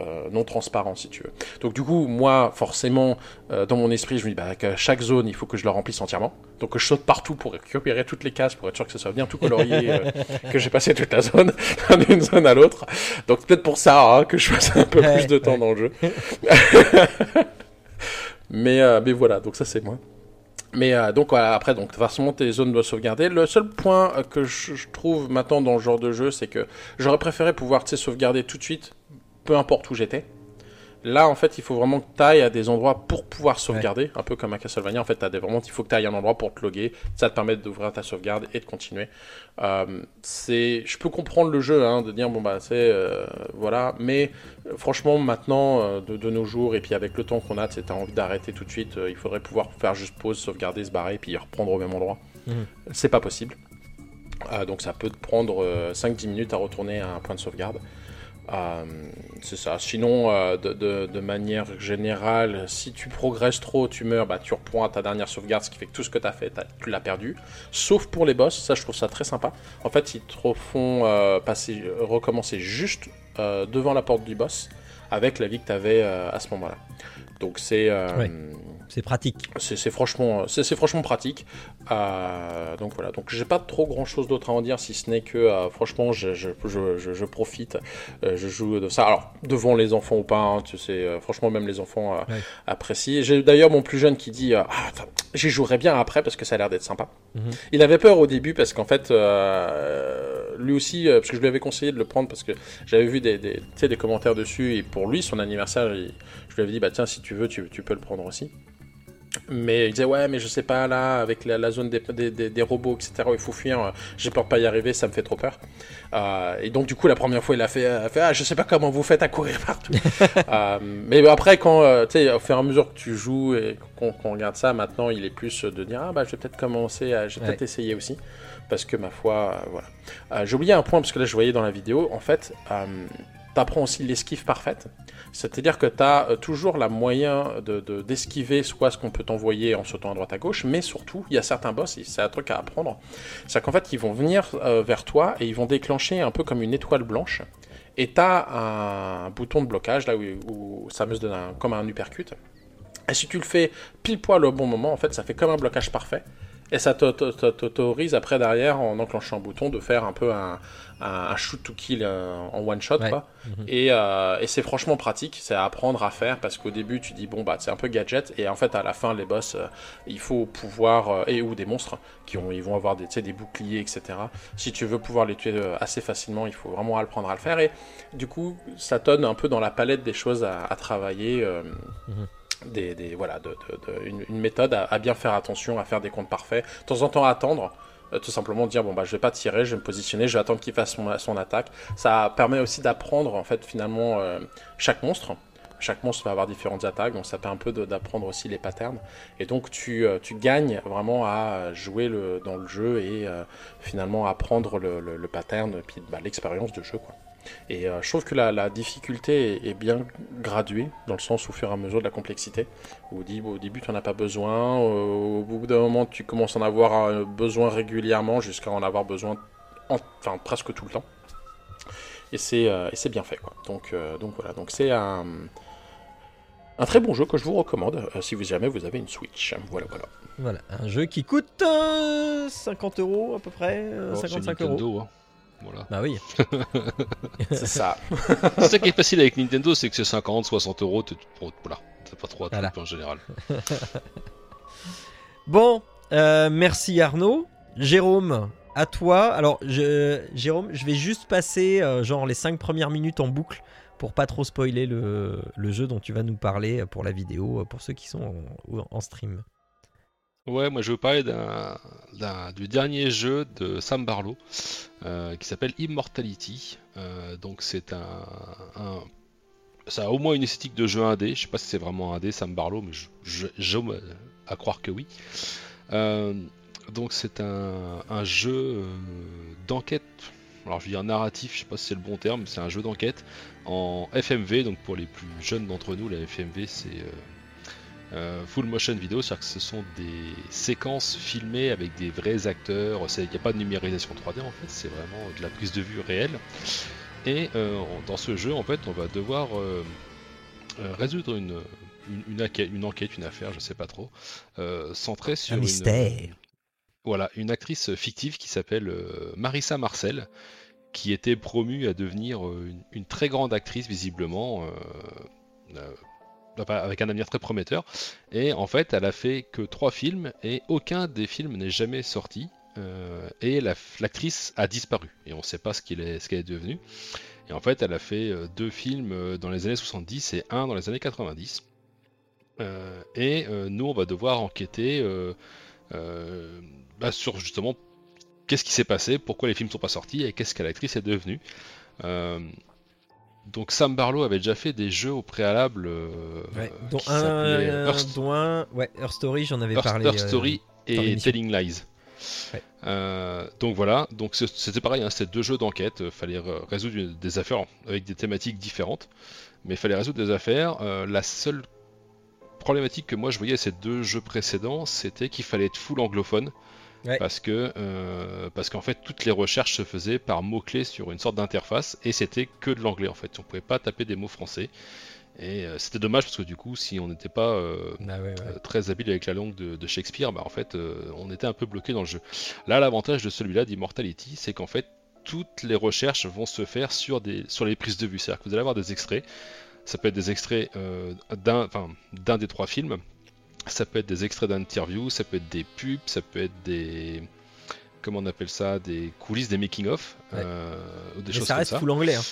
euh, non transparent, si tu veux. Donc du coup, moi, forcément, euh, dans mon esprit, je me dis, bah, qu'à chaque zone, il faut que je la remplisse entièrement. Donc je saute partout pour récupérer toutes les cases, pour être sûr que ce soit bien tout colorié, euh, que j'ai passé toute la zone, d'une zone à l'autre. Donc peut-être pour ça hein, que je passe un peu Ouais, plus de temps ouais. dans le jeu. mais, mais voilà, donc ça c'est moi. Mais euh, donc voilà, après, donc forcément tes zones doivent sauvegarder. Le seul point euh, que je, trouve maintenant dans le genre de jeu, c'est que j'aurais préféré pouvoir sauvegarder tout de suite, peu importe où j'étais. Là, en fait, il faut vraiment que tu ailles à des endroits pour pouvoir sauvegarder, un peu comme à Castlevania. En fait, t'as des, vraiment, il faut que tu ailles à un endroit pour te loguer. Ça te permet d'ouvrir ta sauvegarde et de continuer. Euh, c'est, je peux comprendre le jeu, hein, de dire bon bah c'est euh, voilà, mais franchement maintenant euh, de, de nos jours et puis avec le temps qu'on a, tu as envie d'arrêter tout de suite. il faudrait pouvoir faire juste pause, sauvegarder, se barrer, puis reprendre au même endroit. Mhm. C'est pas possible. Euh, donc ça peut te prendre euh, 5-10 minutes à retourner à un point de sauvegarde. Euh, c'est ça. Sinon, euh, de, manière générale, si tu progresses trop, tu meurs, bah, tu reprends ta dernière sauvegarde, ce qui fait que tout ce que tu as fait, tu l'as perdu. Sauf pour les boss, ça je trouve ça très sympa. En fait, ils te font euh, recommencer juste devant la porte du boss, avec la vie que tu avais à ce moment-là. Donc c'est Ouais. C'est pratique. c'est franchement, c'est franchement pratique. Euh, donc voilà, donc j'ai pas trop grand chose d'autre à en dire si ce n'est que euh, franchement je, je, je, profite, euh, je joue de ça. Alors devant les enfants ou pas, hein, tu sais, euh, franchement même les enfants euh, Ouais. apprécient. J'ai d'ailleurs mon plus jeune qui dit, euh, ah, j'y jouerai bien après parce que ça a l'air d'être sympa. Mhm. Il avait peur au début parce qu'en fait, euh, lui aussi, euh, parce que je lui avais conseillé de le prendre parce que j'avais vu des, des, des commentaires dessus et pour lui son anniversaire, il- je lui avais dit bah tiens si tu veux tu, tu peux le prendre aussi. Mais il disait ouais mais je sais pas là avec la, la zone des, des, des- des robots etc il faut fuir euh, j'ai peur de pas y arriver ça me fait trop peur. Euh, et donc du coup la première fois il a fait, euh, fait ah je sais pas comment vous faites à courir partout. Euh, mais après quand tu sais au fur et à mesure que tu joues et qu'on regarde ça maintenant il est plus de dire ah bah je vais peut-être commencer à je vais peut-être essayer aussi. Parce que ma foi voilà. Euh, j'ai oublié un point parce que là je voyais dans la vidéo en fait t'apprends aussi l'esquive parfaite c'est-à-dire que tu as toujours la moyen de- de- d'esquiver soit ce qu'on peut t'envoyer en sautant à droite à gauche, mais surtout, il y a certains boss, c'est un truc à apprendre, c'est qu'en fait, ils vont venir euh, vers toi et ils vont déclencher un peu comme une étoile blanche. Et tu as un bouton de blocage, là où, ça me donne comme un uppercut. Et si tu le fais pile poil au bon moment, en fait, ça fait comme un blocage parfait. Et ça t'au- t'au- t'au- t'autorise après derrière, en enclenchant un bouton, de faire un peu un, un- shoot to kill euh, en one shot, Ouais. quoi. Mhm. Et, euh, et c'est franchement pratique, c'est à apprendre à faire parce qu'au début tu dis bon bah c'est un peu gadget et en fait à la fin les boss euh, il faut pouvoir et ou des monstres qui ont ils vont avoir des des boucliers etc. Si tu veux pouvoir les tuer assez facilement il faut vraiment apprendre à le faire et du coup ça donne un peu dans la palette des choses à, à travailler. Mhm. Des, voilà une, méthode à, à bien faire attention à faire des comptes parfaits de temps en temps attendre euh, tout simplement dire bon bah je vais pas tirer je vais me positionner je vais attendre qu'il fasse son, son attaque ça permet aussi d'apprendre en fait finalement euh, chaque monstre. Chaque monstre va avoir différentes attaques, donc ça permet un peu d'apprendre aussi les patterns. Et donc tu, euh, tu gagnes vraiment à jouer dans le jeu et finalement apprendre le, le, pattern, puis bah, l'expérience de jeu. Et euh, je trouve que la, la difficulté est, est bien graduée, dans le sens au fur et à mesure de la complexité. Au, dit- au début, tu n'en as pas besoin, au, au bout d'un moment, tu commences à en avoir euh, besoin régulièrement, jusqu'à en avoir besoin en- enfin, presque tout le temps et c'est euh, et c'est bien fait quoi. Donc euh, donc voilà, donc c'est un un très bon jeu que je vous recommande euh, si vous jamais vous avez une Switch. Voilà voilà. Voilà, un jeu qui coûte euh, 50 euros à peu près, euh, Oh, c'est 55 euros. Hein. Voilà. Bah oui. C'est ça. c'est ça qui est facile avec Nintendo, c'est que c'est 50, 60 euros, tu- bon, voilà, t'as pas trop à Voilà. en général. Bon, euh, merci Arnaud. Jérôme, à toi. Alors, je, Jérôme, je vais juste passer euh, genre les 5 premières minutes en boucle pour pas trop spoiler le, le jeu dont tu vas nous parler pour la vidéo, pour ceux qui sont en, en stream. Ouais, moi je veux parler d'un, d'un- du dernier jeu de Sam Barlow euh, qui s'appelle Immortality. Euh, donc c'est un, un- ça a au moins une esthétique de jeu indé. Je sais pas si c'est vraiment indé Sam Barlow, mais j'aime à croire que oui. Euh, donc c'est un, jeu d'enquête. Alors je veux dire narratif, je sais pas si c'est le bon terme, mais c'est un jeu d'enquête en FMV. Donc pour les plus jeunes d'entre nous, la FMV c'est euh, full motion vidéo, c'est-à-dire que ce sont des séquences filmées avec des vrais acteurs. Il n'y a pas de numérisation 3D en fait, c'est vraiment de la prise de vue réelle. Et euh, dans ce jeu, en fait, on va devoir euh, résoudre une, une, une enquête, une enquête, une affaire, je sais pas trop, centrée sur Un une, mystère. voilà, une actrice fictive qui s'appelle Marissa Marcel, qui était promue à devenir une, une très grande actrice visiblement, euh, avec un avenir très prometteur. Et en fait, elle a fait que trois films et aucun des films n'est jamais sorti. euh, et la- l'actrice a disparu et on ne sait pas ce qu'elle est, devenue. Et en fait, elle a fait euh, deux films euh, dans les années 70 et un dans les années 90. Euh, et nous, on va devoir enquêter bah, sur justement qu'est-ce qui s'est passé, pourquoi les films sont pas sortis et qu'est-ce que l'actrice est devenue. Donc Sam Barlow avait déjà fait des jeux au préalable euh, Ouais, euh, dont un, euh, Earth, dont un- ouais, Earth Story, j'en avais Earth- parlé. Earth Story et. Telling Lies. Ouais. Euh, donc voilà, donc c'était pareil, hein, c'était deux jeux d'enquête, euh, fallait re- résoudre des affaires avec des thématiques différentes, mais il fallait résoudre des affaires. Euh, la seule problématique que moi je voyais à ces deux jeux précédents, c'était qu'il fallait être full anglophone. Ouais. Parce que euh, parce qu'en fait toutes les recherches se faisaient par mots-clés sur une sorte d'interface et c'était que de l'anglais en fait. On pouvait pas taper des mots français. Et euh, c'était dommage parce que du coup, si on n'était pas euh, Bah ouais, ouais. très habile avec la langue de, de Shakespeare, bah en fait, on était un peu bloqué dans le jeu. Là, l'avantage de celui-là, d'Immortality, c'est qu'en fait, toutes les recherches vont se faire sur, des, sur les prises de vue. C'est-à-dire que vous allez avoir des extraits. Ça peut être des extraits d'un enfin, d'un des trois films. Ça peut être des extraits d'interviews, ça peut être des pubs, ça peut être des. Comment on appelle ça Des coulisses, des making-of. Ouais. euh, des Mais choses ça comme reste ça. full anglais. Hein.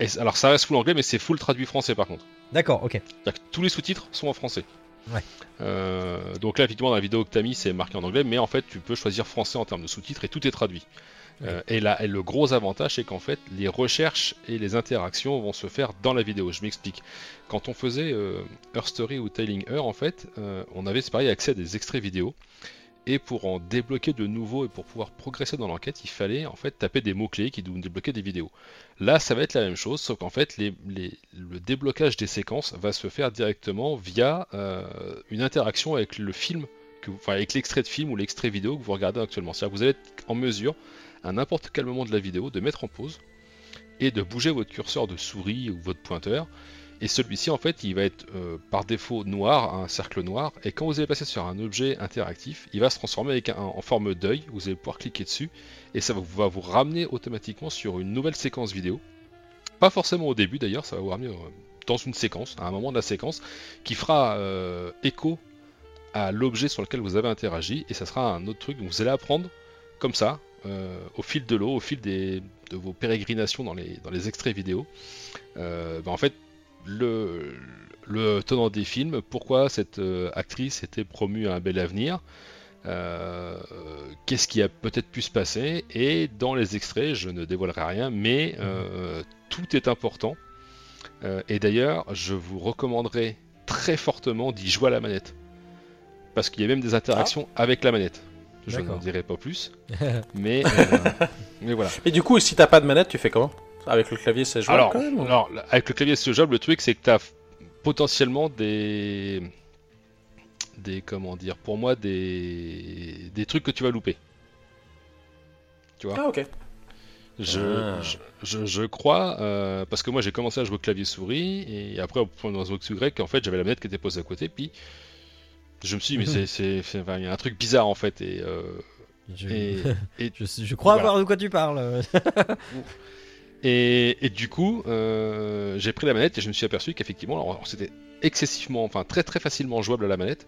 Et alors, ça reste full anglais, mais c'est full traduit français par contre. D'accord, ok. C'est-à-dire que tous les sous-titres sont en français. Ouais. Euh, donc là, effectivement, dans la vidéo mis, c'est marqué en anglais, mais en fait, tu peux choisir français en termes de sous-titres et tout est traduit. Euh, et, là, et le gros avantage, c'est qu'en fait, les recherches et les interactions vont se faire dans la vidéo. Je m'explique. Quand on faisait euh, Story ou Telling Her, en fait, euh, on avait, pareil, accès à des extraits vidéo. Et pour en débloquer de nouveaux et pour pouvoir progresser dans l'enquête, il fallait en fait taper des mots-clés qui nous débloquaient des vidéos. Là, ça va être la même chose, sauf qu'en fait, les- les- le déblocage des séquences va se faire directement via euh, une interaction avec le film, que enfin avec l'extrait de film ou l'extrait vidéo que vous regardez actuellement. C'est-à-dire que vous allez être en mesure, à n'importe quel moment de la vidéo, de mettre en pause et de bouger votre curseur de souris ou votre pointeur. Et celui-ci, en fait, il va être euh, par défaut noir, un cercle noir. Et quand vous allez passer sur un objet interactif, il va se transformer en forme d'œil. Vous allez pouvoir cliquer dessus et ça va vous- ramener automatiquement sur une nouvelle séquence vidéo. Pas forcément au début d'ailleurs, ça va vous ramener euh, dans une séquence, à un moment de la séquence, qui fera euh, écho à l'objet sur lequel vous avez interagi, et ça sera un autre truc. Donc vous allez apprendre comme ça, au fil de l'eau, au fil des, de vos pérégrinations dans les, dans les extraits vidéo. Euh, bah, en fait, le, le tenant des films, pourquoi cette euh, actrice était promue à un bel avenir, euh, qu'est-ce qui a peut-être pu se passer, et dans les extraits, je ne dévoilerai rien, mais euh, tout est important. Euh, et d'ailleurs, je vous recommanderais très fortement d'y jouer à la manette. Parce qu'il y a même des interactions avec la manette. Je n'en dirai pas plus, mais, euh, mais voilà. Et du coup, si t'as pas de manette, tu fais comment? Avec le clavier, c'est jouable Alors, quand même ou- alors, avec le clavier ce job, le truc c'est que tu as potentiellement des des comment dire pour moi des des trucs que tu vas louper. Tu vois? Ah, ok. je, Ah. je, je- je crois euh, parce que moi j'ai commencé à jouer au clavier souris et après au point dans Y en fait j'avais la manette qui était posée à côté puis je me suis dit mais c'est il y a un truc bizarre en fait et euh, Je, et, et je, crois Voilà. voir de quoi tu parles. Et, et du coup, euh, j'ai pris la manette et je me suis aperçu qu'effectivement, c'était excessivement, enfin très très facilement jouable à la manette.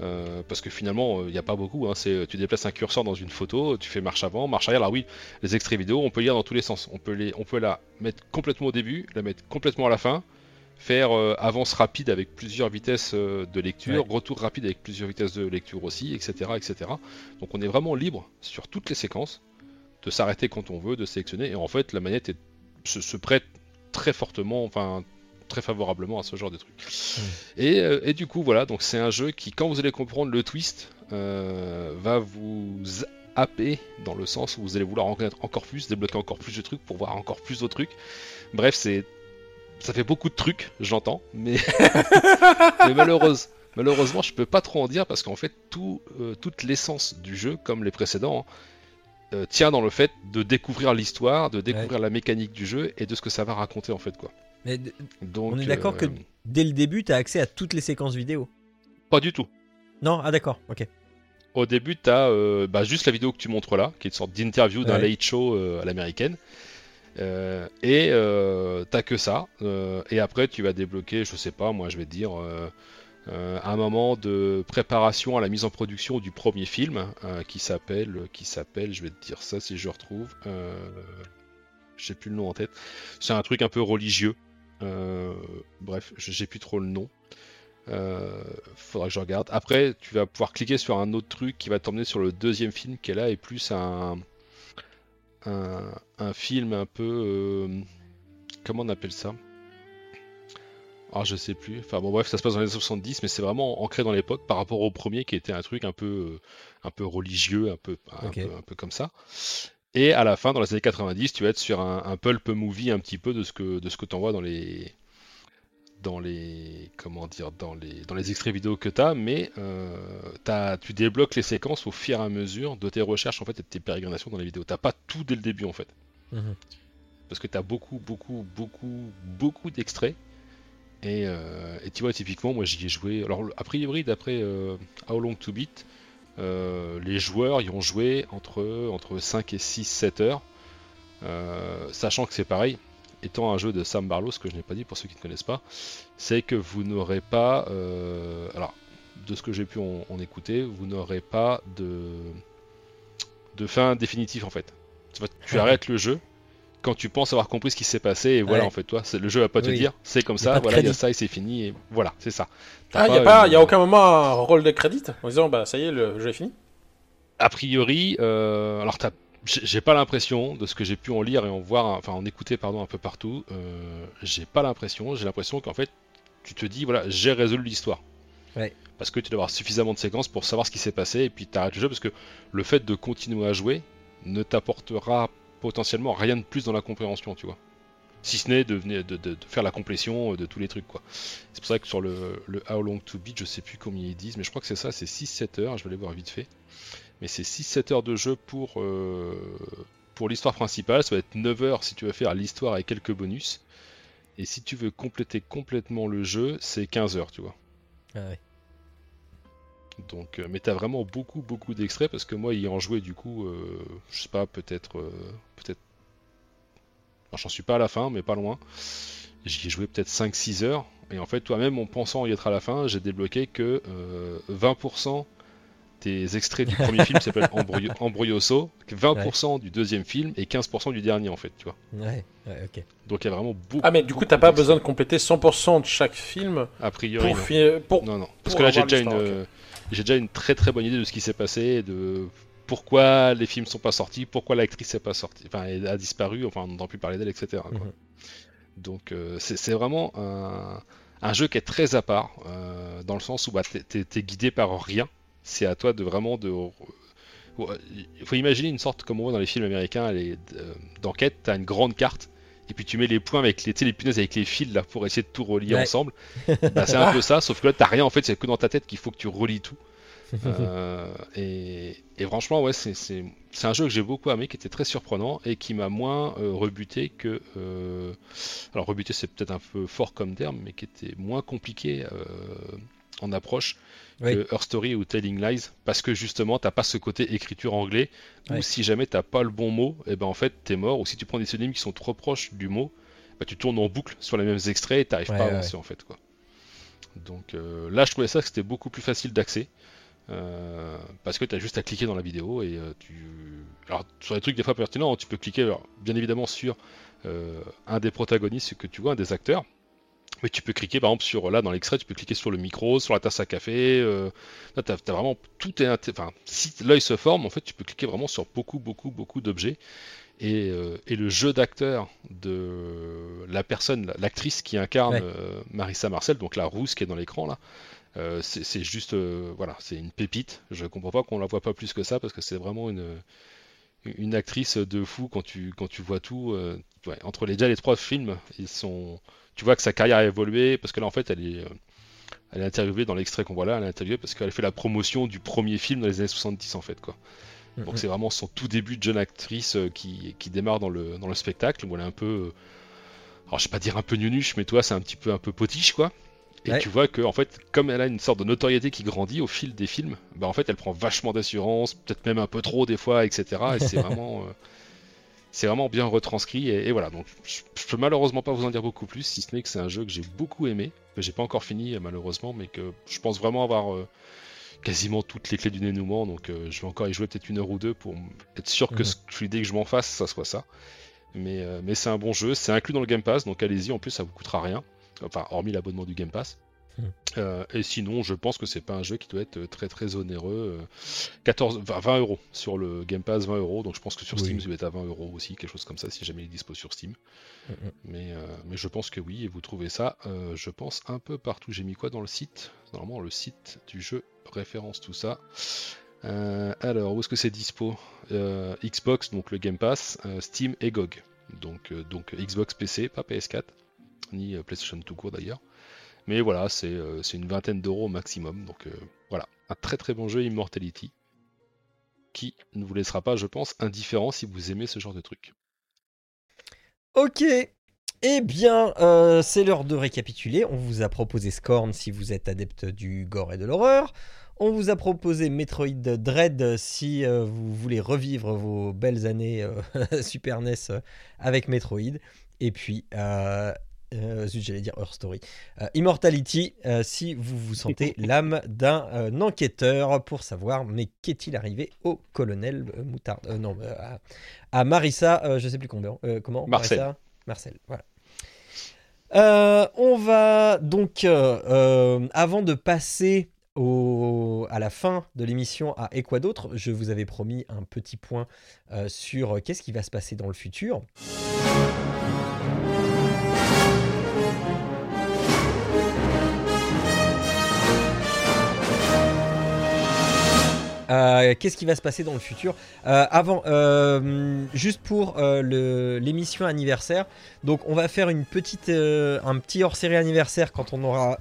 euh, parce que finalement, il n'y a pas beaucoup. Hein, c'est, tu déplaces un curseur dans une photo, tu fais marche avant, marche arrière. Alors oui, les extraits vidéo, on peut lire dans tous les sens. On peut, les, on peut la mettre complètement au début, la mettre complètement à la fin, faire euh, avance rapide avec plusieurs vitesses euh, de lecture, retour rapide avec plusieurs vitesses de lecture aussi, etc., etc. Donc on est vraiment libre sur toutes les séquences de s'arrêter quand on veut, de sélectionner. Et en fait, la manette est- se, se prête très fortement, enfin très favorablement à ce genre de trucs. Et, euh, et du coup, voilà, donc c'est un jeu qui, quand vous allez comprendre le twist, va vous happer dans le sens où vous allez vouloir en connaître encore plus, débloquer encore plus de trucs pour voir encore plus de trucs. Bref, c'est ça fait beaucoup de trucs, j'entends, mais, mais malheureuse, malheureusement, je peux pas trop en dire parce qu'en fait, tout, euh, toute l'essence du jeu, comme les précédents, hein, euh, tient dans le fait de découvrir l'histoire, de découvrir la mécanique du jeu et de ce que ça va raconter en fait quoi. Mais Donc, on est d'accord euh, que dès le début, tu as accès à toutes les séquences vidéo. pas du tout. Non? Ah d'accord, ok. Au début, tu as bah, juste la vidéo que tu montres là, qui est une sorte d'interview d'un Ouais. late show à l'américaine. Euh, et euh, t'as que ça. Euh, et après, tu vas débloquer, je sais pas, moi je vais te dire, euh, un moment de préparation à la mise en production du premier film qui s'appelle, qui s'appelle, je vais te dire ça si je retrouve. J'ai plus le nom en tête. C'est un truc un peu religieux. Bref, j'ai plus trop le nom. Faudra que je regarde. Après, tu vas pouvoir cliquer sur un autre truc qui va t'emmener sur le deuxième film qui est là et plus un un, un film un peu euh, comment on appelle ça? Ah, je sais plus. Enfin bon, bref, ça se passe dans les années 70, mais c'est vraiment ancré dans l'époque par rapport au premier qui était un truc un peu euh, un peu religieux, un peu un, peu un peu comme ça. Et à la fin, dans les années 90, tu vas être sur un, un pulp movie un petit peu de ce que de ce que t'envoies dans les dans les comment dire dans les dans les extraits vidéo que tu as, mais euh, tu débloques les séquences au fur et à mesure de tes recherches en fait et de tes pérégrinations dans les vidéos. T'as pas tout dès le début en fait, Mhm. parce que tu as beaucoup beaucoup beaucoup beaucoup d'extraits. Et, euh, et tu vois typiquement moi j'y ai joué. Alors a priori d'après euh, How Long to Beat, euh, les joueurs y ont joué entre entre 5 et 6 7 heures, Euh, sachant que c'est pareil étant un jeu de Sam Barlow, ce que je n'ai pas dit pour ceux qui ne connaissent pas, c'est que vous n'aurez pas, euh, alors de ce que j'ai pu en, en écouter, vous n'aurez pas de, de fin définitive en fait. Tu arrêtes le jeu quand tu penses avoir compris ce qui s'est passé et voilà Ouais. en fait toi, le jeu va pas te dire, c'est comme a ça, voilà il y a ça et c'est fini et voilà c'est ça. Ah, il n'y a, une- pas, y a aucun moment un rôle de crédit en disant bah ça y est, le jeu est fini? A priori, euh, alors t'as- j'ai pas l'impression de ce que j'ai pu en lire et en voir, enfin en écouter pardon un peu partout. euh, j'ai pas l'impression. J'ai l'impression qu'en fait, tu te dis voilà, j'ai résolu l'histoire. Ouais. Parce que tu dois avoir suffisamment de séquences pour savoir ce qui s'est passé et puis t'arrêtes le jeu parce que le fait de continuer à jouer ne t'apportera potentiellement rien de plus dans la compréhension, tu vois. Si ce n'est de, venir- de, de- de faire la complétion euh, de tous les trucs, quoi. C'est pour ça que sur le, le How Long to Beat, je sais plus combien ils disent, mais je crois que c'est ça, c'est 6-7 heures, je vais aller voir vite fait. Mais c'est 6-7 heures de jeu pour, euh, pour l'histoire principale, ça va être 9 heures si tu veux faire l'histoire avec quelques bonus. Et si tu veux compléter complètement le jeu, c'est 15 heures, tu vois. Ah ouais. Donc, euh, mais t'as vraiment beaucoup, beaucoup d'extraits parce que moi, ayant joué, du coup, euh, je sais pas, peut-être, euh, peut-être, alors, j'en suis pas à la fin, mais pas loin. J'y ai joué peut-être 5-6 heures et en fait, toi-même, en pensant y être à la fin, j'ai débloqué que euh, 20% des extraits du premier film s'appelle Embrouillo- Embrouilloso, 20% du deuxième film et 15% du dernier en fait, tu vois. Ouais, ouais, ok. Donc il y a vraiment beaucoup. Ah, mais du coup, t'as pas besoin de compléter 100% de chaque film A priori, pour. non. fi- pour... Non, non. Parce pour que là, j'ai déjà, une, j'ai déjà une très très bonne idée de ce qui s'est passé, et de pourquoi les films sont pas sortis, pourquoi l'actrice n'est pas sortie, enfin, elle a disparu, enfin, on n'entend plus parler d'elle, etc. quoi. Mhm. Donc, euh, c'est c'est vraiment un, un jeu qui est très à part, euh, dans le sens où bah, t'es- t'es t'es guidé par rien. C'est à toi de vraiment de. Il faut imaginer une sorte comme on voit dans les films américains les- euh, d'enquête, t'as une grande carte. Et puis tu mets les points avec les, les punaises avec les fils là pour essayer de tout relier Ouais. ensemble. Bah, c'est un peu ça, sauf que là t'as rien en fait, c'est que dans ta tête qu'il faut que tu relis tout. Euh, et, et franchement, ouais, c'est- c'est c'est un jeu que j'ai beaucoup aimé, qui était très surprenant et qui m'a moins euh, rebuté que. euh, alors, rebuté, c'est peut-être un peu fort comme terme, mais qui était moins compliqué en approche Oui. que Her Story ou Telling Lies, parce que justement, t'as pas ce côté écriture anglais où si jamais t'as pas le bon mot, et ben en fait, t'es mort, ou si tu prends des synonymes qui sont trop proches du mot, bah, tu tournes en boucle sur les mêmes extraits et t'arrives Ouais, pas à ouais, avancer en fait, quoi. Donc euh, là, je trouvais ça que c'était beaucoup plus facile d'accès. euh, parce que tu as juste à cliquer dans la vidéo et euh, tu. Alors, sur les trucs des fois pertinents, tu peux cliquer alors, bien évidemment sur un des protagonistes que tu vois, un des acteurs. Mais tu peux cliquer par exemple sur là dans l'extrait, tu peux cliquer sur le micro, sur la tasse à café. Euh, là, t'as vraiment tout est. Enfin, si l'œil se forme, en fait, tu peux cliquer vraiment sur beaucoup, beaucoup, beaucoup d'objets. Et, euh, et le jeu d'acteur de la personne, l'actrice qui incarne Ouais. euh, Marissa Marcel, donc la rousse qui est dans l'écran là, euh, c'est juste, voilà, c'est une pépite. Je comprends pas qu'on la voit pas plus que ça parce que c'est vraiment une, une actrice de fou quand tu, quand tu vois tout. euh, ouais, entre les, déjà les trois films, ils sont, tu vois que sa carrière a évolué parce que là en fait elle est, euh, elle est interviewée dans l'extrait qu'on voit là, elle est interviewée parce qu'elle fait la promotion du premier film dans les années 70 en fait quoi. Donc Mhm. c'est vraiment son tout début de jeune actrice euh, qui, qui démarre dans le, dans le spectacle où elle est un peu, euh, alors je vais pas dire un peu nunuche, mais toi c'est un petit peu un peu potiche quoi. Et Ouais. tu vois que en fait, comme elle a une sorte de notoriété qui grandit au fil des films, bah en fait elle prend vachement d'assurance, peut-être même un peu trop des fois, etc. Et c'est vraiment, euh, c'est vraiment bien retranscrit. Et, et voilà, donc je, je peux malheureusement pas vous en dire beaucoup plus, si ce n'est que c'est un jeu que j'ai beaucoup aimé, que j'ai pas encore fini malheureusement, mais que je pense vraiment avoir euh, quasiment toutes les clés du dénouement. Donc euh, je vais encore y jouer peut-être une heure ou deux pour être sûr que ce- que l'idée que je m'en fasse, ça soit ça. Mais, euh, mais c'est un bon jeu, c'est inclus dans le Game Pass, donc allez-y, en plus ça vous coûtera rien. Enfin, hormis l'abonnement du Game Pass. Euh, et sinon, je pense que c'est pas un jeu qui doit être très très onéreux. euh, 14, 20, 20 euros sur le Game Pass, 20 euros. Donc je pense que sur Oui. Steam, il doit être à 20 euros aussi, quelque chose comme ça, si jamais il est dispo sur Steam. Mhm. Mais, euh, mais je pense que oui, et vous trouvez ça, euh, je pense, un peu partout. J'ai mis quoi dans le site? Normalement, le site du jeu référence tout ça. Euh, alors, où est-ce que c'est dispo? Euh, Xbox, donc le Game Pass, euh, Steam et GOG. Donc, euh, donc Xbox PC, pas PS4. ni euh, PlayStation tout court d'ailleurs. Mais voilà, c'est euh, c'est une vingtaine d'euros au maximum. Donc euh, voilà, un très très bon jeu Immortality qui ne vous laissera pas, je pense, indifférent si vous aimez ce genre de truc. Ok. Eh bien, euh, c'est l'heure de récapituler. On vous a proposé Scorn si vous êtes adepte du gore et de l'horreur. On vous a proposé Metroid Dread si vous voulez revivre vos belles années Super NES avec Metroid. Et puis, euh, zut, j'allais dire Earth Story. Euh, Immortality euh, si vous vous sentez l'âme d'un euh, enquêteur pour savoir mais qu'est-il arrivé au colonel Moutarde Non, à, à Marissa, je sais plus combien. comment Marcel. Marissa Marcel, voilà. On va donc, avant de passer au- à la fin de l'émission à Et quoi d'autre, je vous avais promis un petit point sur qu'est-ce qui va se passer dans le futur. Euh, Qu'est-ce qui va se passer dans le futur Euh, Avant, euh, juste pour l'émission anniversaire, donc on va faire une petite, un petit hors-série anniversaire quand on aura,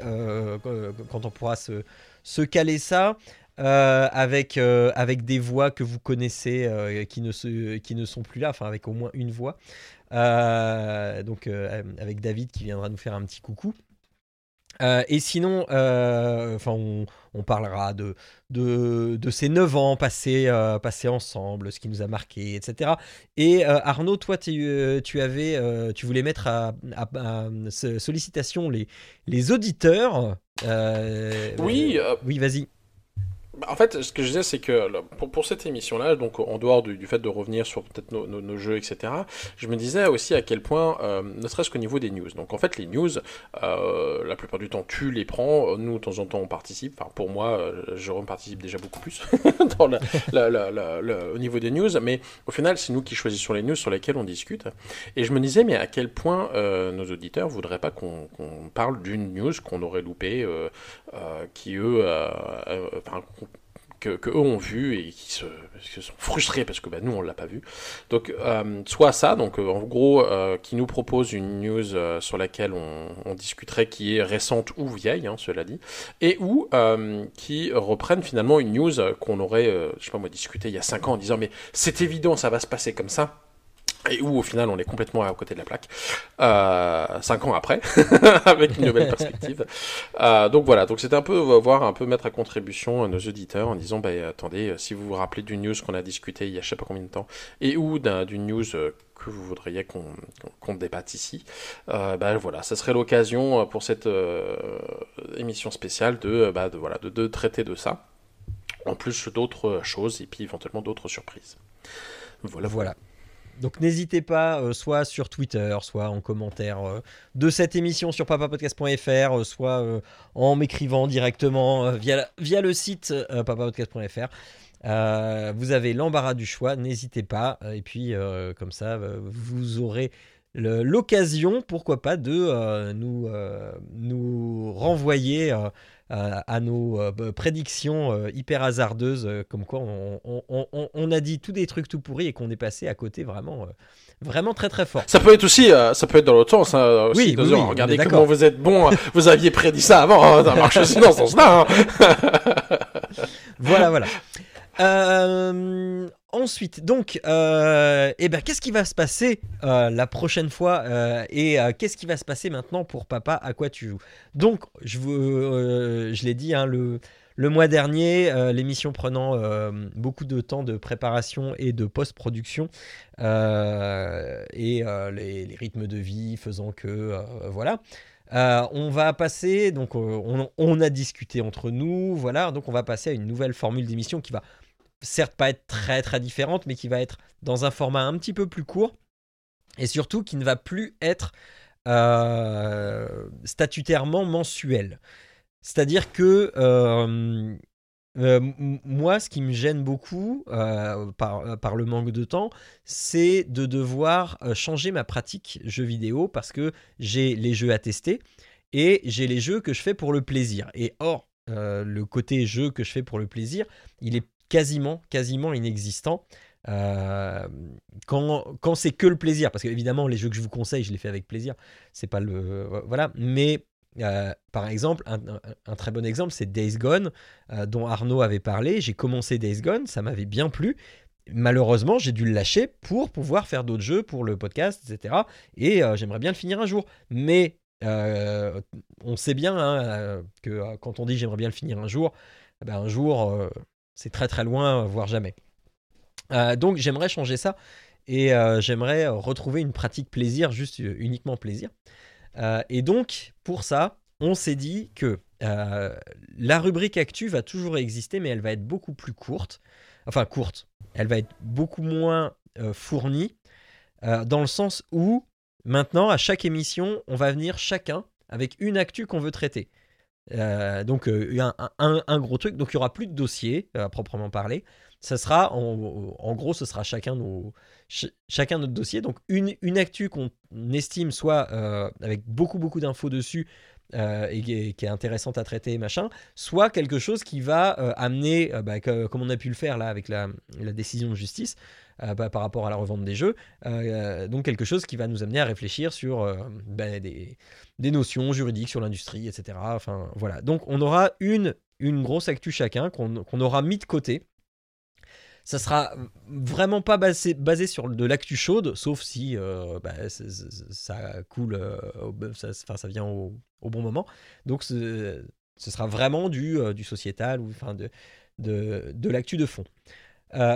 quand on pourra se, caler ça. avec, avec des voix que vous connaissez qui, ne se, qui ne sont plus là, enfin avec au moins une voix. Donc avec David qui viendra nous faire un petit coucou. Euh, et sinon, euh, enfin, on, on parlera de, de, de ces 9 ans passés, euh, passés ensemble, ce qui nous a marqué, etc. Et Arnaud, toi, tu, tu avais, tu voulais mettre à, à- à sollicitation les, les auditeurs. Oui, oui, vas-y. Bah, En fait, ce que je disais, c'est que pour, cette émission-là, donc en dehors du, fait de revenir sur peut-être nos, jeux, etc., je me disais aussi à quel point, euh, ne serait-ce qu'au niveau des news. Donc en fait, les news, euh, la plupart du temps, tu les prends. Nous, de temps en temps, on participe. Enfin, pour moi, euh, Jérôme participe déjà beaucoup plus au niveau des news. Mais au final, c'est nous qui choisissons les news sur lesquelles on discute. Et je me disais, mais à quel point euh, nos auditeurs voudraient pas qu'on parle d'une news qu'on aurait loupée, euh, euh, qui eux, euh, euh, enfin, que, que eux ont vu et qui se, sont frustrés parce que bah, nous on l'a pas vu. Donc euh, soit ça, donc euh, en gros euh, qui nous propose une news sur laquelle on, discuterait qui est récente ou vieille, hein, cela dit, et ou qui reprennent finalement une news qu'on aurait, je sais pas moi, discuté il y a 5 ans en disant mais c'est évident ça va se passer comme ça. Et où au final on est complètement à côté de la plaque, euh, cinq ans après, avec une nouvelle perspective. Euh, donc voilà, donc c'était un peu euh, voir un peu mettre à contribution euh, nos auditeurs en disant bah attendez, euh, si vous vous rappelez d'une news qu'on a discuté il y a je sais pas combien de temps, et ou d'un- d'une news que vous voudriez qu'on qu'on débatte ici, euh, bah voilà, ça serait l'occasion pour cette émission spéciale de, bah, de voilà de, de traiter de ça, en plus d'autres choses et puis éventuellement d'autres surprises. Voilà, Voilà. Donc n'hésitez pas, euh, soit sur Twitter, soit en commentaire euh, de cette émission sur papapodcast.fr, euh, soit en m'écrivant directement via, le site papapodcast.fr. Vous avez l'embarras du choix, n'hésitez pas. Et puis comme ça, vous aurez l'occasion, pourquoi pas, de nous, renvoyer à à nos euh, prédictions euh, hyper hasardeuses, euh, comme quoi on, on- on- on- on a dit tous des trucs tout pourris et qu'on est passé à côté vraiment, euh, vraiment très très fort. Ça peut être aussi, euh, ça peut être dans l'autre sens. Hein, aussi, Oui, oui, oui, regardez comment vous êtes bon. hein, vous aviez prédit ça avant. ça marche aussi dans ce sens-là. hein. Voilà, voilà. Euh, ensuite, donc, euh, eh ben, qu'est-ce qui va se passer euh, la prochaine fois euh, et qu'est-ce qui va se passer maintenant pour Papa À quoi tu joues? Donc, je, vous, je l'ai dit, hein, le, le mois dernier, l'émission prenant beaucoup de temps de préparation et de post-production et les, rythmes de vie faisant que, voilà. On va passer, donc on, on a discuté entre nous, voilà, donc on va passer à une nouvelle formule d'émission qui va certes pas être très très différente, mais qui va être dans un format un petit peu plus court et surtout qui ne va plus être euh, statutairement mensuel. C'est-à-dire que euh, euh, moi, ce qui me gêne beaucoup par, par le manque de temps, c'est de devoir changer ma pratique jeu vidéo parce que j'ai les jeux à tester et j'ai les jeux que je fais pour le plaisir. Et or, le côté jeu que je fais pour le plaisir, il est quasiment, quasiment inexistant. Euh, quand quand c'est que le plaisir, parce qu'évidemment, les jeux que je vous conseille, je les fais avec plaisir. C'est pas le. Voilà. Mais. euh, par exemple, un, très bon exemple, c'est Days Gone, euh, dont Arnaud avait parlé. J'ai commencé Days Gone, ça m'avait bien plu. Malheureusement, j'ai dû le lâcher pour pouvoir faire d'autres jeux pour le podcast, etc. Et euh, j'aimerais bien le finir un jour. Mais euh, on sait bien hein, euh, que euh, quand on dit j'aimerais bien le finir un jour, eh ben, un jour, euh, c'est très très loin, voire jamais. Euh, donc j'aimerais changer ça et euh, j'aimerais retrouver une pratique plaisir, juste euh, uniquement plaisir. Et donc pour ça, on s'est dit que la rubrique actu va toujours exister, mais elle va être beaucoup plus courte. Enfin courte. Elle va être beaucoup moins fournie, dans le sens où maintenant, à chaque émission, on va venir chacun avec une actu qu'on veut traiter. Euh, donc euh, un, un- un gros truc, donc il y aura plus de dossier euh, à proprement parler. Ça sera, en, en gros, ce sera chacun nos, ch- chacun notre dossier. Donc une, une actu qu'on estime soit euh, avec beaucoup beaucoup d'infos dessus euh, et qui est, intéressante à traiter, machin, soit quelque chose qui va euh, amener, euh, bah, comme on a pu le faire là avec la, décision de justice bah, par rapport à la revente des jeux, donc quelque chose qui va nous amener à réfléchir sur bah, des, notions juridiques sur l'industrie, etc. Enfin voilà. Donc on aura une, une grosse actu chacun qu'on aura mis de côté. Ça sera vraiment pas basé, sur de l'actu chaude, sauf si euh, bah, ça coule, euh, ça, vient au, bon moment. Donc ce, sera vraiment du, euh, du sociétal ou enfin de, de, de l'actu de fond.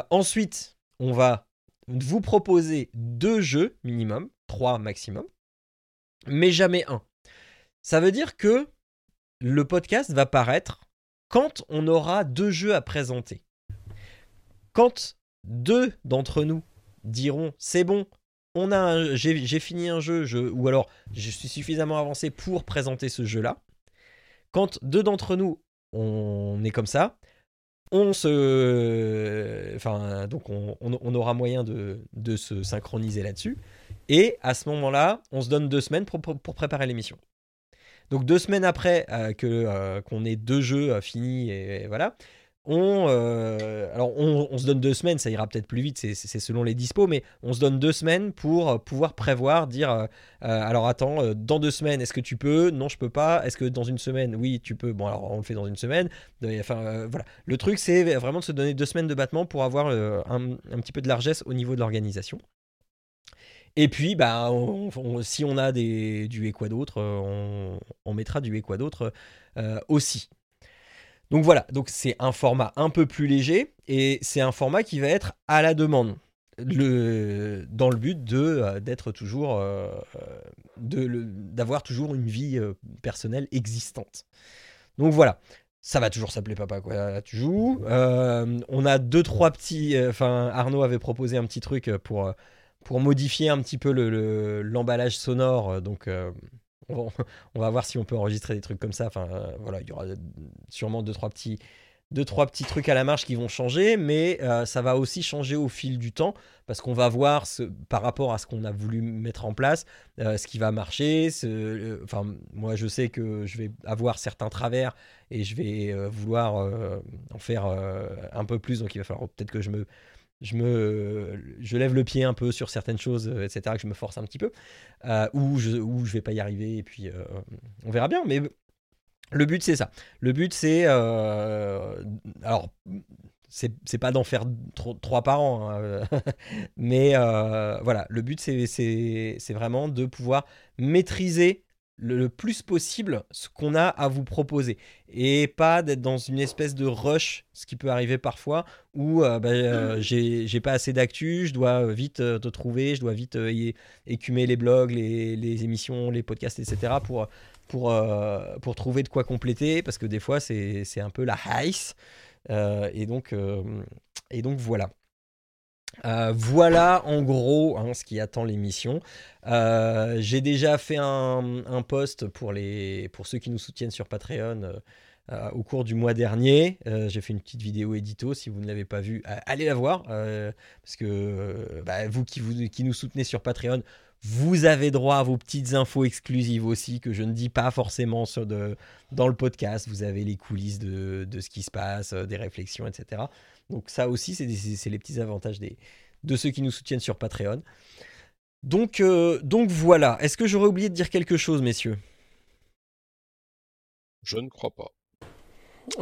Ensuite, on va vous proposer deux jeux minimum, trois maximum, mais jamais un. Ça veut dire que le podcast va paraître quand on aura deux jeux à présenter. Quand deux d'entre nous diront c'est bon, on a j'ai fini un jeu, je, ou alors je suis suffisamment avancé pour présenter ce jeu-là. Quand deux d'entre nous, on est comme ça, on se, enfin donc on, aura moyen de, de se synchroniser là-dessus. Et à ce moment-là, on se donne deux semaines pour, préparer l'émission. Donc deux semaines après euh, euh, qu'on ait deux jeux euh, finis et, voilà, on euh, alors on, se donne deux semaines, ça ira peut-être plus vite, c'est- selon les dispos, mais on se donne deux semaines pour euh, pouvoir prévoir, dire euh, alors attends, dans deux semaines, est-ce que tu peux? Non, je peux pas. Est-ce que dans une semaine? Oui, tu peux. Bon, alors on le fait dans une semaine. Enfin, voilà. Le truc, c'est vraiment de se donner deux semaines de battement pour avoir un, petit peu de largesse au niveau de l'organisation. Et puis, bah, si on a du et quoi d'autre, on, mettra du et quoi d'autre aussi. Donc voilà, donc c'est un format un peu plus léger et c'est un format qui va être à la demande. Dans le but de euh, d'être toujours euh, le- d'avoir toujours une vie euh, personnelle existante. Donc voilà, ça va toujours s'appeler Papa quoi tu joues. Euh, on a deux trois petits, euh, enfin Arnaud avait proposé un petit truc pour euh, modifier un petit peu le- le- l'emballage sonore. euh, Donc euh, on, va, voir si on peut enregistrer des trucs comme ça. Euh, voilà, il y aura sûrement deux trois petits trucs à la marge qui vont changer, mais euh, ça va aussi changer au fil du temps parce qu'on va voir par rapport à ce qu'on a voulu mettre en place, euh, ce qui va marcher. moi, je sais que je vais avoir certains travers et je vais vouloir en faire un peu plus. Donc, il va falloir peut-être que je me, je me, je lève le pied un peu sur certaines choses, euh, etc. Que je me force un petit peu, euh, ou je, ou je vais pas y arriver et puis euh, on verra bien. Mais le but, c'est ça. Le but, c'est. euh, alors, c'est pas d'en faire trois par an, hein, mais voilà. Le but, c'est vraiment de pouvoir maîtriser le, le plus possible ce qu'on a à vous proposer et pas d'être dans une espèce de rush, ce qui peut arriver parfois, où euh, bah, euh, j'ai j'ai pas assez d'actu, je dois vite euh, te trouver, je dois vite écumer les blogs, les, les émissions, les podcasts, etc. pour pour, pour trouver de quoi compléter, parce que des fois, c'est un peu la heiss. Euh, et, donc, et donc, voilà. Euh, voilà en gros hein, ce qui attend l'émission. Euh, J'ai déjà fait un, post pour, les, pour ceux qui nous soutiennent sur Patreon euh, au cours du mois dernier. J'ai fait une petite vidéo édito. Si vous ne l'avez pas vue, allez la voir. parce que bah, vous, qui vous qui nous soutenez sur Patreon, Vous avez droit à vos petites infos exclusives aussi que je ne dis pas forcément sur de, dans le podcast. Vous avez les coulisses de, de ce qui se passe, des réflexions, etc. Donc ça aussi, c'est les petits avantages des, de ceux qui nous soutiennent sur Patreon. Donc, euh, donc voilà. Est-ce que j'aurais oublié de dire quelque chose, messieurs? Je ne crois pas.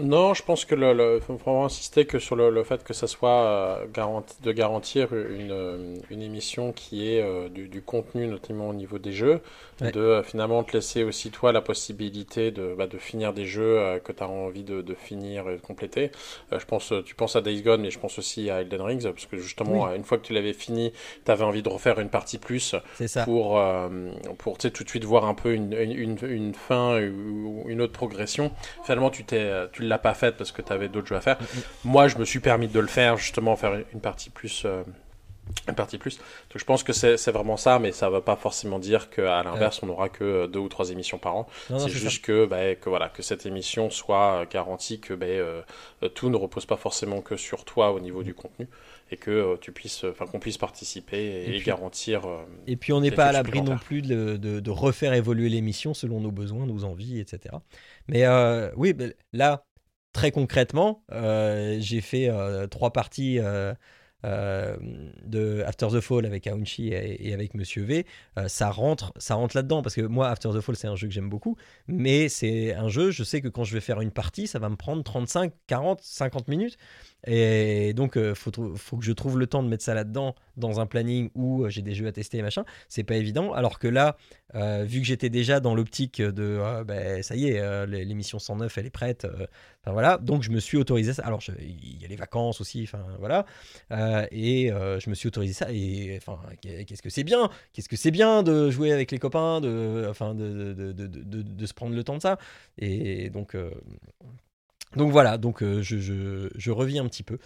Non, je pense que le, le- faut vraiment insister que sur le, le fait que ça soit euh, garanti, de garantir une, une émission qui est euh, du, du contenu, notamment au niveau des jeux, Ouais. de euh, finalement te laisser aussi toi la possibilité de, bah, de finir des jeux euh, que tu as envie de, de finir et de compléter. Euh, je pense, tu penses à Days Gone, mais je pense aussi à Elden Rings, parce que justement, Oui. une fois que tu l'avais fini, tu avais envie de refaire une partie plus ça. pour, euh, pour tout de suite voir un peu une, une, une- fin ou une autre progression. Finalement, tu tu l'as pas faite parce que tu avais d'autres jeux à faire. Moi, je me suis permis de le faire, justement, faire une partie plus. Une partie plus. Donc je pense que c'est vraiment ça, mais ça ne veut pas forcément dire qu'à l'inverse, on n'aura que euh, deux ou trois émissions par an. C'est juste que, bah, que, voilà, que cette émission soit euh, garantie que bah, euh, tout ne repose pas forcément que sur toi au niveau du contenu et que euh, tu puisses, enfin qu'on puisse participer et, Et et puis- garantir. euh, Et puis on n'est pas à l'abri non plus de, de- de refaire évoluer l'émission selon nos besoins, nos envies, etc. Mais oui, là, très concrètement, j'ai fait trois parties de After the Fall avec Aounchi et, et avec Monsieur V. Euh, ça rentre, ça rentre là-dedans parce que moi, After the Fall, c'est un jeu que j'aime beaucoup, mais c'est un jeu, je sais que quand je vais faire une partie, ça va me prendre 35, 40, 50 minutes. Et donc, il faut, trou- faut que je trouve le temps de mettre ça là-dedans, dans un planning où euh, j'ai des jeux à tester et machin. C'est pas évident. Alors que là, euh, vu que j'étais déjà dans l'optique de euh, ça y est, euh, l'é- l'émission 109, elle est prête. euh, Enfin voilà, donc je me suis autorisé ça. Alors il y a les vacances aussi, enfin voilà. Euh, et euh, je me suis autorisé ça. Et enfin, qu'est-ce que c'est bien? Qu'est-ce que c'est bien de jouer avec les copains, de, enfin, de, de- de- de se prendre le temps de ça? Et donc. Donc voilà, donc euh, je, je, je revis un petit peu.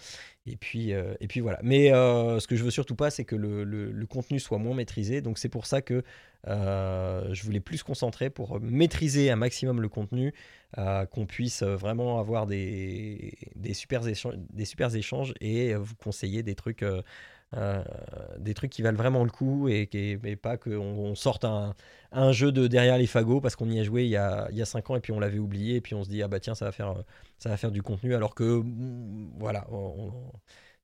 Et puis, euh, voilà. Mais euh, ce que je veux surtout pas, c'est que le, contenu soit moins maîtrisé. Donc c'est pour ça que je voulais plus concentrer pour maîtriser un maximum le contenu, qu'on puisse vraiment avoir des, des, super échanges, des super échanges et vous conseiller des trucs, euh, des trucs qui valent vraiment le coup et, et pas qu'on on sorte un, un jeu de derrière les fagots parce qu'on y a joué il y a, il y a 5 ans et puis on l'avait oublié et puis on se dit ah bah tiens ça va faire, ça va faire du contenu alors que mm, voilà,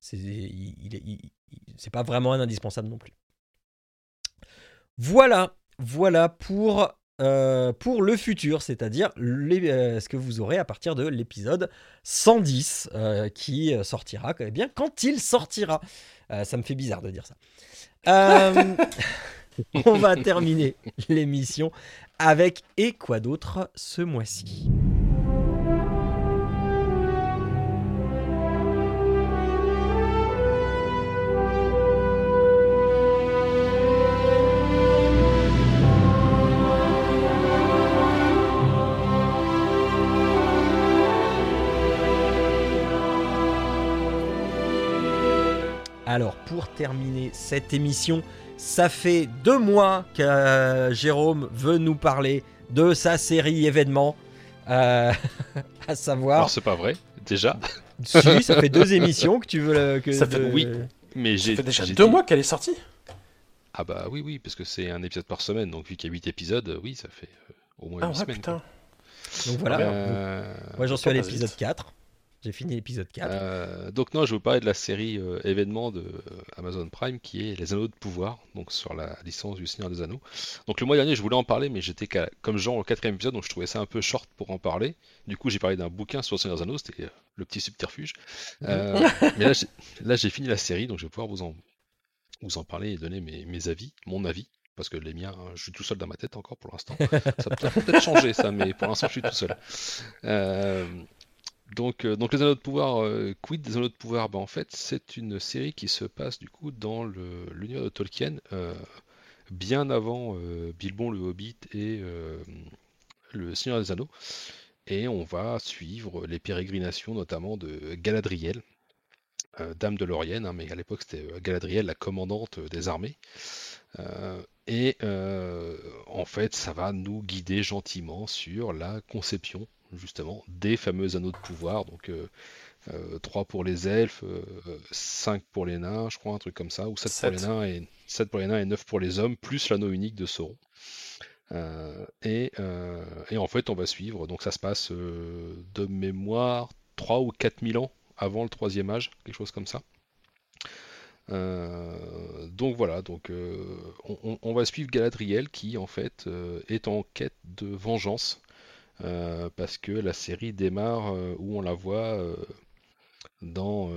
c'est il- pas vraiment un indispensable non plus. Voilà, voilà pour, euh, pour le futur, c'est-à-dire euh, ce que vous aurez à partir de l'épisode 110 euh, qui euh, sortira eh bien, quand il sortira. Ça me fait bizarre de dire ça. On va terminer l'émission avec et quoi d'autre ce mois-ci? Alors, pour terminer cette émission, ça fait deux mois que euh, Jérôme veut nous parler de sa série événement. euh, à savoir, Alors c'est pas vrai, déjà. si, ça fait deux émissions que tu veux euh, que Ça fait- de- oui. Mais Ça j'ai fait déjà deux dit- mois qu'elle est sortie. Ah bah oui, oui, parce que c'est un épisode par semaine, donc vu qu'il y a 8 épisodes, oui, ça fait au moins Ah une ouais, semaine. putain. Donc voilà. Euh, moi, j'en suis à ça l'épisode vite. 4. J'ai fini l'épisode 4. euh, donc non, je vais vous parler de la série euh, événement de euh, Amazon Prime qui est Les Anneaux de Pouvoir, donc sur la licence du Seigneur des Anneaux. Donc le mois dernier, je voulais en parler, mais j'étais comme genre au quatrième épisode, donc je trouvais ça un peu short pour en parler. Du coup, j'ai parlé d'un bouquin sur le Seigneur des Anneaux, c'était euh, le petit subterfuge. Euh, mais là, j'ai- fini la série, donc je vais pouvoir vous en, vous en parler et donner mes, mes avis, mon avis. Parce que les miens, hein, je suis tout seul dans ma tête encore pour l'instant. Ça peut peut-être changer ça, mais pour l'instant je suis tout seul. Euh, donc, euh, donc les Anneaux de Pouvoir, euh, quid des Anneaux de Pouvoir? Ben, En fait, c'est une série qui se passe du coup dans l'univers de Tolkien, euh, bien avant Bilbon le Hobbit et le Seigneur des Anneaux. Et on va suivre les pérégrinations notamment de Galadriel, dame de Lorienne, hein, mais à l'époque c'était Galadriel, la commandante des armées. Et en fait, ça va nous guider gentiment sur la conception, justement, des fameux anneaux de pouvoir. Donc, euh, 3 pour les elfes, 5 pour les nains, je crois, un truc comme ça, ou 7 pour Sept. les nains et 7 pour les nains et 9 pour les hommes, plus l'anneau unique de Sauron. et, et, en fait, on va suivre. Donc ça se passe de mémoire 3 ou 4 000 ans avant le troisième âge, quelque chose comme ça. donc voilà, donc on, on, va suivre Galadriel qui en fait est en quête de vengeance euh, parce que la série démarre euh, où on la voit euh, dans,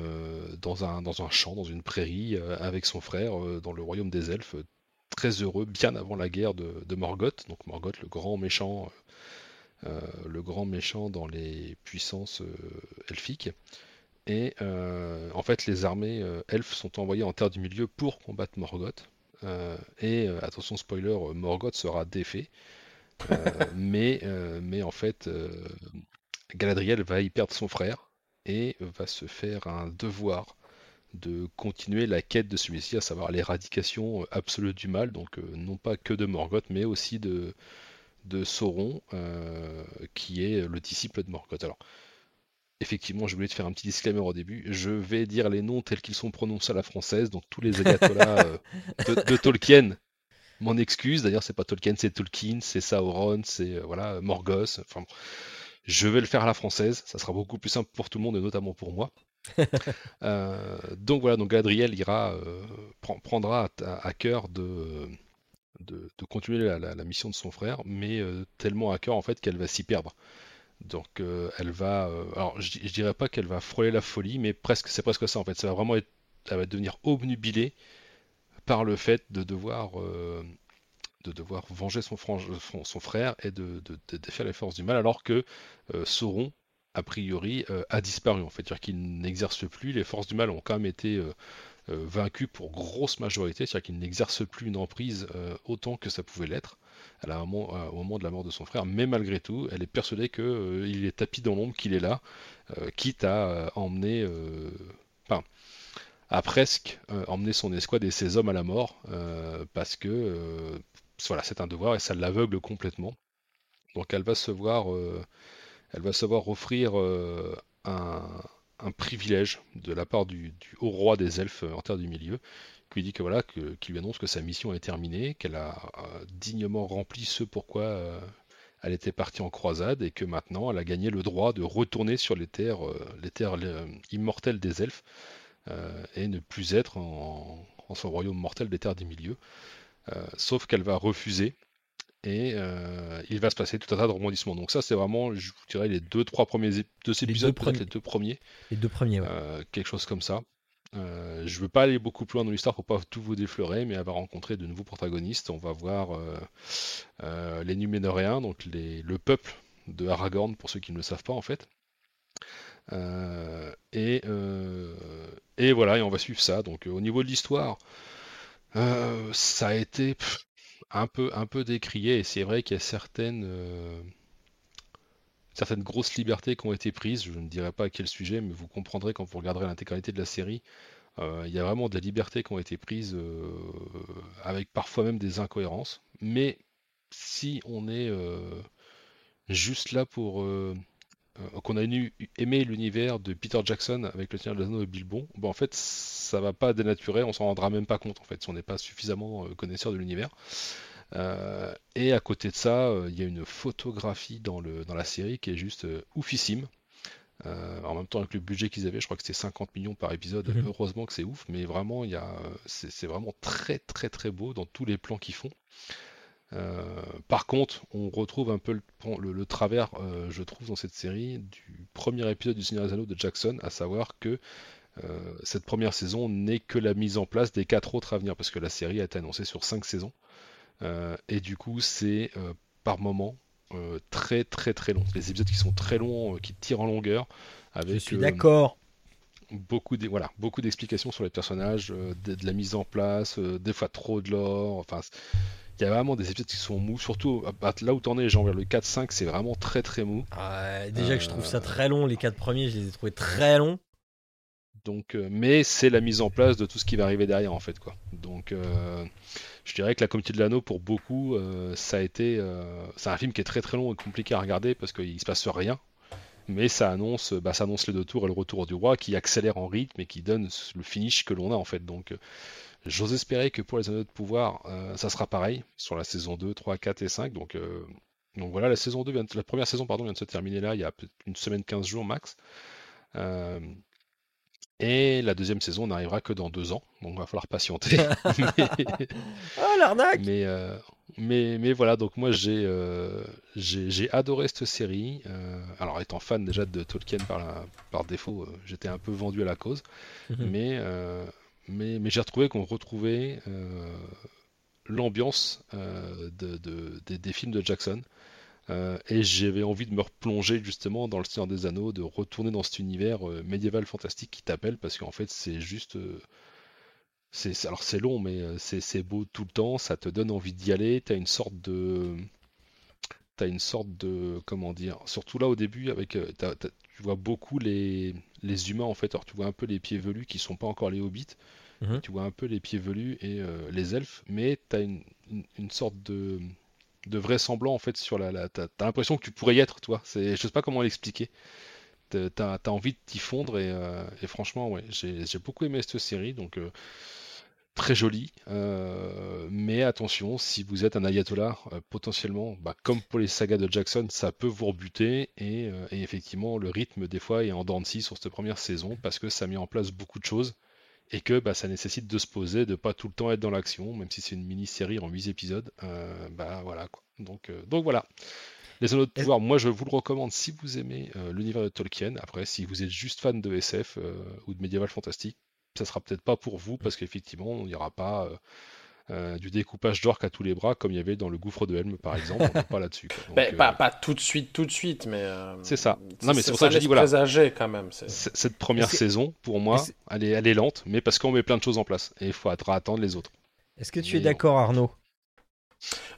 un, champ, dans une prairie, avec son frère, dans le royaume des elfes, très heureux, bien avant la guerre de, de Morgoth. Donc Morgoth, le grand méchant, le grand méchant dans les puissances elfiques. Et en fait, les armées elfes sont envoyées en Terre du Milieu pour combattre Morgoth. et attention, spoiler, Morgoth sera défait. Euh, mais, euh, mais en fait, euh, Galadriel va y perdre son frère et va se faire un devoir de continuer la quête de celui-ci, à savoir l'éradication absolue du mal, donc non pas que de Morgoth, mais aussi de, de Sauron, qui est le disciple de Morgoth. Alors, effectivement, je voulais te faire un petit disclaimer au début. Je vais dire les noms tels qu'ils sont prononcés à la française, donc tous les ayatollahs de, Tolkien mon excuse. D'ailleurs, c'est pas Tolkien, c'est Tolkien, c'est Sauron, c'est euh, voilà Morgoth. Enfin, je vais le faire à la française. Ça sera beaucoup plus simple pour tout le monde et notamment pour moi. Euh, donc voilà, donc Galadriel ira euh, prendra à, cœur de, de, continuer la, mission de son frère, mais tellement à cœur en fait qu'elle va s'y perdre. Donc elle va, alors je, dirais pas qu'elle va frôler la folie, mais presque, c'est presque ça en fait. Ça va vraiment être, elle va devenir obnubilée par le fait de devoir, euh, venger son, son frère et de, défaire les forces du mal, alors que euh, Sauron, a priori, euh, a disparu. En fait, c'est-à-dire qu'il n'exerce plus, les forces du mal ont quand même été vaincues pour grosse majorité, c'est-à-dire qu'il n'exerce plus une emprise autant que ça pouvait l'être. Au moment de la mort de son frère, mais malgré tout, elle est persuadée qu'il est tapis dans l'ombre, qu'il est là, quitte à emmener... a presque euh, emmené son escouade et ses hommes à la mort euh, parce que euh, voilà, c'est un devoir et ça l'aveugle complètement. Donc elle va se voir, elle va se voir offrir un, privilège de la part du, haut roi des elfes en terre du milieu, qui lui dit que voilà, lui annonce que sa mission est terminée, qu'elle a dignement rempli ce pourquoi elle était partie en croisade et que maintenant elle a gagné le droit de retourner sur les terres, les terres immortelles des elfes et ne plus être en, son royaume mortel des terres des milieux. Euh, sauf qu'elle va refuser et euh, il va se passer tout un tas de rebondissements. Donc ça, c'est vraiment, je vous dirais, les deux, trois premiers deux épisodes, peut-être les deux premiers. Les deux premiers, ouais. quelque chose comme ça. Euh, je veux pas aller beaucoup plus loin dans l'histoire pour pas tout vous défleurer, mais elle va rencontrer de nouveaux protagonistes. On va voir les Numénoréens, donc les, le peuple de Aragorn, pour ceux qui ne le savent pas en fait. Euh, et, euh, et voilà, et on va suivre ça. Donc euh, au niveau de l'histoire, ça a été un peu, décrié, et c'est vrai qu'il y a certaines, grosses libertés qui ont été prises. Je ne dirai pas à quel sujet, mais vous comprendrez quand vous regarderez l'intégralité de la série. il y a vraiment des libertés qui ont été prises avec parfois même des incohérences. Mais si on est juste là pour qu'on a aimé l'univers de Peter Jackson avec le Seigneur des Anneaux de Bilbon, bon, en fait, ça va pas dénaturer, on s'en rendra même pas compte en fait, si on n'est pas suffisamment euh, connaisseur de l'univers. Euh, et à côté de ça, il y a une photographie dans, le, dans la série qui est juste oufissime. en même temps, avec le budget qu'ils avaient, je crois que c'était 50 millions par épisode. Mhm. Heureusement que c'est ouf, mais vraiment, il y c'est vraiment très très très beau dans tous les plans qu'ils font. Euh, par contre, on retrouve un peu le, travers, euh, je trouve, dans cette série du premier épisode du Seigneur des Anneaux de Jackson, à savoir que euh, cette première saison n'est que la mise en place des quatre autres à venir, parce que la série a été annoncée sur cinq saisons. et du coup, c'est par moment très très très long. Les épisodes qui sont très longs, qui tirent en longueur. Avec, je suis d'accord beaucoup voilà beaucoup d'explications sur les personnages de, la mise en place des fois trop de lore enfin il y a vraiment des épisodes qui sont mous, surtout là où t'en es, genre vers le 4-5, c'est vraiment très très mou. déjà que je trouve ça euh, très long, les 4 premiers, je les ai trouvés très longs. Donc, euh, mais c'est la mise en place de tout ce qui va arriver derrière en fait quoi. Donc, euh, je dirais que la Comité de l'Anneau pour beaucoup, ça a été, c'est un film qui est très très long et compliqué à regarder parce qu'il se passe rien. Mais ça annonce, bah, ça annonce les deux tours et le retour du roi qui accélère en rythme et qui donne le finish que l'on a en fait. Donc, J'ose espérer que pour les anneaux de pouvoir, ça sera pareil sur la saison 2, 3, 4 et 5. Donc, donc voilà, la saison 2 vient la première saison pardon, vient de se terminer là, il y a une semaine, 15 jours max. Et la deuxième saison n'arrivera que dans deux ans, donc il va falloir patienter. oh l'arnaque mais, euh, mais, mais, voilà, donc moi j'ai euh, j'ai adoré cette série. Euh, alors étant fan déjà de Tolkien par, par défaut, j'étais un peu vendu à la cause. Mhm. mais, mais, j'ai retrouvé qu'on retrouvait l'ambiance de, des films de Jackson. Euh, et j'avais envie de me replonger justement dans le Seigneur des Anneaux, de retourner dans cet univers euh, médiéval fantastique qui t'appelle, parce qu'en fait c'est juste... Euh, alors c'est long, mais c'est, beau tout le temps, ça te donne envie d'y aller, t'as une sorte de... T'as une sorte de... Comment dire Surtout là au début, avec tu vois beaucoup les, les humains en fait, alors tu vois un peu les pieds velus qui sont pas encore les hobbits, mhm. tu vois un peu les pieds velus et les elfes, mais t'as une, une sorte de de vrai semblant en fait sur la. la t'as, l'impression que tu pourrais y être, toi. C'est, je sais pas comment l'expliquer. T'as, as envie de t'y fondre et, euh, franchement, ouais, j'ai, beaucoup aimé cette série, donc euh, très jolie. Euh, mais attention, si vous êtes un ayatollah, potentiellement, bah, comme pour les sagas de Jackson, ça peut vous rebuter et, effectivement, le rythme des fois est en dents de scie sur cette première saison parce que ça met en place beaucoup de choses et que bah, ça nécessite de se poser, de pas tout le temps être dans l'action, même si c'est une mini-série en 8 épisodes. Euh, bah voilà quoi. Donc, euh, donc voilà. Les Anneaux de pouvoir, moi je vous le recommande si vous aimez euh, l'univers de Tolkien. Après, si vous êtes juste fan de SF ou de médiéval fantastique, ça sera peut-être pas pour vous parce qu'effectivement, il n'y aura pas euh, du découpage d'orques à tous les bras, comme il y avait dans le gouffre de Helm, par exemple. On pas là-dessus. Ben, euh, pas, tout de suite, tout de suite, mais. Euh, c'est ça. Non, mais c'est pour ça que j'ai dit voilà. quand même. Cette première saison, pour moi, elle est, elle est lente, mais parce qu'on met plein de choses en place et il faut attendre les autres. Est-ce que tu es d'accord, Arnaud?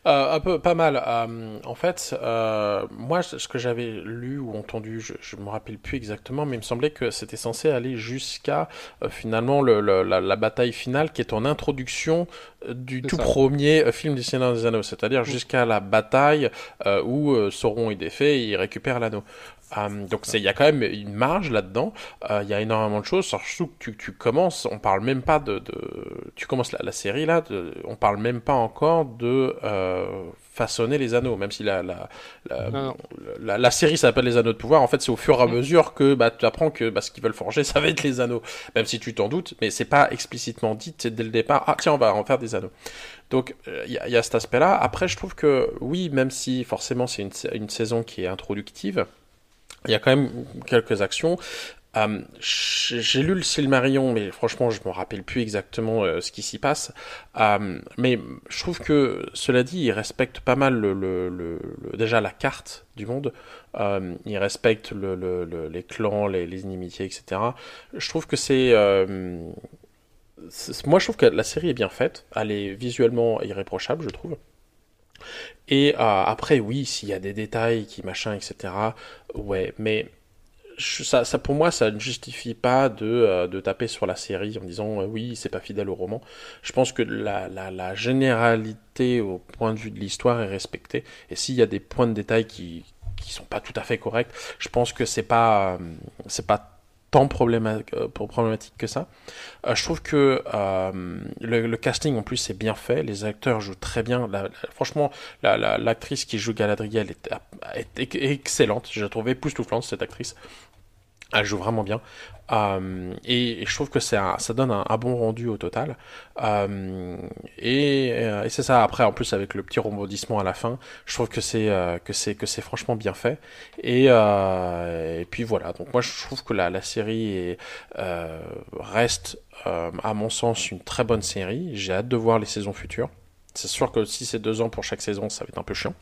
Euh, un peu, pas mal. Euh, en fait, euh, moi, ce que j'avais lu ou entendu, je, ne me rappelle plus exactement, mais il me semblait que c'était censé aller jusqu'à finalement le, la, bataille finale qui est en introduction du tout premier film du Seigneur des Anneaux, c'est-à-dire jusqu'à la bataille où Sauron est défait et il récupère l'anneau. Euh, donc il y a quand même une marge là-dedans. Euh, il y a énormément de choses. Surtout que tu, tu, commences, on parle même pas de, de tu commences la, la série là, de, on parle même pas encore de euh, façonner les anneaux, même si la la la, la, série s'appelle les anneaux de pouvoir. En fait, c'est au fur et à mesure que bah, tu apprends que bah, ce qu'ils veulent forger, ça va être les anneaux, même si tu t'en doutes, mais c'est pas explicitement dit dès le départ. Ah tiens, on va en faire des anneaux. Donc il y, y, a cet aspect-là. Après, je trouve que oui, même si forcément c'est une, une saison qui est introductive il y a quand même quelques actions. Euh, j'ai lu le Silmarillion, mais franchement, je me rappelle plus exactement euh, ce qui s'y passe. Euh, mais je trouve que, cela dit, il respecte pas mal le, le, le, déjà la carte du monde. Il respecte les clans, les, les, inimitiés, etc. Je trouve que c'est moi, je trouve que la série est bien faite. Elle est visuellement irréprochable, je trouve. Et euh, après, oui, s'il y a des détails qui machin, etc. Ouais, mais ça, ça, pour moi, ça ne justifie pas de, euh, de taper sur la série en disant euh, oui, c'est pas fidèle au roman. Je pense que la, la, la généralité au point de vue de l'histoire est respectée. Et s'il y a des points de détail qui qui sont pas tout à fait corrects, je pense que c'est pas c'est pas tant euh, problématique que ça. Euh, je trouve que euh, le, casting en plus est bien fait, les acteurs jouent très bien. franchement, l'actrice qui joue Galadriel est, excellente. J'ai trouvé époustouflante cette actrice. Elle joue vraiment bien. Euh, et, je trouve que ça donne un, bon rendu au total. Euh, euh, et, c'est ça. Après, en plus avec le petit rebondissement à la fin, je trouve que c'est que c'est que c'est franchement bien fait. Et, et, puis voilà. Donc moi, je trouve que la, la série reste, à mon sens, une très bonne série. J'ai hâte de voir les saisons futures. C'est sûr que si c'est deux ans pour chaque saison, ça va être un peu chiant.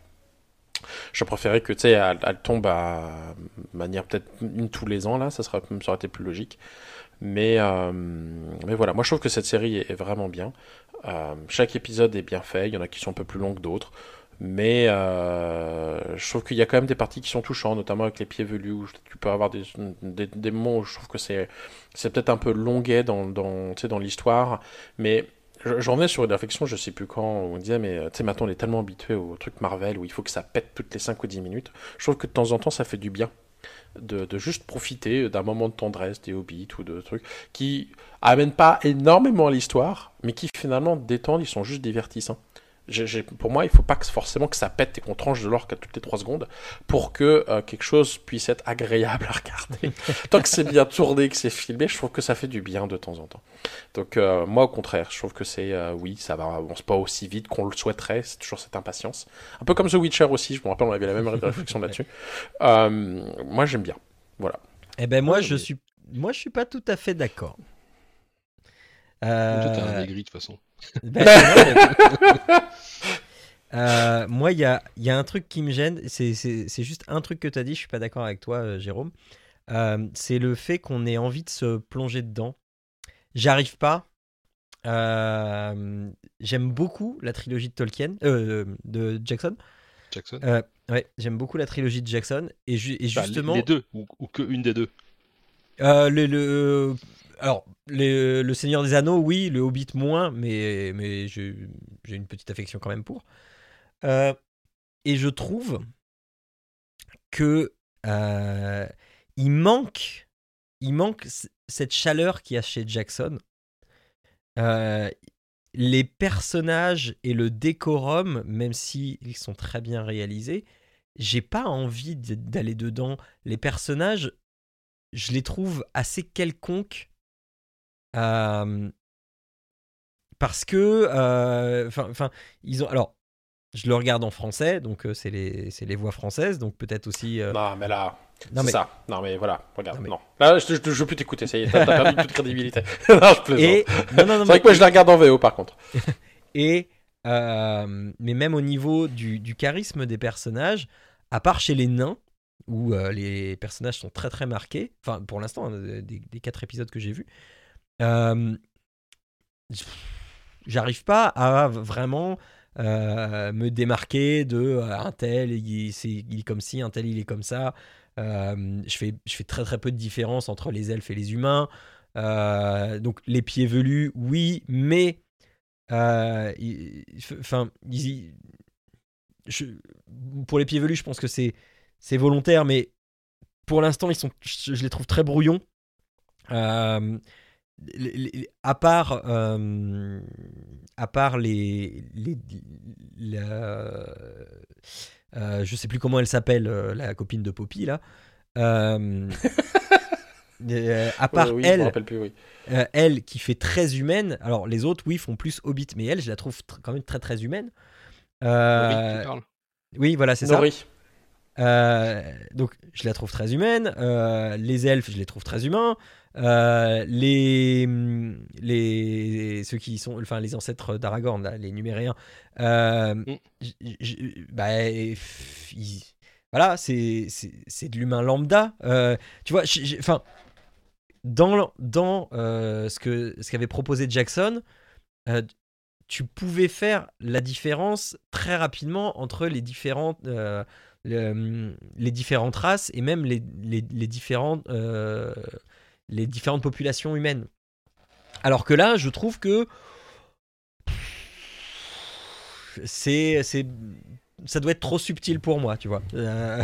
Je préférais que, tu sais, elle, tombe à manière peut-être une tous les ans, là, ça, serait, ça aurait été plus logique. Mais, euh, mais voilà, moi je trouve que cette série est, vraiment bien. Euh, chaque épisode est bien fait, il y en a qui sont un peu plus longs que d'autres. Mais euh, je trouve qu'il y a quand même des parties qui sont touchantes, notamment avec les pieds velus, où tu peux avoir des, des, moments où je trouve que c'est peut-être un peu longuet dans, dans, dans l'histoire. Mais je, revenais sur une réflexion, je sais plus quand, on disait, mais tu sais, maintenant on est tellement habitué au truc Marvel où il faut que ça pète toutes les 5 ou 10 minutes. Je trouve que de temps en temps ça fait du bien de, de juste profiter d'un moment de tendresse, des hobbits ou de trucs qui amènent pas énormément à l'histoire, mais qui finalement détendent, ils sont juste divertissants. Pour moi, il faut pas que, forcément que ça pète et qu'on tranche de l'orque à toutes les 3 secondes pour que euh, quelque chose puisse être agréable à regarder. Tant que c'est bien tourné, que c'est filmé, je trouve que ça fait du bien de temps en temps. Donc euh, moi, au contraire, je trouve que c'est euh, oui, ça va, avance pas aussi vite qu'on le souhaiterait. C'est toujours cette impatience. Un peu comme The Witcher aussi. Je me rappelle, on avait la même réflexion là-dessus. Moi, j'aime bien. Voilà. Eh ben moi Ouais, je mais- suis moi je suis pas tout à fait d'accord. Toi, t'es un Euh, aigri de toute façon. ben, Euh, moi, il y a, y a un truc qui me gêne. C'est- juste un truc que tu as dit. Je suis pas d'accord avec toi, euh, Jérôme. Euh, c'est le fait qu'on ait envie de se plonger dedans. J'arrive pas. J'aime beaucoup la trilogie de Tolkien, de Jackson. Jackson. Ouais, j'aime beaucoup la trilogie de Jackson. Et, ju- et Bah, justement, les deux, ou, ou que une des deux. Euh, le, le- alors, le, Seigneur des Anneaux, oui, le Hobbit moins, mais, mais j'ai une petite affection quand même pour. Euh, et je trouve que euh, il manque, il manque cette chaleur qu'il y a chez Jackson. Euh, les personnages et le décorum, même s'ils sont très bien réalisés, j'ai pas envie d'aller dedans. Les personnages, je les trouve assez quelconques. Parce que, enfin, ils ont. Alors, je le regarde en français, donc c'est les, c'est les voix françaises, donc peut-être aussi. euh, Non, mais là, non, mais- ça. Non, mais voilà, regarde. Non, Là, je, je, je veux plus t'écouter. Ça y est, t'as t'as perdu toute crédibilité. non, je plaisante. Et non, non, non, C'est vrai mais- que moi, je la regarde en VO, par contre. Et euh, mais même au niveau du, du charisme des personnages, à part chez les nains, où euh, les personnages sont très très marqués, enfin pour l'instant, hein, des, des quatre épisodes que j'ai vus, euh, j'arrive pas à vraiment euh, me démarquer de euh, un tel, il, est comme ci, un tel, il est comme ça. Je, fais, je fais très très peu de différence entre les elfes et les humains. Donc les pieds velus, oui, mais enfin, pour les pieds velus, je pense que c'est c'est volontaire, mais pour l'instant, ils sont, je, les trouve très brouillons. Les- les- à part, euh, à part les, les, la- euh, je sais plus comment elle s'appelle, euh, la copine de Poppy là. Euh, euh, à part Ouais, oui, elle, rappelle plus, oui. euh, elle qui fait très humaine. Alors les autres, oui, font plus Hobbit, mais elle, je la trouve tr- quand même très très humaine. Euh, Nori, tu parles oui, voilà, c'est ça. Nori. Euh, donc je la trouve très humaine. Euh, les elfes, je les trouve très humains. Euh, les, les ceux qui sont, enfin les ancêtres d'Aragorn, là, les Numéréens. Mm. j- j- bah, ils- voilà, c'est c'est c'est de l'humain lambda. Tu vois, enfin dans dans ce que ce qu'avait proposé Jackson. tu pouvais faire la différence très rapidement entre les différentes, euh, le- les différentes races et même les, les, différentes, euh, les différentes populations humaines. Alors que là, je trouve que c'est, ça doit être trop subtil pour moi, tu vois. Euh,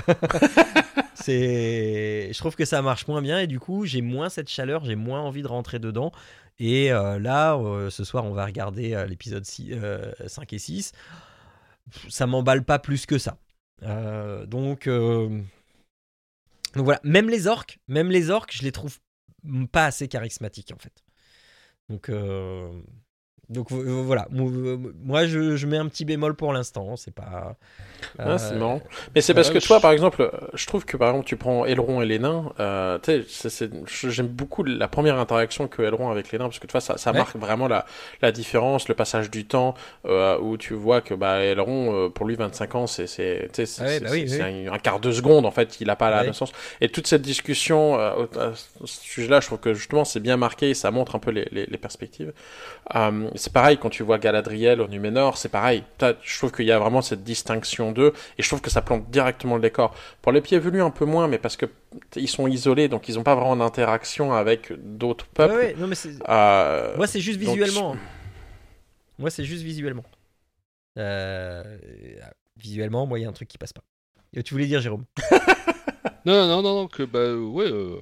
c'est, je trouve que ça marche moins bien et du coup, j'ai moins cette chaleur, j'ai moins envie de rentrer dedans. Et euh, là, ce soir, on va regarder l'épisode 6, euh, 5 et 6. Ça m'emballe pas plus que ça. Euh, donc, euh, donc voilà, même les orques, même les orques, je les trouve pas assez charismatiques en fait. Donc, euh, donc euh, voilà, moi, moi, je, je mets un petit bémol pour l'instant. C'est pas. Ah, c'est euh, marrant. Mais c'est parce que toi, par exemple, euh, je trouve que par exemple, tu prends Elrond et les nains. Euh, j'aime beaucoup la première interaction que Elrond avec les nains parce que tu vois, ça, ça Ouais. marque vraiment la, la différence, le passage du temps euh, où tu vois que bah, Elrond, euh, pour lui, 25 ans, c'est Ah ouais, bah oui, un, un quart de seconde en fait, il a pas la Ouais. naissance. Et toute cette discussion euh, à ce sujet-là, je trouve que justement, c'est bien marqué et ça montre un peu les, les, les perspectives. C'est pareil quand tu vois Galadriel au Numénor, c'est pareil. Je trouve qu'il y a vraiment cette distinction d'eux et je trouve que ça plante directement le décor. Pour les pieds velus un peu moins, mais parce que ils sont isolés, donc ils n'ont pas vraiment d'interaction avec d'autres peuples. ouais, non, mais c'est- Euh, Moi, c'est juste visuellement. hein. Moi, c'est juste visuellement. Euh, Visuellement, moi, il y a un truc qui passe pas. Et Tu voulais dire, Jérôme? Non, non, non, non, que bah ouais, euh,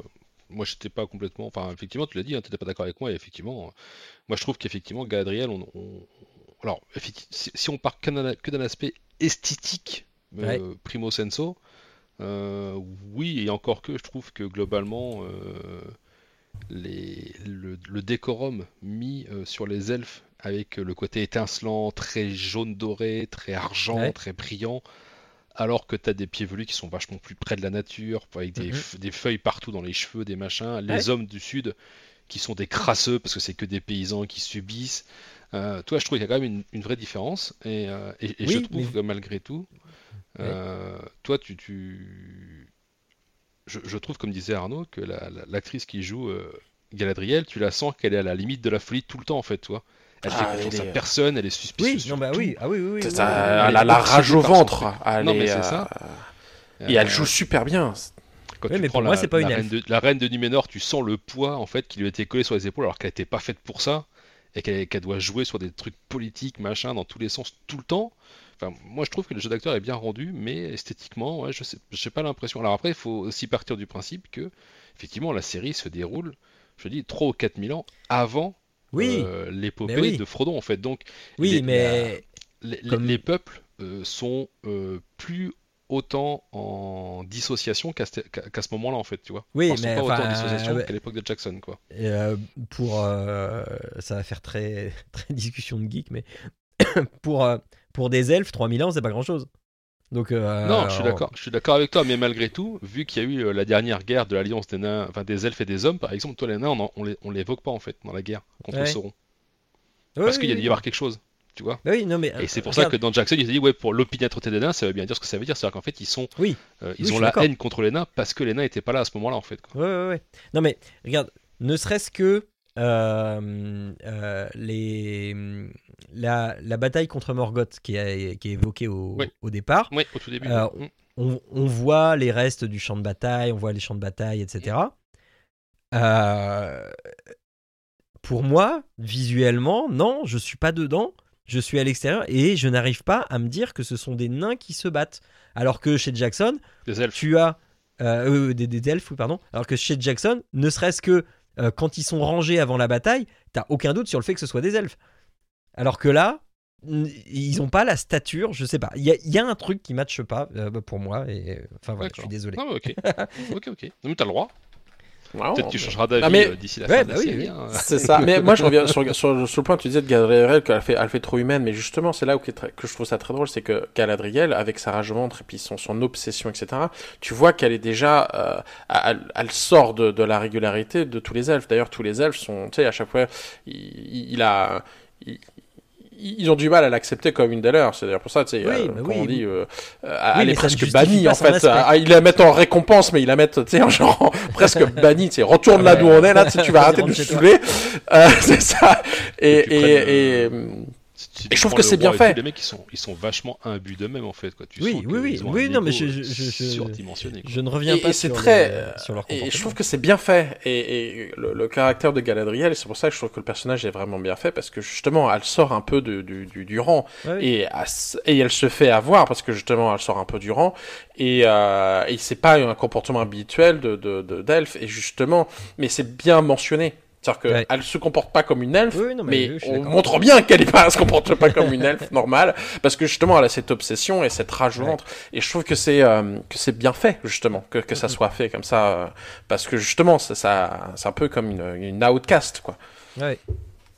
moi j'étais pas complètement. Enfin, effectivement, tu l'as dit, hein, t'étais pas d'accord avec moi, et effectivement, euh, moi je trouve qu'effectivement, Galadriel, on, on- alors, si, on part que d'un aspect esthétique, euh, primo senso, euh, oui, et encore que je trouve que globalement, euh, les, le, le décorum mis sur les elfes avec le côté étincelant, très jaune doré, très argent, Ouais. très brillant, alors que tu as des pieds velus qui sont vachement plus près de la nature, avec des, Mhm. des feuilles partout dans les cheveux, des machins. Les hommes du sud qui sont des crasseux parce que c'est que des paysans qui subissent. Euh, toi, je trouve qu'il y a quand même une, une vraie différence. Et, euh, et- et je trouve mais- que malgré tout, euh, toi, tu, tu... Je, je trouve, comme disait Arnaud, que la- la- l'actrice qui joue Galadriel, tu la sens qu'elle est à la limite de la folie tout le temps, en fait, toi. Elle Ah, fait confiance à est- personne, elle est suspicieuse. Oui, non, bah oui, ah oui, oui, oui. Elle elle a la rage au ventre. Elle Non, mais est, c'est euh, ça. Et elle Euh, joue super bien. Quand tu mais prends pour moi, la, c'est pas une la reine de, la reine de Numénor, tu sens le poids en fait qui lui a été collé sur les épaules alors qu'elle n'était pas faite pour ça et qu'elle doit jouer sur des trucs politiques, machin, dans tous les sens tout le temps. Enfin, moi je trouve que le jeu d'acteur est bien rendu, mais esthétiquement, ouais, je j'ai pas l'impression. Alors après, il faut aussi partir du principe que effectivement la série se déroule, je dis 3 ou 4 000 ans avant Oui, euh, l'épopée oui. de Frodon en fait. Donc oui, les- mais les, les- Comme- les peuples euh, sont euh, plus autant en dissociation qu'à ce, qu'à ce moment-là en fait, tu vois. Oui, Enfin, mais pas autant en dissociation ouais. qu'à l'époque de Jackson, quoi. euh, pour euh, ça va faire très très discussion de geek, mais pour euh, pour des elfes, 3000 ans, c'est pas grand chose. Donc euh, non, je suis d'accord, je suis d'accord avec toi, mais malgré tout, vu qu'il y a eu euh, la dernière guerre de l'alliance des nains, enfin des elfes et des hommes, par exemple, toi les nains, on, on les, on les évoque pas en fait dans la guerre contre Ouais. Sauron, parce oui, qu'il y a dû y avoir quelque chose, tu vois. Oui, non mais Et c'est pour euh, ça regarde, que dans Jackson, il a dit ouais pour l'opiniâtreté des nains, ça veut bien dire ce que ça veut dire, c'est-à-dire qu'en fait ils sont, Oui. euh, ils ont la haine contre les nains parce que les nains étaient pas là à ce moment-là en fait. quoi. Ouais, ouais, ouais. Non, mais regarde, ne serait-ce que les, la, la bataille contre Morgoth qui est, qui est évoquée au, au départ, Ouais, au tout début. Euh, on, on voit les restes du champ de bataille, on voit les champs de bataille, etc. Euh, pour moi, visuellement, non, je suis pas dedans. Je suis à l'extérieur et je n'arrive pas à me dire que ce sont des nains qui se battent. Alors que chez Jackson, Des elfes. tu as euh, euh, des, des elfes, oui, pardon. Alors que chez Jackson, ne serait-ce que euh, quand ils sont rangés avant la bataille, t'as aucun doute sur le fait que ce soit des elfes. Alors que là, ils ont pas la stature, je sais pas. Il y y a un truc qui matche pas euh, pour moi et enfin voilà, je suis désolé. Ok. ok, ok. Non, mais t'as le droit. Wow. Peut-être que tu changeras d'avis Ah, mais- euh, d'ici la Ouais, fin de bah la oui, série. oui. hein. C'est ça. Mais moi, je reviens sur, sur, sur le point, tu disais de Galadriel qu'elle fait, elle fait trop humaine. Mais justement, c'est là où que je trouve ça très drôle, c'est que Galadriel, avec sa rage au ventre et puis son, son obsession, etc., tu vois qu'elle est déjà, euh, elle, elle sort de, de la régularité de tous les elfes. D'ailleurs, tous les elfes sont, tu sais, à chaque fois, il, il a, il- ils ont du mal à l'accepter comme une des leurs. C'est d'ailleurs pour ça, tu sais, Oui, euh, oui, on dit, euh, Oui, elle est presque bannie en fait. aspect. Ah, ils la mettent en récompense, mais ils la mettent, tu sais, en genre presque bannie. Tu sais, retourne là d'où on est là, tu vas arrêter de saouler. Euh, c'est ça. Et, Et et, et, euh, Si- Et je trouve que c'est bien et fait. tout, Les mecs, ils sont, ils sont vachement imbus d'eux-mêmes en fait. Quoi. Tu Oui, sens oui, oui. Oui, non, mais ego, je- je- je- je- surdimensionné. quoi. Je ne reviens Et- pas et c'est sur, très, le- sur leur et comportement. je trouve que c'est bien fait. Et, et le, le caractère de Galadriel, et c'est pour ça que je trouve que le personnage est vraiment bien fait, parce que justement, elle sort un peu de- du, du, du rang. Ouais, oui. Et, elle et se fait avoir, parce que justement, elle sort un peu du rang. Et, euh, et c'est pas un comportement habituel de, de, de- d'elfe. Et justement, mais c'est bien mentionné. C'est-à-dire Ouais. qu'elle se comporte pas comme une elfe, Oui, oui, non, mais mais, on montre bien qu'elle est pas, elle se comporte pas comme une elfe normale, parce que justement, elle a cette obsession et cette rage au Ouais. ventre. Et je trouve que c'est euh, que c'est bien fait justement que, que ça Mhm. soit fait comme ça, euh, parce que justement, ça, ça c'est un peu comme une, une outcast quoi. Ouais.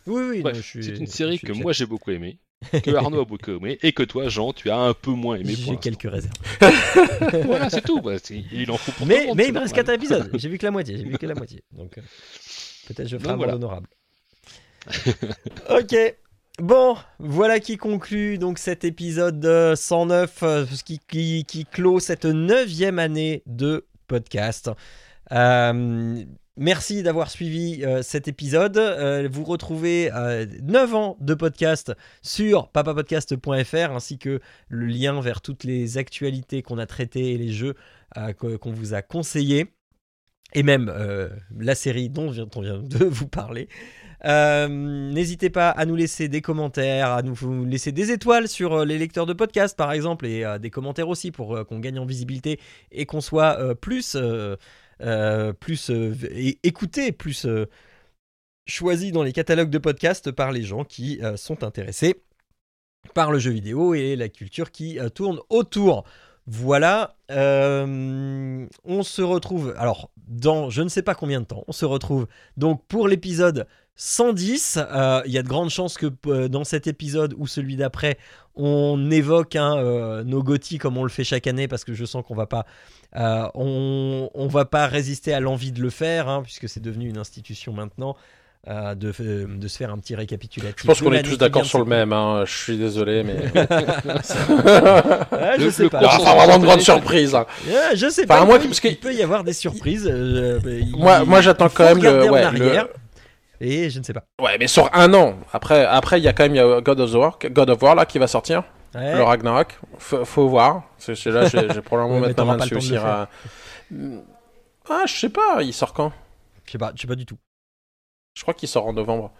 Oui, oui, Bref, non, je suis- c'est une série que moi j'ai beaucoup aimé, que Arnaud a beaucoup aimé, et que toi, Jean, tu as un peu moins aimé. J'ai quelques réserves. Voilà, c'est tout. bah, il en faut pour tout le Mais, monde, mais il me reste normal. 4 épisodes. J'ai vu que la moitié. J'ai vu que la moitié. Donc euh, peut-être je ferai un voilà. monde honorable. ok. Bon, voilà qui conclut donc cet épisode euh, 109, euh, ce qui, qui, qui clôt cette neuvième année de podcast. Euh, merci d'avoir suivi euh, cet épisode. Euh, vous retrouvez euh, 9 ans de podcast sur papapodcast.fr ainsi que le lien vers toutes les actualités qu'on a traitées et les jeux euh, qu'on vous a conseillés. Et même euh, la série dont on vient de vous parler. Euh, N'hésitez pas à nous laisser des commentaires, à nous laisser des étoiles sur euh, les lecteurs de podcast par exemple, et des commentaires aussi pour qu'on gagne en visibilité et qu'on soit plus, plus écouté, plus choisi dans les catalogues de podcast par les gens qui sont intéressés par le jeu vidéo et la culture qui tourne autour. Voilà, euh, on se retrouve, alors dans je ne sais pas combien de temps, on se retrouve donc pour l'épisode 110. Euh, Il y a de grandes chances que euh, dans cet épisode ou celui d'après, on évoque hein, nos GOTY comme on le fait chaque année parce que je sens qu'on va pas, on, on va pas résister à l'envie de le faire hein, puisque c'est devenu une institution maintenant. Euh, de, de se faire un petit récapitulatif. Je pense qu'on est tous d'accord sur le même. hein. Je suis désolé, mais. Ah, je Le- sais le pas. Il y aura vraiment de grande spontané, surprise. hein. Ah, je sais Enfin, pas. moi, il, peut, parce que- il peut y avoir des surprises. euh, il- Moi- moi, j'attends quand même le- ouais, le- Et je ne sais pas. Ouais, mais sur un an. Après, après, il y a quand même il y a God of War, God of War là qui va sortir. Ouais. Le Ragnarok. Faut, faut voir. C'est là, j'ai probablement Ouais, mettre ma main dessus aussi. Ah, je sais pas. Il sort quand? Je sais pas, je sais pas du tout. Je crois qu'il sort en novembre.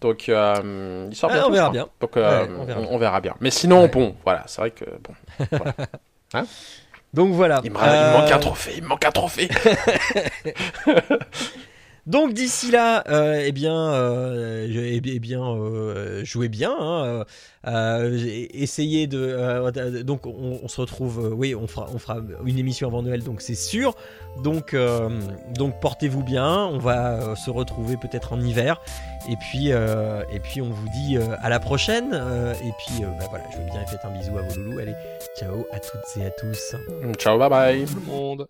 Donc, euh, il sort Ah, bientôt, on verra bien. Donc, euh, Ouais, on verra on, bien. on verra bien. Mais sinon, Ouais. bon, voilà, c'est vrai que bon. Donc voilà. Il me, il me manque Euh, un trophée. Il me manque un trophée. Donc d'ici là, euh, eh bien, euh, eh bien, eh bien, euh, jouez bien. hein, essayez de. euh, donc on, on se retrouve. euh, oui, on fera, on fera une émission avant Noël, donc c'est sûr. Donc, euh, donc portez-vous bien. On va euh, se retrouver peut-être en hiver. Et puis, euh, et puis on vous dit euh, à la prochaine. euh, et puis, euh, bah voilà, je veux bien et faites un bisou à vos loulous. Allez, ciao à toutes et à tous. Ciao, bye bye. Tout le monde.